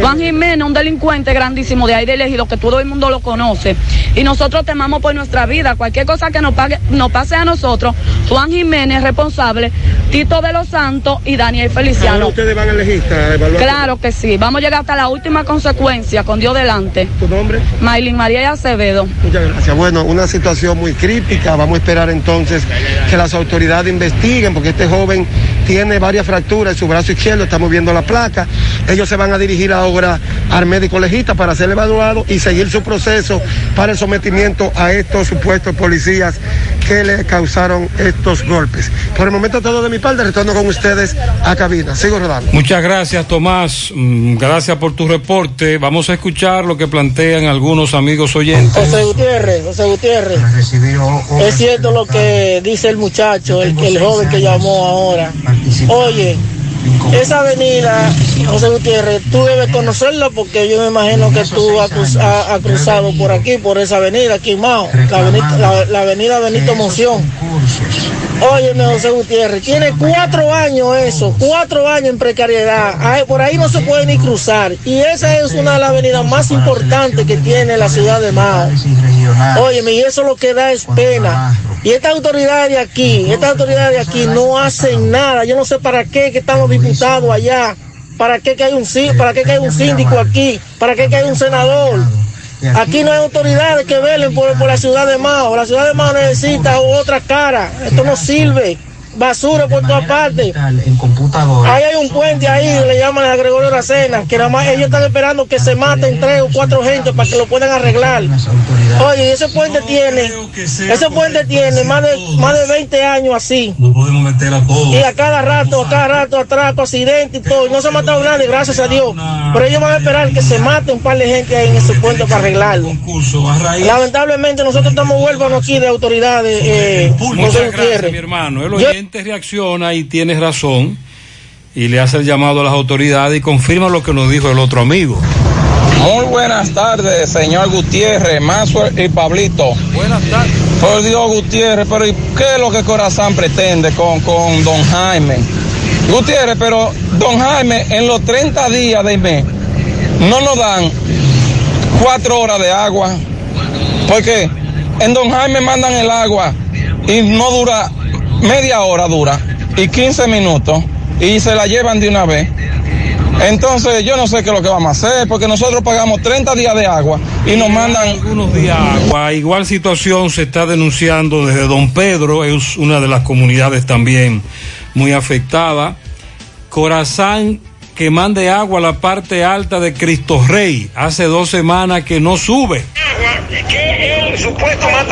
Juan Jiménez, un delincuente grandísimo de ahí de elegido, que todo el mundo lo conoce. Y nosotros temamos por nuestra vida. Cualquier cosa que nos, pague- nos pase a nosotros, Juan Jiménez es responsable, Tito de los Santos y Daniel Ahora Ah, Feliciano. ustedes van a elegir a. Claro que sí. Vamos a llegar hasta la última consecuencia, con Dios delante. ¿Tu nombre? Maylin María Acevedo. Muchas gracias. Bueno, una situación muy crítica. Vamos a esperar entonces que las autoridades investiguen, porque este joven tiene varias fracturas en su brazo izquierdo. Estamos viendo la placa. Ellos se van a dirigir ahora al médico legista para ser evaluado y seguir su proceso para el sometimiento a estos supuestos policías que le causaron estos golpes. Por el momento todo de mi parte, retorno con ustedes a cabina. Sigo rodando. Muchas gracias, Tomás. Mm, Gracias por tu reporte. Vamos a escuchar lo que plantean algunos amigos oyentes. José Gutiérrez, José Gutiérrez. Es cierto lo que dice el muchacho, el, el joven que llamó ahora. Oye, esa avenida, José Gutiérrez, tú debes conocerla porque yo me imagino que tú has, cruz- ha- has cruzado por aquí, por esa avenida, aquí en Mao, la avenida, la- la avenida Benito Monción. Óyeme, José Gutiérrez, tiene cuatro años eso, cuatro años en precariedad. Ay, por ahí no se puede ni cruzar. Y esa es una de las avenidas más importantes que tiene la ciudad de Mao. Óyeme, y eso lo que da es pena. Y estas autoridades de aquí, estas autoridades de aquí no hacen nada. Yo no sé para qué que están los diputados allá. ¿Para qué que hay un para qué que hay un síndico aquí? ¿Para qué que hay un senador? Aquí no hay autoridades que velen por, por la ciudad de Mao. La ciudad de Mao necesita otra cara. Esto no sirve. Basura por todas partes. Ahí hay un puente ahí, le llaman a Gregorio Aracena, que nada más ellos están esperando que se maten tres o cuatro gente para que lo puedan arreglar. Oye, ese puente tiene, ese puente tiene más de, más de 20 años así. Y a cada rato, a cada rato atraco, accidente y todo. Y no se ha matado nadie, gracias a Dios. Pero ellos van a esperar que se mate un par de gente ahí en ese puente para arreglarlo. Lamentablemente nosotros estamos huérfanos aquí de autoridades. Eh, Muchas gracias, mi hermano. El Yo- oyente reacciona y tienes razón y le hace el llamado a las autoridades y confirma lo que nos dijo el otro amigo. Muy buenas tardes, señor Gutiérrez, Mazo y Pablito. Buenas tardes. Por Dios, Gutiérrez, pero ¿y qué es lo que Corazán pretende con, con don Jaime? Gutiérrez, pero don Jaime, en los 30 días de mes, no nos dan cuatro horas de agua. Porque en don Jaime mandan el agua y no dura, media hora dura, y 15 minutos, y se la llevan de una vez. Entonces yo no sé qué es lo que vamos a hacer, porque nosotros pagamos 30 días de agua y nos mandan... Algunos días agua. Igual situación se está denunciando desde Don Pedro, es una de las comunidades también muy afectada. Corazán que mande agua a la parte alta de Cristo Rey. Hace dos semanas que no sube.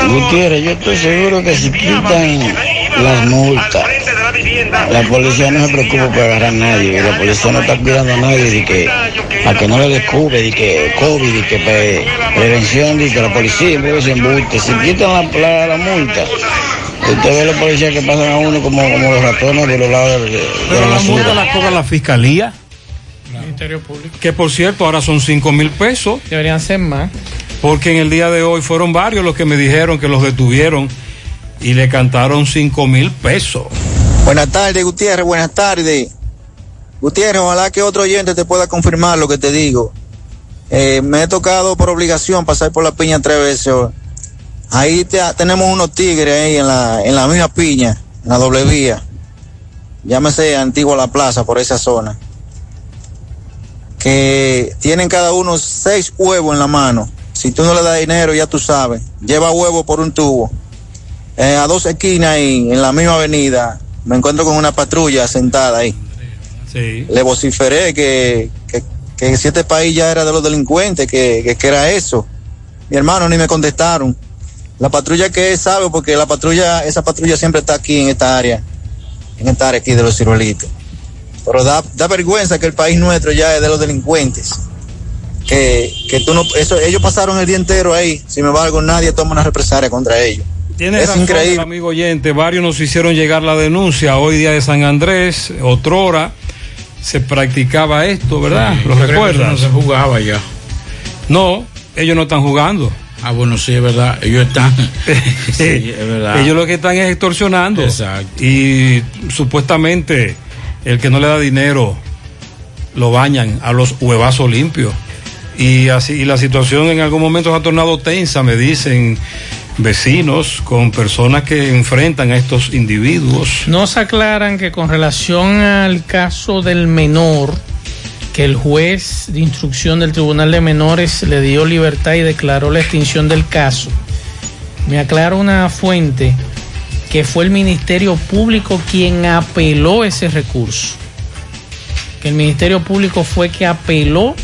Gutiérrez, yo estoy seguro que si quitan las multas, la policía no se preocupa por agarrar a nadie, la policía no está cuidando a nadie de que, para que no le descubre, de que COVID, de que pre- prevención, de que la policía siempre se embuste. Si quitan la, la, la multa, usted ve los policías que pasan a uno como, como los ratones de los lados de, de Pero la la multa la cobra la fiscalía. Ministerio Público. Que por cierto, ahora son 5 mil pesos. Deberían ser más. Porque en el día de hoy fueron varios los que me dijeron que los detuvieron y le cantaron 5 mil pesos. Buenas tardes, Gutiérrez, buenas tardes. Gutiérrez, ojalá que otro oyente te pueda confirmar lo que te digo. Eh, me he tocado por obligación pasar por la piña tres veces. Ahí te- tenemos unos tigres ahí en la, en la misma piña, en la doble vía. Llámese Antigua La Plaza, por esa zona. Que tienen cada uno seis huevos en la mano. Si tú no le das dinero, ya tú sabes. Lleva huevo por un tubo. Eh, a dos esquinas ahí, en la misma avenida, me encuentro con una patrulla sentada ahí. Sí. Le vociferé que, que, que si este país ya era de los delincuentes, que, que, que era eso. Mi hermano ni me contestaron. La patrulla que es sabe, porque la patrulla, esa patrulla siempre está aquí en esta área, en esta área aquí de los ciruelitos. Pero da, da vergüenza que el país nuestro ya es de los delincuentes. Que, que tú no, eso, ellos pasaron el día entero ahí, sin embargo nadie toma una represalia contra ellos. Tiene es razón increíble. amigo oyente, varios nos hicieron llegar la denuncia hoy día de San Andrés, otrora se practicaba esto, ¿verdad? Sí, ¿Lo recuerdas? no se jugaba ya. No, ellos no están jugando. Ah, bueno, sí, es verdad. Ellos están. sí, es verdad. Ellos lo que están es extorsionando. Exacto. Y supuestamente el que no le da dinero lo bañan a los huevazos limpios. Y así y la situación en algún momento se ha tornado tensa, me dicen vecinos con personas que enfrentan a estos individuos. Nos aclaran que con relación al caso del menor, que el juez de instrucción del Tribunal de Menores le dio libertad y declaró la extinción del caso. Me aclara una fuente que fue el Ministerio Público quien apeló ese recurso. Que el Ministerio Público fue que apeló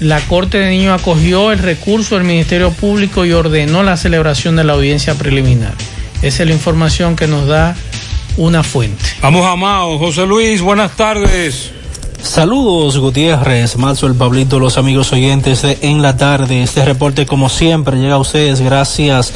la Corte de Niños acogió el recurso del Ministerio Público y ordenó la celebración de la audiencia preliminar. Esa es la información que nos da una fuente. Vamos a Mao. José Luis, buenas tardes. Saludos Gutiérrez, el Pablito, los amigos oyentes de En la Tarde. Este reporte como siempre llega a ustedes gracias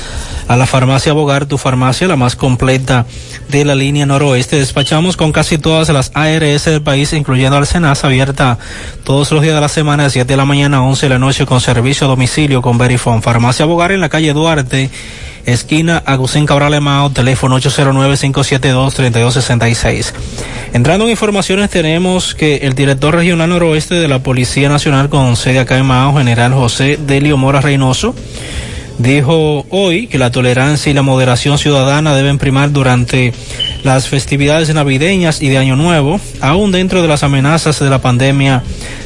a la farmacia Bogar, tu farmacia, la más completa de la línea noroeste. Despachamos con casi todas las ARS del país, incluyendo Alcenas, abierta todos los días de la semana, de 7 de la mañana a 11 de la noche, con servicio a domicilio con Verifone. Farmacia Bogar en la calle Duarte esquina Agustín Cabral Emao, teléfono 809-572-3266. Entrando en informaciones, tenemos que el director regional noroeste de la Policía Nacional con sede acá en Mao, general José Delio Mora Reynoso, dijo hoy que la tolerancia y la moderación ciudadana deben primar durante las festividades navideñas y de Año Nuevo, aún dentro de las amenazas de la pandemia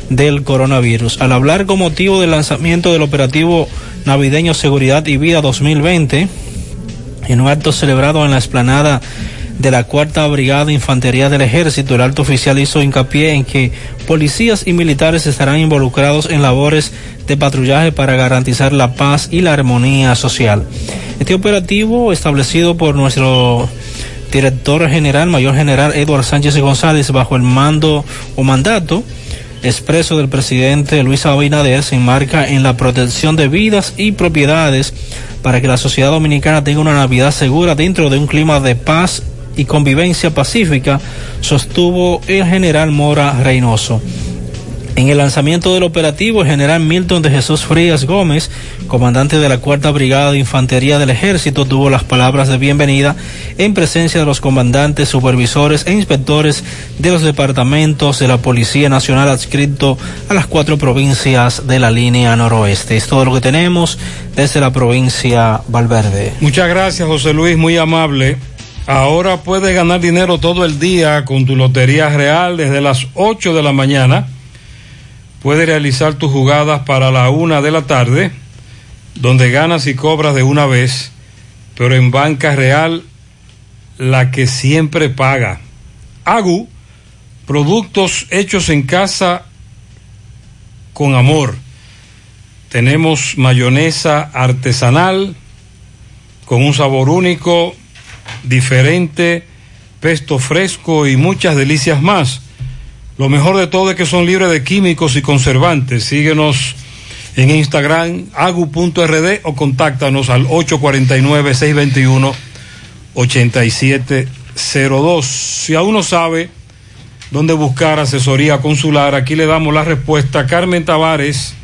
del coronavirus. Al hablar con motivo del lanzamiento del operativo navideño Seguridad y Vida 2020, en un acto celebrado en la explanada de la Cuarta Brigada de Infantería del Ejército, el alto oficial hizo hincapié en que policías y militares estarán involucrados en labores de patrullaje para garantizar la paz y la armonía social. Este operativo, establecido por nuestro director general, mayor general Eduardo Sánchez González, bajo el mando o mandato expreso del presidente Luis Abinader, se enmarca en la protección de vidas y propiedades para que la sociedad dominicana tenga una Navidad segura dentro de un clima de paz y convivencia pacífica, sostuvo el general Mora Reynoso. En el lanzamiento del operativo, el general Milton de Jesús Frías Gómez, comandante de la Cuarta Brigada de Infantería del Ejército, tuvo las palabras de bienvenida en presencia de los comandantes, supervisores e inspectores de los departamentos de la Policía Nacional adscrito a las cuatro provincias de la línea noroeste. Es todo lo que tenemos desde la provincia Valverde. Muchas gracias, José Luis, muy amable. Ahora puedes ganar dinero todo el día con tu Lotería Real desde las 8 de la mañana. Puedes realizar tus jugadas para la una de la tarde, donde ganas y cobras de una vez, pero en Banca Real, la que siempre paga. Agu, productos hechos en casa con amor. Tenemos mayonesa artesanal con un sabor único diferente, pesto fresco y muchas delicias más. Lo mejor de todo es que son libres de químicos y conservantes. Síguenos en Instagram agu.rd o contáctanos al 849-621-8702. Si aún no sabe dónde buscar asesoría consular, aquí le damos la respuesta. Carmen Tavares,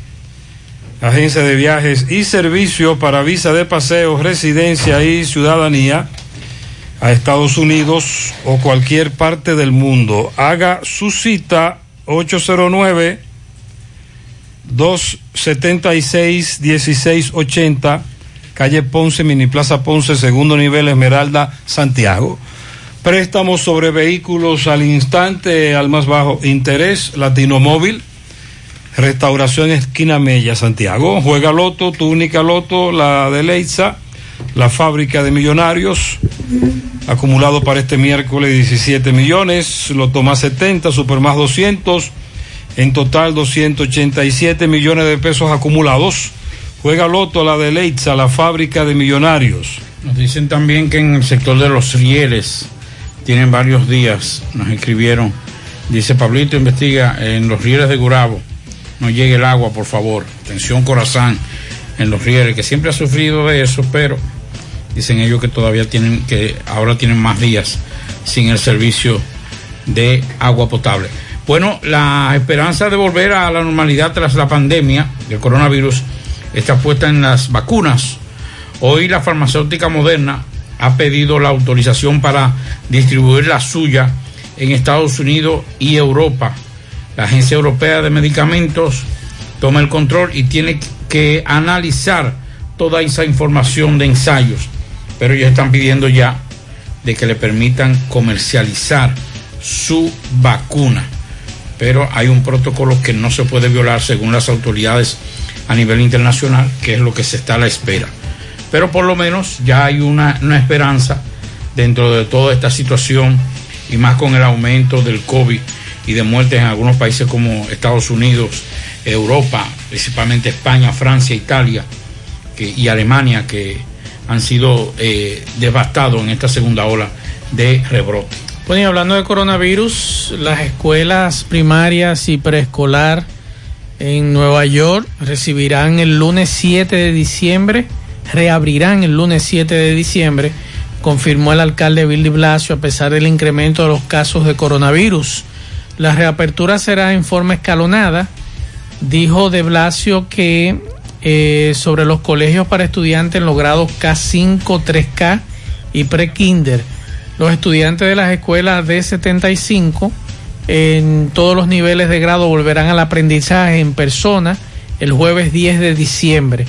agencia de viajes y servicio para visa de paseo, residencia y ciudadanía a Estados Unidos o cualquier parte del mundo. Haga su cita 809 276 1680 calle Ponce, Mini Plaza Ponce, segundo nivel Esmeralda, Santiago. Préstamos sobre vehículos al instante, al más bajo interés, Latino Móvil. Restauración Esquina Mella, Santiago. Juega Loto, tu única Loto, la de Leitza la fábrica de millonarios, acumulado para este miércoles 17 millones, Loto más 70, Super más 200, en total 287 millones de pesos acumulados. Juega Loto la de Leitza, la fábrica de millonarios. Nos dicen también que en el sector de los rieles tienen varios días, nos escribieron. Dice Pablito, investiga en los rieles de Gurabo, no llegue el agua, por favor. Atención Corazán en los rieles, que siempre ha sufrido de eso, pero dicen ellos que todavía tienen, que ahora tienen más días sin el servicio de agua potable. Bueno, la esperanza de volver a la normalidad tras la pandemia del coronavirus está puesta en las vacunas. Hoy la farmacéutica moderna ha pedido la autorización para distribuir la suya en Estados Unidos y Europa. La Agencia Europea de Medicamentos toma el control y tiene que analizar toda esa información de ensayos, pero ellos están pidiendo ya de que le permitan comercializar su vacuna. Pero hay un protocolo que no se puede violar según las autoridades a nivel internacional, que es lo que se está a la espera. Pero por lo menos ya hay una, una esperanza dentro de toda esta situación y más con el aumento del COVID y de muertes en algunos países como Estados Unidos, Europa, principalmente España, Francia, Italia y Alemania, que han sido eh, devastados en esta segunda ola de rebrote. Bueno, y hablando de coronavirus, las escuelas primarias y preescolar en Nueva York recibirán el lunes 7 de diciembre, reabrirán el lunes 7 de diciembre, confirmó el alcalde Bill de Blasio a pesar del incremento de los casos de coronavirus. La reapertura será en forma escalonada. Dijo de Blasio que eh, sobre los colegios para estudiantes en los grados K5, 3K y pre-kinder, los estudiantes de las escuelas de 75 en todos los niveles de grado volverán al aprendizaje en persona el jueves 10 de diciembre.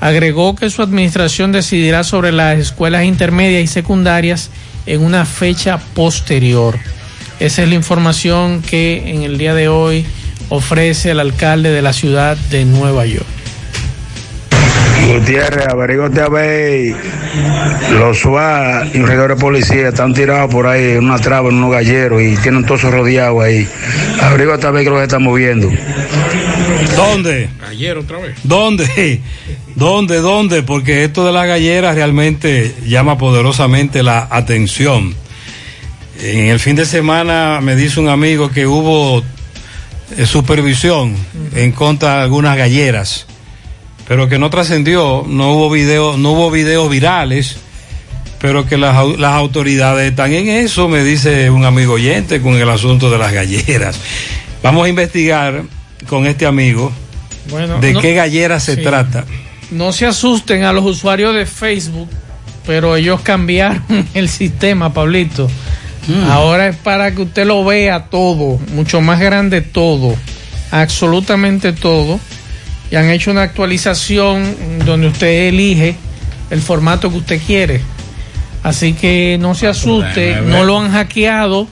Agregó que su administración decidirá sobre las escuelas intermedias y secundarias en una fecha posterior. Esa es la información que en el día de hoy ofrece el alcalde de la ciudad de Nueva York. Gutiérrez, averígate a ver. Los SWAT y un regidor de policía están tirados por ahí en una traba, en unos galleros y tienen todos rodeados ahí. Averígate a ver qué es lo que están moviendo. ¿Dónde? Ayer otra vez. ¿Dónde? ¿Dónde? ¿Dónde? Porque esto de las galleras realmente llama poderosamente la atención. En el fin de semana me dice un amigo que hubo eh, supervisión en contra de algunas galleras pero que no trascendió, no hubo video, no hubo videos virales, pero que las, las, autoridades están en eso, me dice un amigo oyente con el asunto de las galleras. Vamos a investigar con este amigo bueno, de no, qué gallera se sí. trata. No se asusten a los usuarios de Facebook, pero ellos cambiaron el sistema, Pablito. Mm. Ahora es para que usted lo vea todo, mucho más grande todo, absolutamente todo y han hecho una actualización donde usted elige el formato que usted quiere. Así que no se asuste, no lo han hackeado.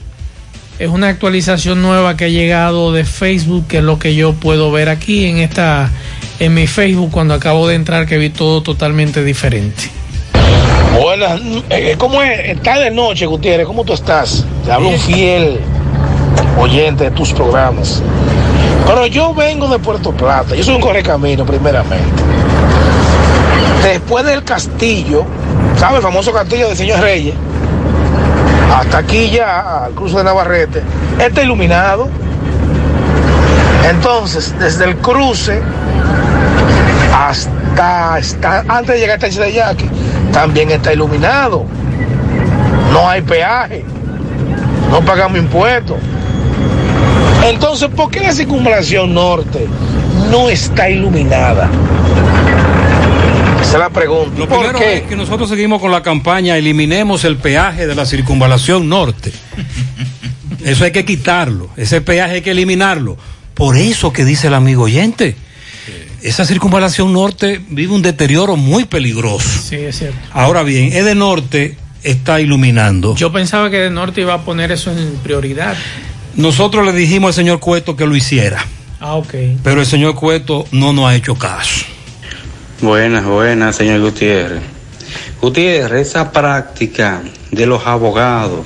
Es una actualización nueva que ha llegado de Facebook, que es lo que yo puedo ver aquí en esta en mi Facebook cuando acabo de entrar que vi todo totalmente diferente. Buenas, eh, ¿cómo es? Está de noche, Gutiérrez, ¿cómo tú estás? Te hablo un fiel oyente de tus programas. Pero yo vengo de Puerto Plata, yo soy un correcamino primeramente. Después del castillo, ¿sabe? El famoso castillo del señor Reyes. Hasta aquí ya, al cruce de Navarrete, está iluminado. Entonces, desde el cruce hasta, antes de llegar hasta el Yaque, también está iluminado. No hay peaje. No pagamos impuestos. Entonces, ¿por qué la circunvalación norte no está iluminada? Esa es la pregunta. Lo ¿Por primero qué? es que nosotros seguimos con la campaña Eliminemos el peaje de la circunvalación norte. Eso hay que quitarlo. Ese peaje hay que eliminarlo. Por eso que dice el amigo oyente. Esa circunvalación norte vive un deterioro muy peligroso. Sí, es cierto. Ahora bien, Ede Norte está iluminando. Yo pensaba que de norte iba a poner eso en prioridad. Nosotros le dijimos al señor Cueto que lo hiciera, Ah, ok. pero el señor Cueto no nos ha hecho caso. Buenas, buenas, señor Gutiérrez. Gutiérrez, esa práctica de los abogados,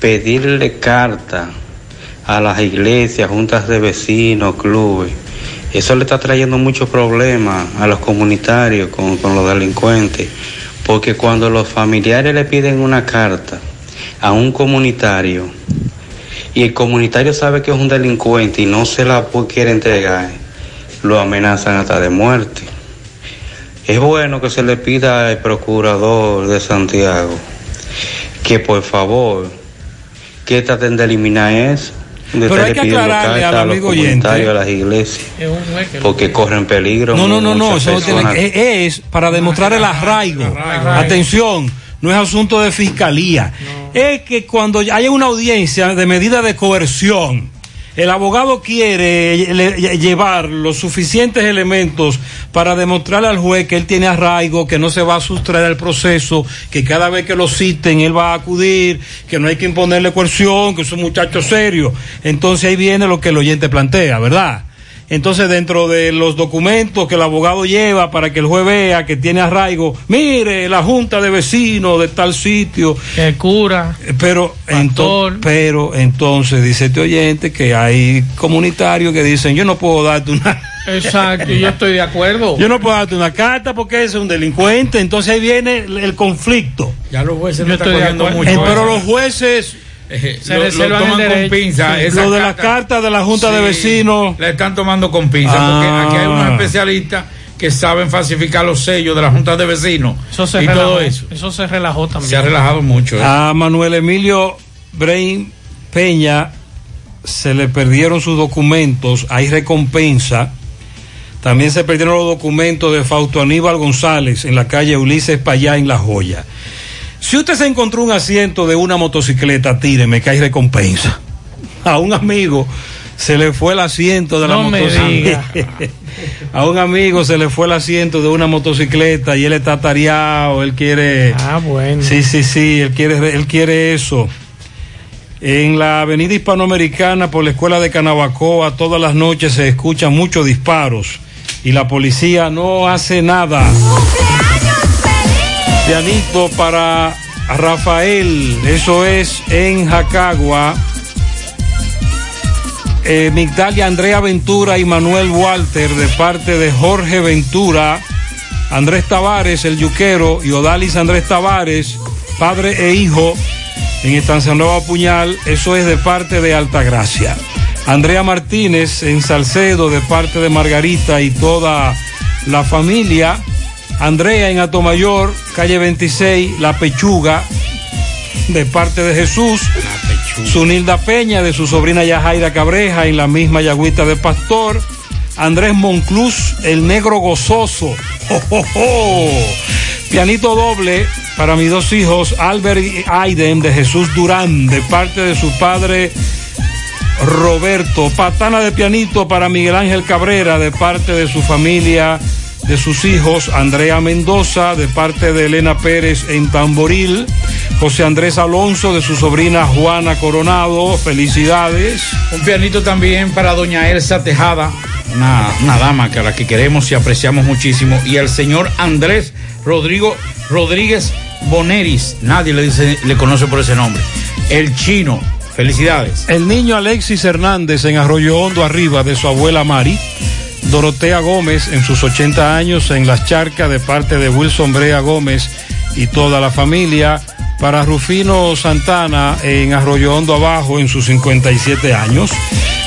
pedirle carta a las iglesias, juntas de vecinos, clubes, eso le está trayendo muchos problemas a los comunitarios con, con los delincuentes, porque cuando los familiares le piden una carta a un comunitario, y el comunitario sabe que es un delincuente y no se la quiere entregar, lo amenazan hasta de muerte. Es bueno que se le pida al procurador de Santiago que por favor que traten de eliminar eso. De Pero hay estarle que pidiendo aclararle al a los amigo oyente. comunitarios, a las iglesias, Es un juez que lo- porque corren peligro. No, no, no, no, eso no tiene personas. que- es, es para demostrar el arraigo. Atención, no es asunto de fiscalía. Es que cuando haya una audiencia de medida de coerción, el abogado quiere le- llevar los suficientes elementos para demostrarle al juez que él tiene arraigo, que no se va a sustraer al proceso, que cada vez que lo citen él va a acudir, que no hay que imponerle coerción, que es un muchacho serio. Entonces ahí viene lo que el oyente plantea, ¿verdad? Entonces, dentro de los documentos que el abogado lleva para que el juez vea que tiene arraigo, mire, la junta de vecinos de tal sitio. El cura. Pero, ento- pero entonces dice este oyente que hay comunitarios que dicen, yo no puedo darte una... Exacto, yo estoy de acuerdo. Yo no puedo darte una carta porque es un delincuente, entonces ahí viene el, conflicto. Ya los jueces no están cogiendo mucho. Eh, pero los jueces Eh, se lo, toman el con pinza. Sí. Lo de las cartas de la Junta de Vecinos. La están tomando con pinza Ah. porque aquí hay unos especialistas que saben falsificar los sellos de la Junta de Vecinos Eso se y relajó. todo eso. Eso se relajó también. Se ha relajado mucho. ¿eh? A Manuel Emilio Brain Peña se le perdieron sus documentos, hay recompensa. También se perdieron los documentos de Fausto Aníbal González en la calle Ulises Payá en La Joya. Si usted se encontró un asiento de una motocicleta, tíreme que hay recompensa. A un amigo se le fue el asiento de la No motocicleta. A un amigo se le fue el asiento de una motocicleta y él está tareado, él quiere. Ah, bueno. Sí, sí, sí, él quiere, él quiere eso. En la avenida hispanoamericana por la escuela de Canabacoa, todas las noches se escuchan muchos disparos y la policía no hace nada. Pianito para Rafael, eso es en Jacagua. Eh, Migdalia Andrea Ventura y Manuel Walter de parte de Jorge Ventura, Andrés Tavares, el yuquero, y Odalis Andrés Tavares, padre e hijo, en Estancia Nueva Puñal, eso es de parte de Altagracia. Andrea Martínez en Salcedo, de parte de Margarita y toda la familia. Andrea en Atomayor, calle 26, La Pechuga, de parte de Jesús. Sunilda Peña, de su sobrina Yajaira Cabreja, en la misma Yagüita de Pastor. Andrés Monclús, el negro gozoso. ¡Jo, jo, jo! Pianito doble para mis dos hijos, Albert y Aiden, de Jesús Durán, de parte de su padre Roberto. Patana de pianito para Miguel Ángel Cabrera, de parte de su familia, de sus hijos, Andrea Mendoza, de parte de Elena Pérez en Tamboril. José Andrés Alonso, de su sobrina Juana Coronado. Felicidades. Un pianito también para doña Elsa Tejada, una, una dama que a la que queremos y apreciamos muchísimo. Y al señor Andrés Rodrigo Rodríguez Boneris, nadie le dice, le conoce por ese nombre. El chino, felicidades. El niño Alexis Hernández en Arroyo Hondo arriba de su abuela Mari. Dorotea Gómez en sus 80 años en Las Charcas de parte de Wilson Brea Gómez y toda la familia. Para Rufino Santana en Arroyo Hondo abajo en sus 57 años.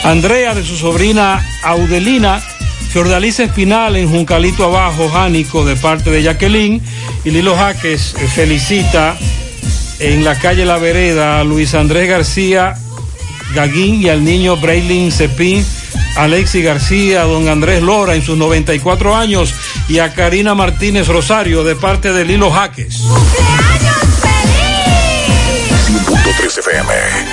Andrea de su sobrina Audelina. Fiordaliza Espinal en Juncalito abajo, Jánico de parte de Jacqueline. Y Lilo Jaques eh, felicita en la calle La Vereda a Luis Andrés García Gaguín y al niño Braylin Cepín, Alexi García, don Andrés Lora en sus 94 años y a Karina Martínez Rosario de parte de Lilo Jaques. 100.3 FM.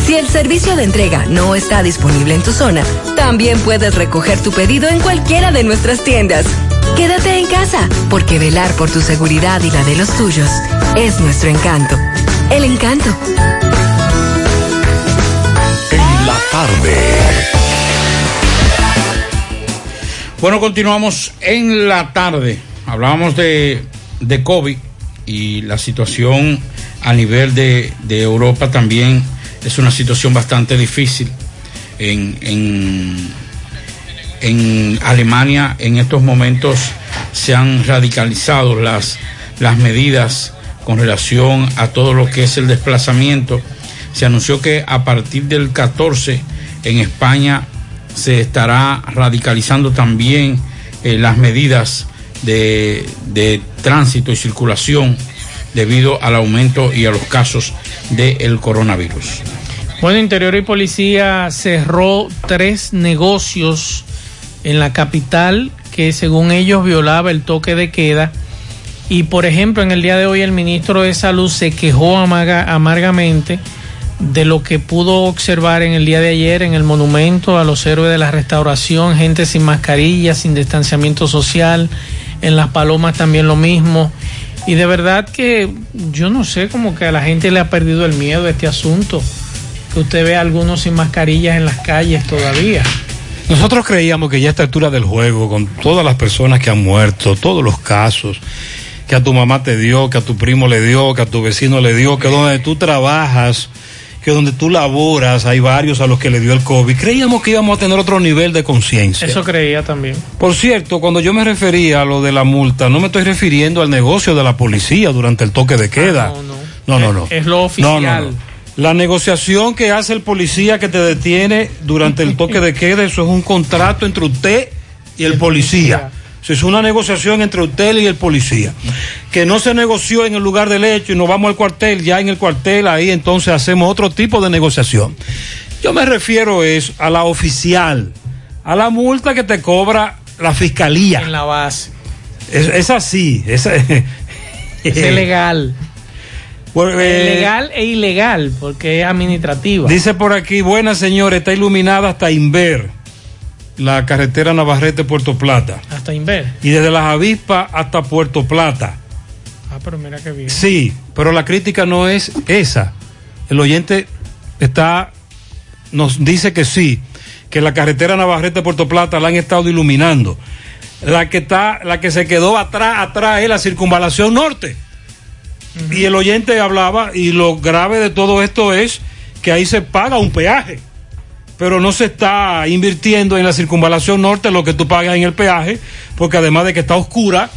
Si el servicio de entrega no está disponible en tu zona, también puedes recoger tu pedido en cualquiera de nuestras tiendas. Quédate en casa, porque velar por tu seguridad y la de los tuyos es nuestro encanto. El encanto. tarde. Bueno, continuamos en la tarde. Hablábamos de, de COVID y la situación a nivel de, de Europa también es una situación bastante difícil. En, en, en Alemania en estos momentos se han radicalizado las, las medidas con relación a todo lo que es el desplazamiento. Se anunció que a partir del 14 en España se estará radicalizando también eh, las medidas de, de tránsito y circulación debido al aumento y a los casos del coronavirus. Bueno, Interior y Policía cerró tres negocios en la capital que según ellos violaba el toque de queda. Y por ejemplo, en el día de hoy el ministro de Salud se quejó amargamente de lo que pudo observar en el día de ayer en el monumento a los héroes de la restauración, gente sin mascarilla, sin distanciamiento social, en las palomas también lo mismo. Y de verdad que yo no sé, como que a la gente le ha perdido el miedo este asunto, que usted ve a algunos sin mascarillas en las calles todavía. Nosotros creíamos que ya a esta altura del juego, con todas las personas que han muerto, todos los casos, que a tu mamá te dio, que a tu primo le dio, que a tu vecino le dio, que donde tú trabajas, que donde tú laboras, hay varios a los que le dio el COVID, creíamos que íbamos a tener otro nivel de conciencia. Eso creía también. Por cierto, cuando yo me refería a lo de la multa, no me estoy refiriendo al negocio de la policía durante el toque de queda. no, no, no. Es lo No, oficial. no, no. La negociación que hace el policía que te detiene durante el toque de queda, eso es un contrato entre usted y el policía. Eso es una negociación entre usted y el policía. Que no se negoció en el lugar del hecho y nos vamos al cuartel, ya en el cuartel ahí entonces hacemos otro tipo de negociación. Yo me refiero es a la oficial, a la multa que te cobra la fiscalía. En la base. Es, es así. Es, Es legal. Bueno, eh, legal e ilegal, porque es administrativa. Dice por aquí, buena señora, está iluminada hasta Inver, la carretera Navarrete-Puerto Plata. Hasta Inver. Y desde las avispas hasta Puerto Plata. Ah, pero mira qué bien. Sí, pero la crítica no es esa. El oyente está, nos dice que sí, que la carretera Navarrete-Puerto Plata la han estado iluminando. La que está, la que se quedó atrás, atrás es la circunvalación norte. Y el oyente hablaba, y lo grave de todo esto es que ahí se paga un peaje, pero no se está invirtiendo en la circunvalación norte lo que tú pagas en el peaje, porque además de que está oscura,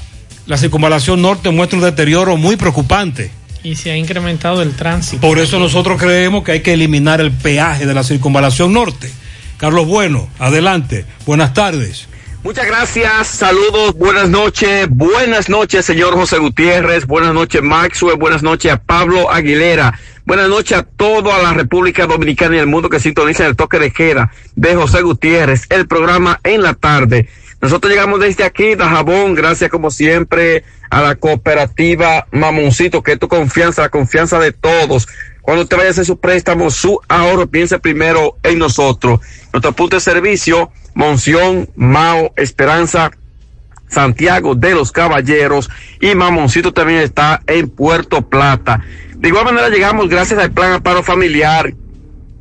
la circunvalación norte muestra un deterioro muy preocupante. Y se ha incrementado el tránsito. Por eso nosotros creemos que hay que eliminar el peaje de la circunvalación norte. Carlos Bueno, adelante. Buenas tardes. Muchas gracias, saludos, buenas noches, buenas noches, señor José Gutiérrez, buenas noches, Maxwell, buenas noches a Pablo Aguilera, buenas noches a toda la República Dominicana y el mundo que sintoniza el toque de queda de José Gutiérrez, el programa en la tarde. Nosotros llegamos desde aquí, de Jabón, gracias como siempre a la cooperativa Mamoncito, que es tu confianza, la confianza de todos. Cuando usted vaya a hacer su préstamo, su ahorro, piense primero en nosotros. Nuestro punto de servicio, Monción, Mao, Esperanza, Santiago de los Caballeros y Mamoncito también está en Puerto Plata. De igual manera llegamos gracias al Plan Amparo Familiar,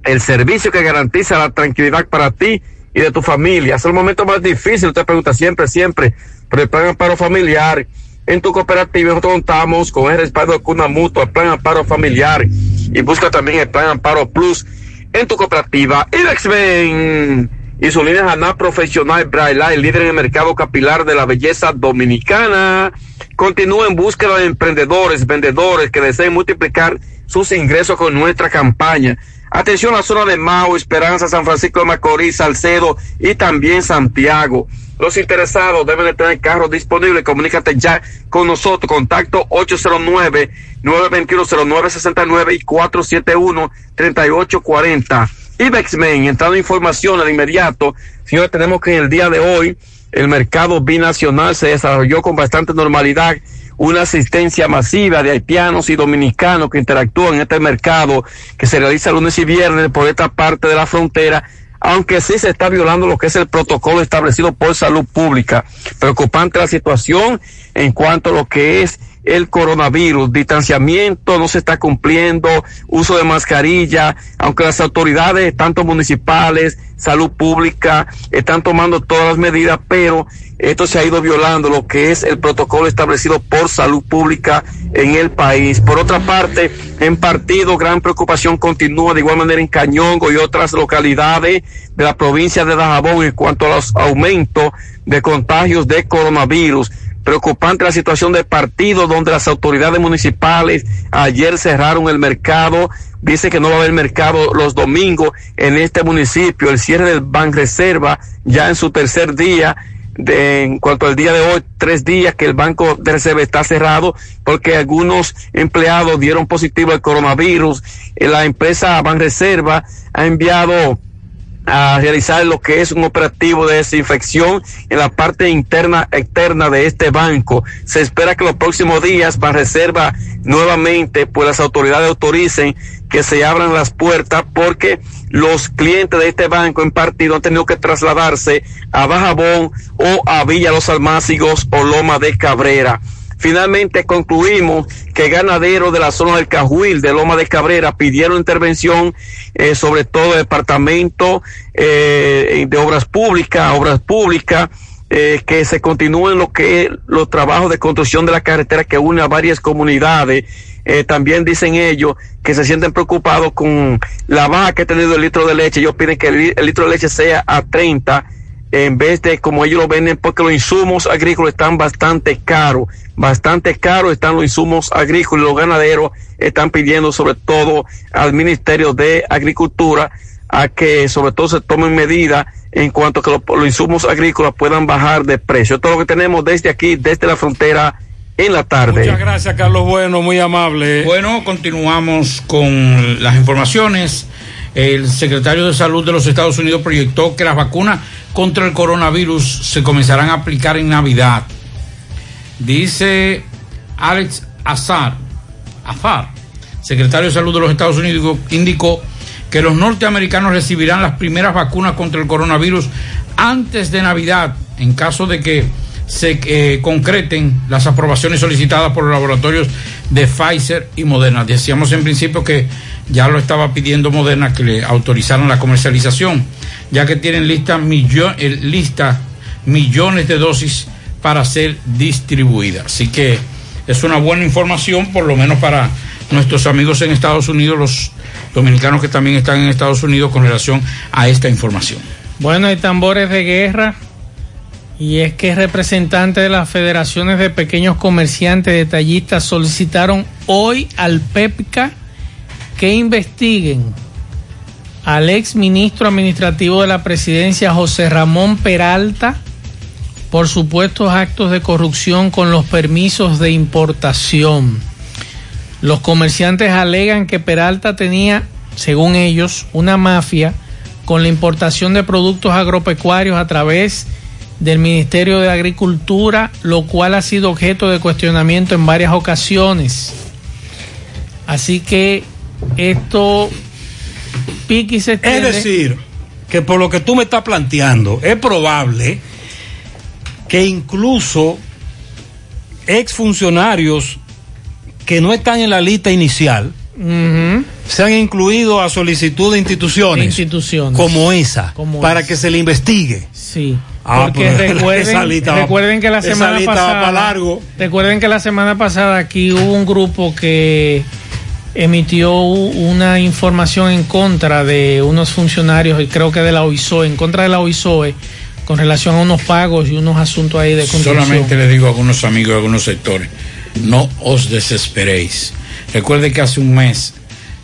el servicio que garantiza la tranquilidad para ti y de tu familia. Es el momento más difícil, usted pregunta siempre, siempre, pero el Plan Amparo Familiar en tu cooperativa nosotros contamos con el respaldo de Cuna Mutua, Plan Amparo Familiar y busca también el Plan Amparo Plus en tu cooperativa. Ibex Ben y su línea Haná Profesional Braille, el líder en el mercado capilar de la belleza dominicana. Continúa en búsqueda de emprendedores, vendedores que deseen multiplicar sus ingresos con nuestra campaña. Atención a la zona de Mao, Esperanza, San Francisco de Macorís, Salcedo y también Santiago. Los interesados deben de tener carros disponibles. Comunícate ya con nosotros. Contacto 809-921-0969 y 471-3840. Ibexmen, entrando información de inmediato. Señores, tenemos que en el día de hoy el mercado binacional se desarrolló con bastante normalidad. Una asistencia masiva de haitianos y dominicanos que interactúan en este mercado que se realiza lunes y viernes por esta parte de la frontera aunque sí se está violando lo que es el protocolo establecido por salud pública. Preocupante la situación en cuanto a lo que es el coronavirus. Distanciamiento no se está cumpliendo, uso de mascarilla, aunque las autoridades, tanto municipales, salud pública, están tomando todas las medidas, pero esto se ha ido violando lo que es el protocolo establecido por salud pública en el país. Por otra parte, en partido, gran preocupación continúa de igual manera en Cañongo y otras localidades de la provincia de Dajabón en cuanto a los aumentos de contagios de coronavirus. Preocupante la situación de partido donde las autoridades municipales ayer cerraron el mercado. Dice que no va a haber mercado los domingos en este municipio. El cierre del Ban Reserva ya en su tercer día. De, en cuanto al día de hoy, tres días que el Banco de Reserva está cerrado porque algunos empleados dieron positivo al coronavirus. Eh, La empresa Ban Reserva ha enviado a realizar lo que es un operativo de desinfección en la parte interna externa de este banco. Se espera que los próximos días Banreserva nuevamente pues las autoridades autoricen que se abran las puertas porque los clientes de este banco en partido han tenido que trasladarse a Bajabón o a Villa Los Almácigos o Loma de Cabrera. Finalmente concluimos que ganaderos de la zona del Cajuil, de Loma de Cabrera, pidieron intervención, eh, sobre todo departamento eh, de obras públicas, obras públicas, eh, que se continúen lo que los trabajos de construcción de la carretera que une a varias comunidades. También dicen ellos que se sienten preocupados con la baja que ha tenido el litro de leche. Ellos piden que el, el litro de leche sea a 30 en vez de como ellos lo venden, porque los insumos agrícolas están bastante caros, bastante caros están los insumos agrícolas y los ganaderos están pidiendo sobre todo al Ministerio de Agricultura a que sobre todo se tomen medidas en cuanto a que los, los insumos agrícolas puedan bajar de precio. Todo lo que tenemos desde aquí, desde la frontera en la tarde. Muchas gracias, Carlos Bueno, muy amable. Bueno, continuamos con las informaciones. El secretario de Salud de los Estados Unidos proyectó que las vacunas contra el coronavirus se comenzarán a aplicar en Navidad. Dice Alex Azar, Azar, secretario de Salud de los Estados Unidos, indicó que los norteamericanos recibirán las primeras vacunas contra el coronavirus antes de Navidad, en caso de que se eh, concreten las aprobaciones solicitadas por los laboratorios de Pfizer y Moderna. Decíamos en principio que ya lo estaba pidiendo Moderna que le autorizaran la comercialización, ya que tienen lista, millo- eh, lista millones de dosis para ser distribuidas. Así que es una buena información, por lo menos para nuestros amigos en Estados Unidos, los dominicanos que también están en Estados Unidos con relación a esta información. Bueno, hay tambores de guerra y es que representantes de las federaciones de pequeños comerciantes detallistas solicitaron hoy al PEPCA que investiguen al ex ministro administrativo de la presidencia José Ramón Peralta por supuestos actos de corrupción con los permisos de importación. Los comerciantes alegan que Peralta tenía, según ellos, una mafia con la importación de productos agropecuarios a través del Ministerio de Agricultura, lo cual ha sido objeto de cuestionamiento en varias ocasiones. Así que esto pique y se Es extiende. decir, que por lo que tú me estás planteando, es probable que incluso exfuncionarios que no están en la lista inicial se han incluido a solicitud de instituciones, Instituciones. como esa Como para esa. que se le investigue. Sí. Ah, Porque recuerden, lista va- recuerden que la semana pasada pa' largo. recuerden que la semana pasada aquí hubo un grupo que emitió una información en contra de unos funcionarios y creo que de la OISOE, en contra de la OISOE con relación a unos pagos y unos asuntos ahí de construcción. Solamente le digo a algunos amigos de algunos sectores, no os desesperéis. Recuerde que hace un mes,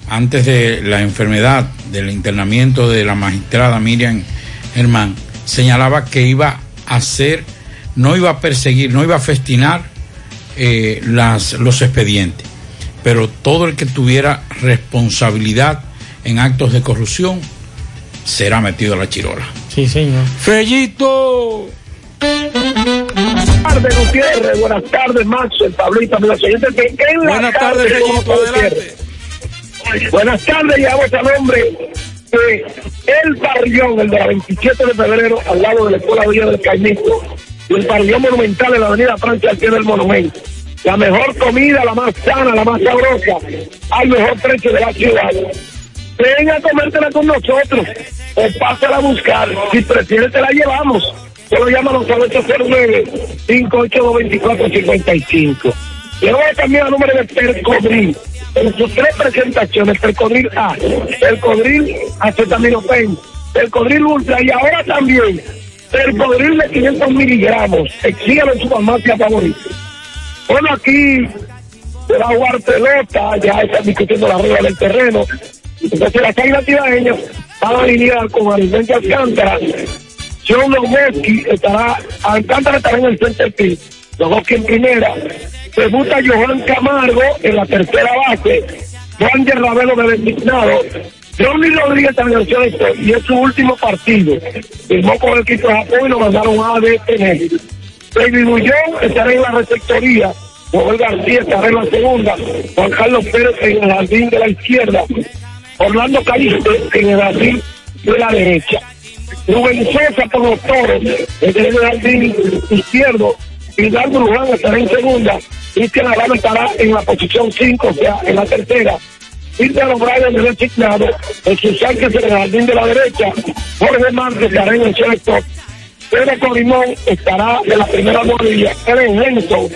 antes de la enfermedad, del internamiento de la magistrada Miriam Germán, señalaba que iba a hacer, no iba a perseguir, no iba a festinar eh, las, los expedientes, pero todo el que tuviera responsabilidad en actos de corrupción será metido a la chirola. Sí, señor. Fellito. Buenas tardes, Gutiérrez. Buenas tardes, Max, el Pablito, amigos oyentes. que en la Buenas tardes, tarde, Fellito, ¿cómo está adelante. Gutiérrez? Buenas tardes, llegamos al nombre de El Parrillón, el de la 27 de febrero, al lado de la Escuela Villa del Caimito, y el Parrillón Monumental en la Avenida Francia, al pie del monumento. La mejor comida, la más sana, la más sabrosa, al mejor precio de la ciudad. Ven a comértela con nosotros o pásala a buscar. Si prefieres, te la llevamos. Solo llámanos al 809-582-2455. Le voy a cambiar el número de Percodril. En sus tres presentaciones, Percodril A, Percodril Acetaminophen, Percodril Ultra y ahora también Percodril de 500 miligramos. Exígalo en su farmacia favorita. Bueno, aquí se va a jugar pelota, ya están discutiendo la regla del terreno. Entonces las águilas tiraeñas van a alinear con Alimento Alcántara. John Loweski estará, Alcántara estará en el center field, Loweski en primera. Debuta Johan Camargo en la tercera base. Juan Ravelo de designado. Johnny Rodríguez también esto y es su último partido. Firmó con el equipo de Japón y lo mandaron a detener. David Bullón estará en la receptoría. Joel García estará en la segunda. Juan Carlos Pérez en el jardín de la izquierda. Orlando Caliste en el jardín de la derecha. Rubén Sosa por los toros el jardín izquierdo. Vidal Bruján estará en segunda. Cristian Arana estará en la posición 5, o sea, en la tercera. Cristian O'Brien de designado. Jesús Sánchez en el jardín de la derecha. Jorge Márquez estará en el selector. Pedro Colimón estará en la primera morilla. Ellen Henson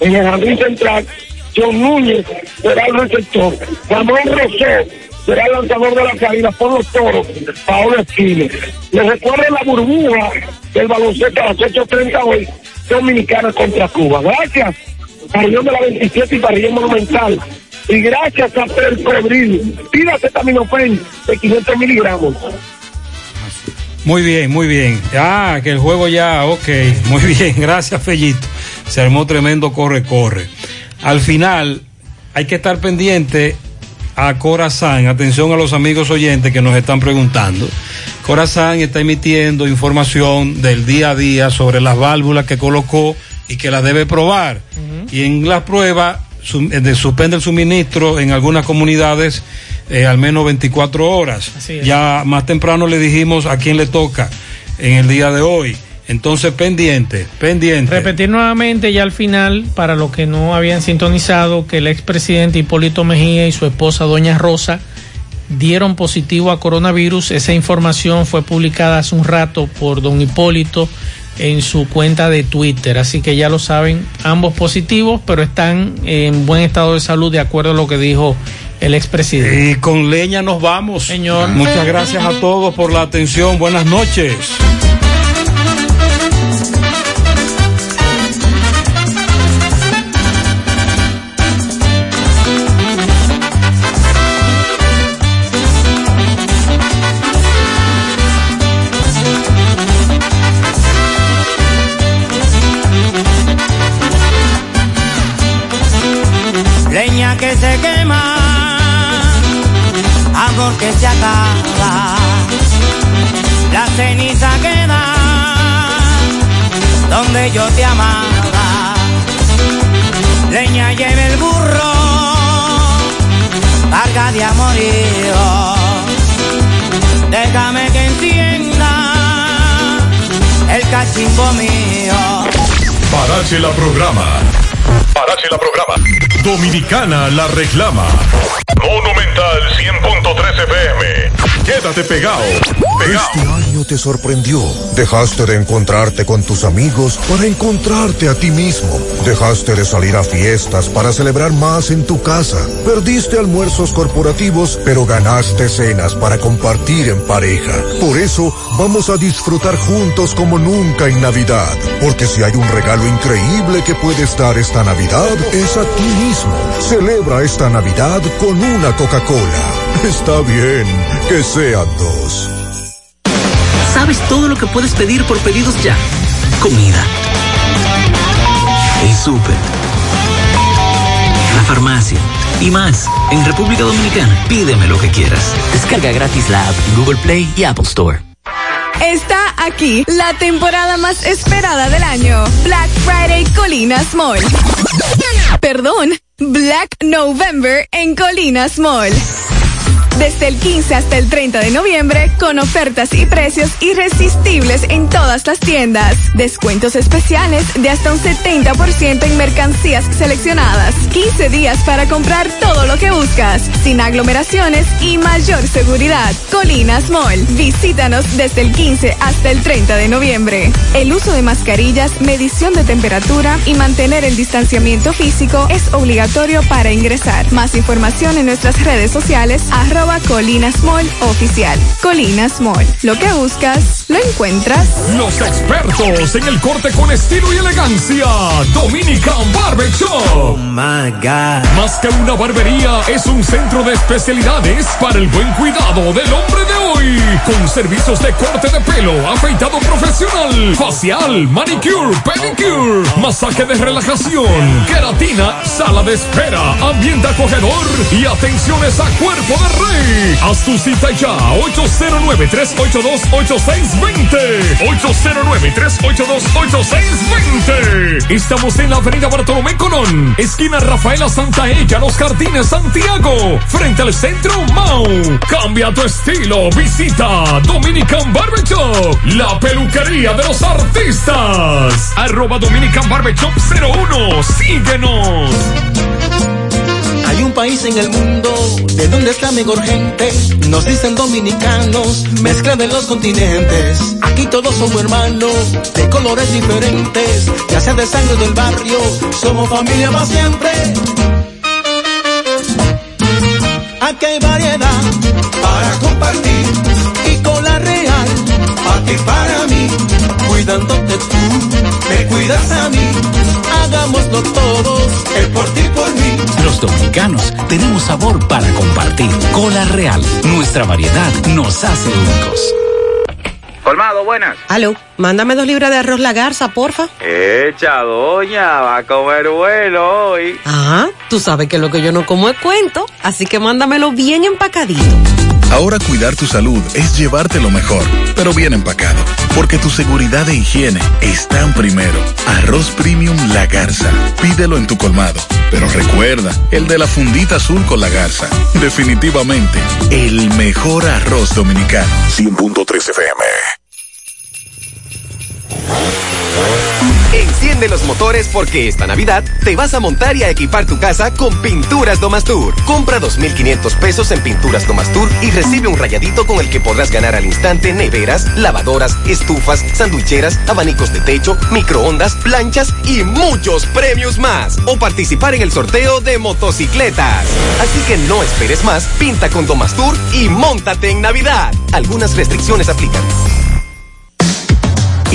en el jardín central. John Núñez será el receptor. Ramón Rosé será el lanzador de la caída por los toros. Paola Esquiles. Les recuerdo la burbuja del baloncesto a las 8.30 hoy. Dominicana contra Cuba. Gracias. Parrillón de la 27 y Parrillón Monumental. Y gracias a Percobril. Pídase también de 500 miligramos. Muy bien, muy bien. Ah, que el juego ya, ok, muy bien, gracias Fellito. Se armó tremendo corre-corre. Al final, hay que estar pendiente a Corazán. Atención a los amigos oyentes que nos están preguntando. Corazán está emitiendo información del día a día sobre las válvulas que colocó y que las debe probar. Y en las pruebas suspende el suministro en algunas comunidades eh, al menos 24 horas. Ya más temprano le dijimos a quién le toca en el día de hoy. Entonces, pendiente, pendiente. Repetir nuevamente ya al final, para los que no habían sintonizado, que el expresidente Hipólito Mejía y su esposa Doña Rosa dieron positivo a coronavirus. Esa información fue publicada hace un rato por don Hipólito en su cuenta de Twitter. Así que ya lo saben, ambos positivos, pero están en buen estado de salud de acuerdo a lo que dijo el expresidente. Y con leña nos vamos. Señor. Muchas gracias a todos por la atención. Buenas noches. Que se acaba, la ceniza queda donde yo te amaba. Leña lleva el burro, carga de amorío. Déjame que encienda el cachimbo mío. Parache la programa. Parache la programa. Dominicana la reclama. Monumental 100.13 FM. Quédate pegado. Pegado. Este año te sorprendió. Dejaste de encontrarte con tus amigos para encontrarte a ti mismo. Dejaste de salir a fiestas para celebrar más en tu casa. Perdiste almuerzos corporativos, pero ganaste cenas para compartir en pareja. Por eso, vamos a disfrutar juntos como nunca en Navidad. Porque si hay un regalo increíble que puedes dar esta Navidad, es a ti mismo. Celebra esta Navidad con una Coca-Cola. Está bien, que sean dos. ¿Sabes todo lo que puedes pedir por pedidos ya? Comida. El súper. La farmacia. Y más. En República Dominicana, pídeme lo que quieras. Descarga gratis la app en Google Play y Apple Store. Está aquí la temporada más esperada del año. Black Friday Colinas Mall. Perdón, Black November en Colinas Mall. Desde el 15 hasta el 30 de noviembre con ofertas y precios irresistibles en todas las tiendas. Descuentos especiales de hasta un 70% en mercancías seleccionadas. 15 días para comprar todo lo que buscas, sin aglomeraciones y mayor seguridad. Colinas Mall. Visítanos desde el 15 hasta el 30 de noviembre. El uso de mascarillas, medición de temperatura y mantener el distanciamiento físico es obligatorio para ingresar. Más información en nuestras redes sociales, arroba Colinas Mall Oficial. Colinas Mall. Lo que buscas, lo encuentras. Los expertos en el corte con estilo y elegancia. Dominican Barber Shop. Más que una barbería, es un centro de especialidades para el buen cuidado del hombre de hoy. Con servicios de corte de pelo, afeitado profesional, facial, manicure, pedicure, masaje de relajación, queratina, sala de espera, ambiente acogedor y atenciones a cuerpo de rey. Haz tu cita ya, 809-382-8620. 809-382-8620. Estamos en la avenida Bartolomé Colón, esquina Rafaela Santa Ella, Los Jardines, Santiago, frente al centro Mau. Cambia tu estilo, visita Dominican Barber Shop, la peluquería de los artistas. Arroba Dominican Barber Shop 01, síguenos. Un país en el mundo de donde es la mejor gente. Nos dicen dominicanos, mezcla de los continentes. Aquí todos somos hermanos, de colores diferentes. Ya sea de sangre del barrio, somos familia más siempre. Aquí hay variedad para compartir y con la real, a ti para mí, cuidándote tú, me cuidas a mí, hagámoslo todos, el por ti por mí. Los dominicanos tenemos sabor para compartir. Cola Real, nuestra variedad nos hace únicos. Colmado, buenas. Aló, mándame dos libras de arroz la garza, porfa. Echa, doña, va a comer bueno hoy. Ah, tú sabes que lo que yo no como es cuento, así que mándamelo bien empacadito. Ahora cuidar tu salud es llevarte lo mejor, pero bien empacado, porque tu seguridad e higiene están primero. Arroz Premium La Garza, pídelo en tu colmado, pero recuerda, el de la fundita azul con la garza, definitivamente el mejor arroz dominicano. 100.3 FM. Enciende los motores porque esta Navidad te vas a montar y a equipar tu casa con Pinturas Domastur. Compra 2.500 pesos en Pinturas Domastur y recibe un rayadito con el que podrás ganar al instante neveras, lavadoras, estufas, sanduicheras, abanicos de techo, microondas, planchas y muchos premios más. O participar en el sorteo de motocicletas. Así que no esperes más, pinta con Domastur y móntate en Navidad. Algunas restricciones aplican.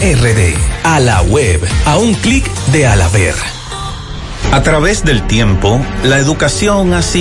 RD. A la web. A un clic de Alaber. A través del tiempo, la educación ha sido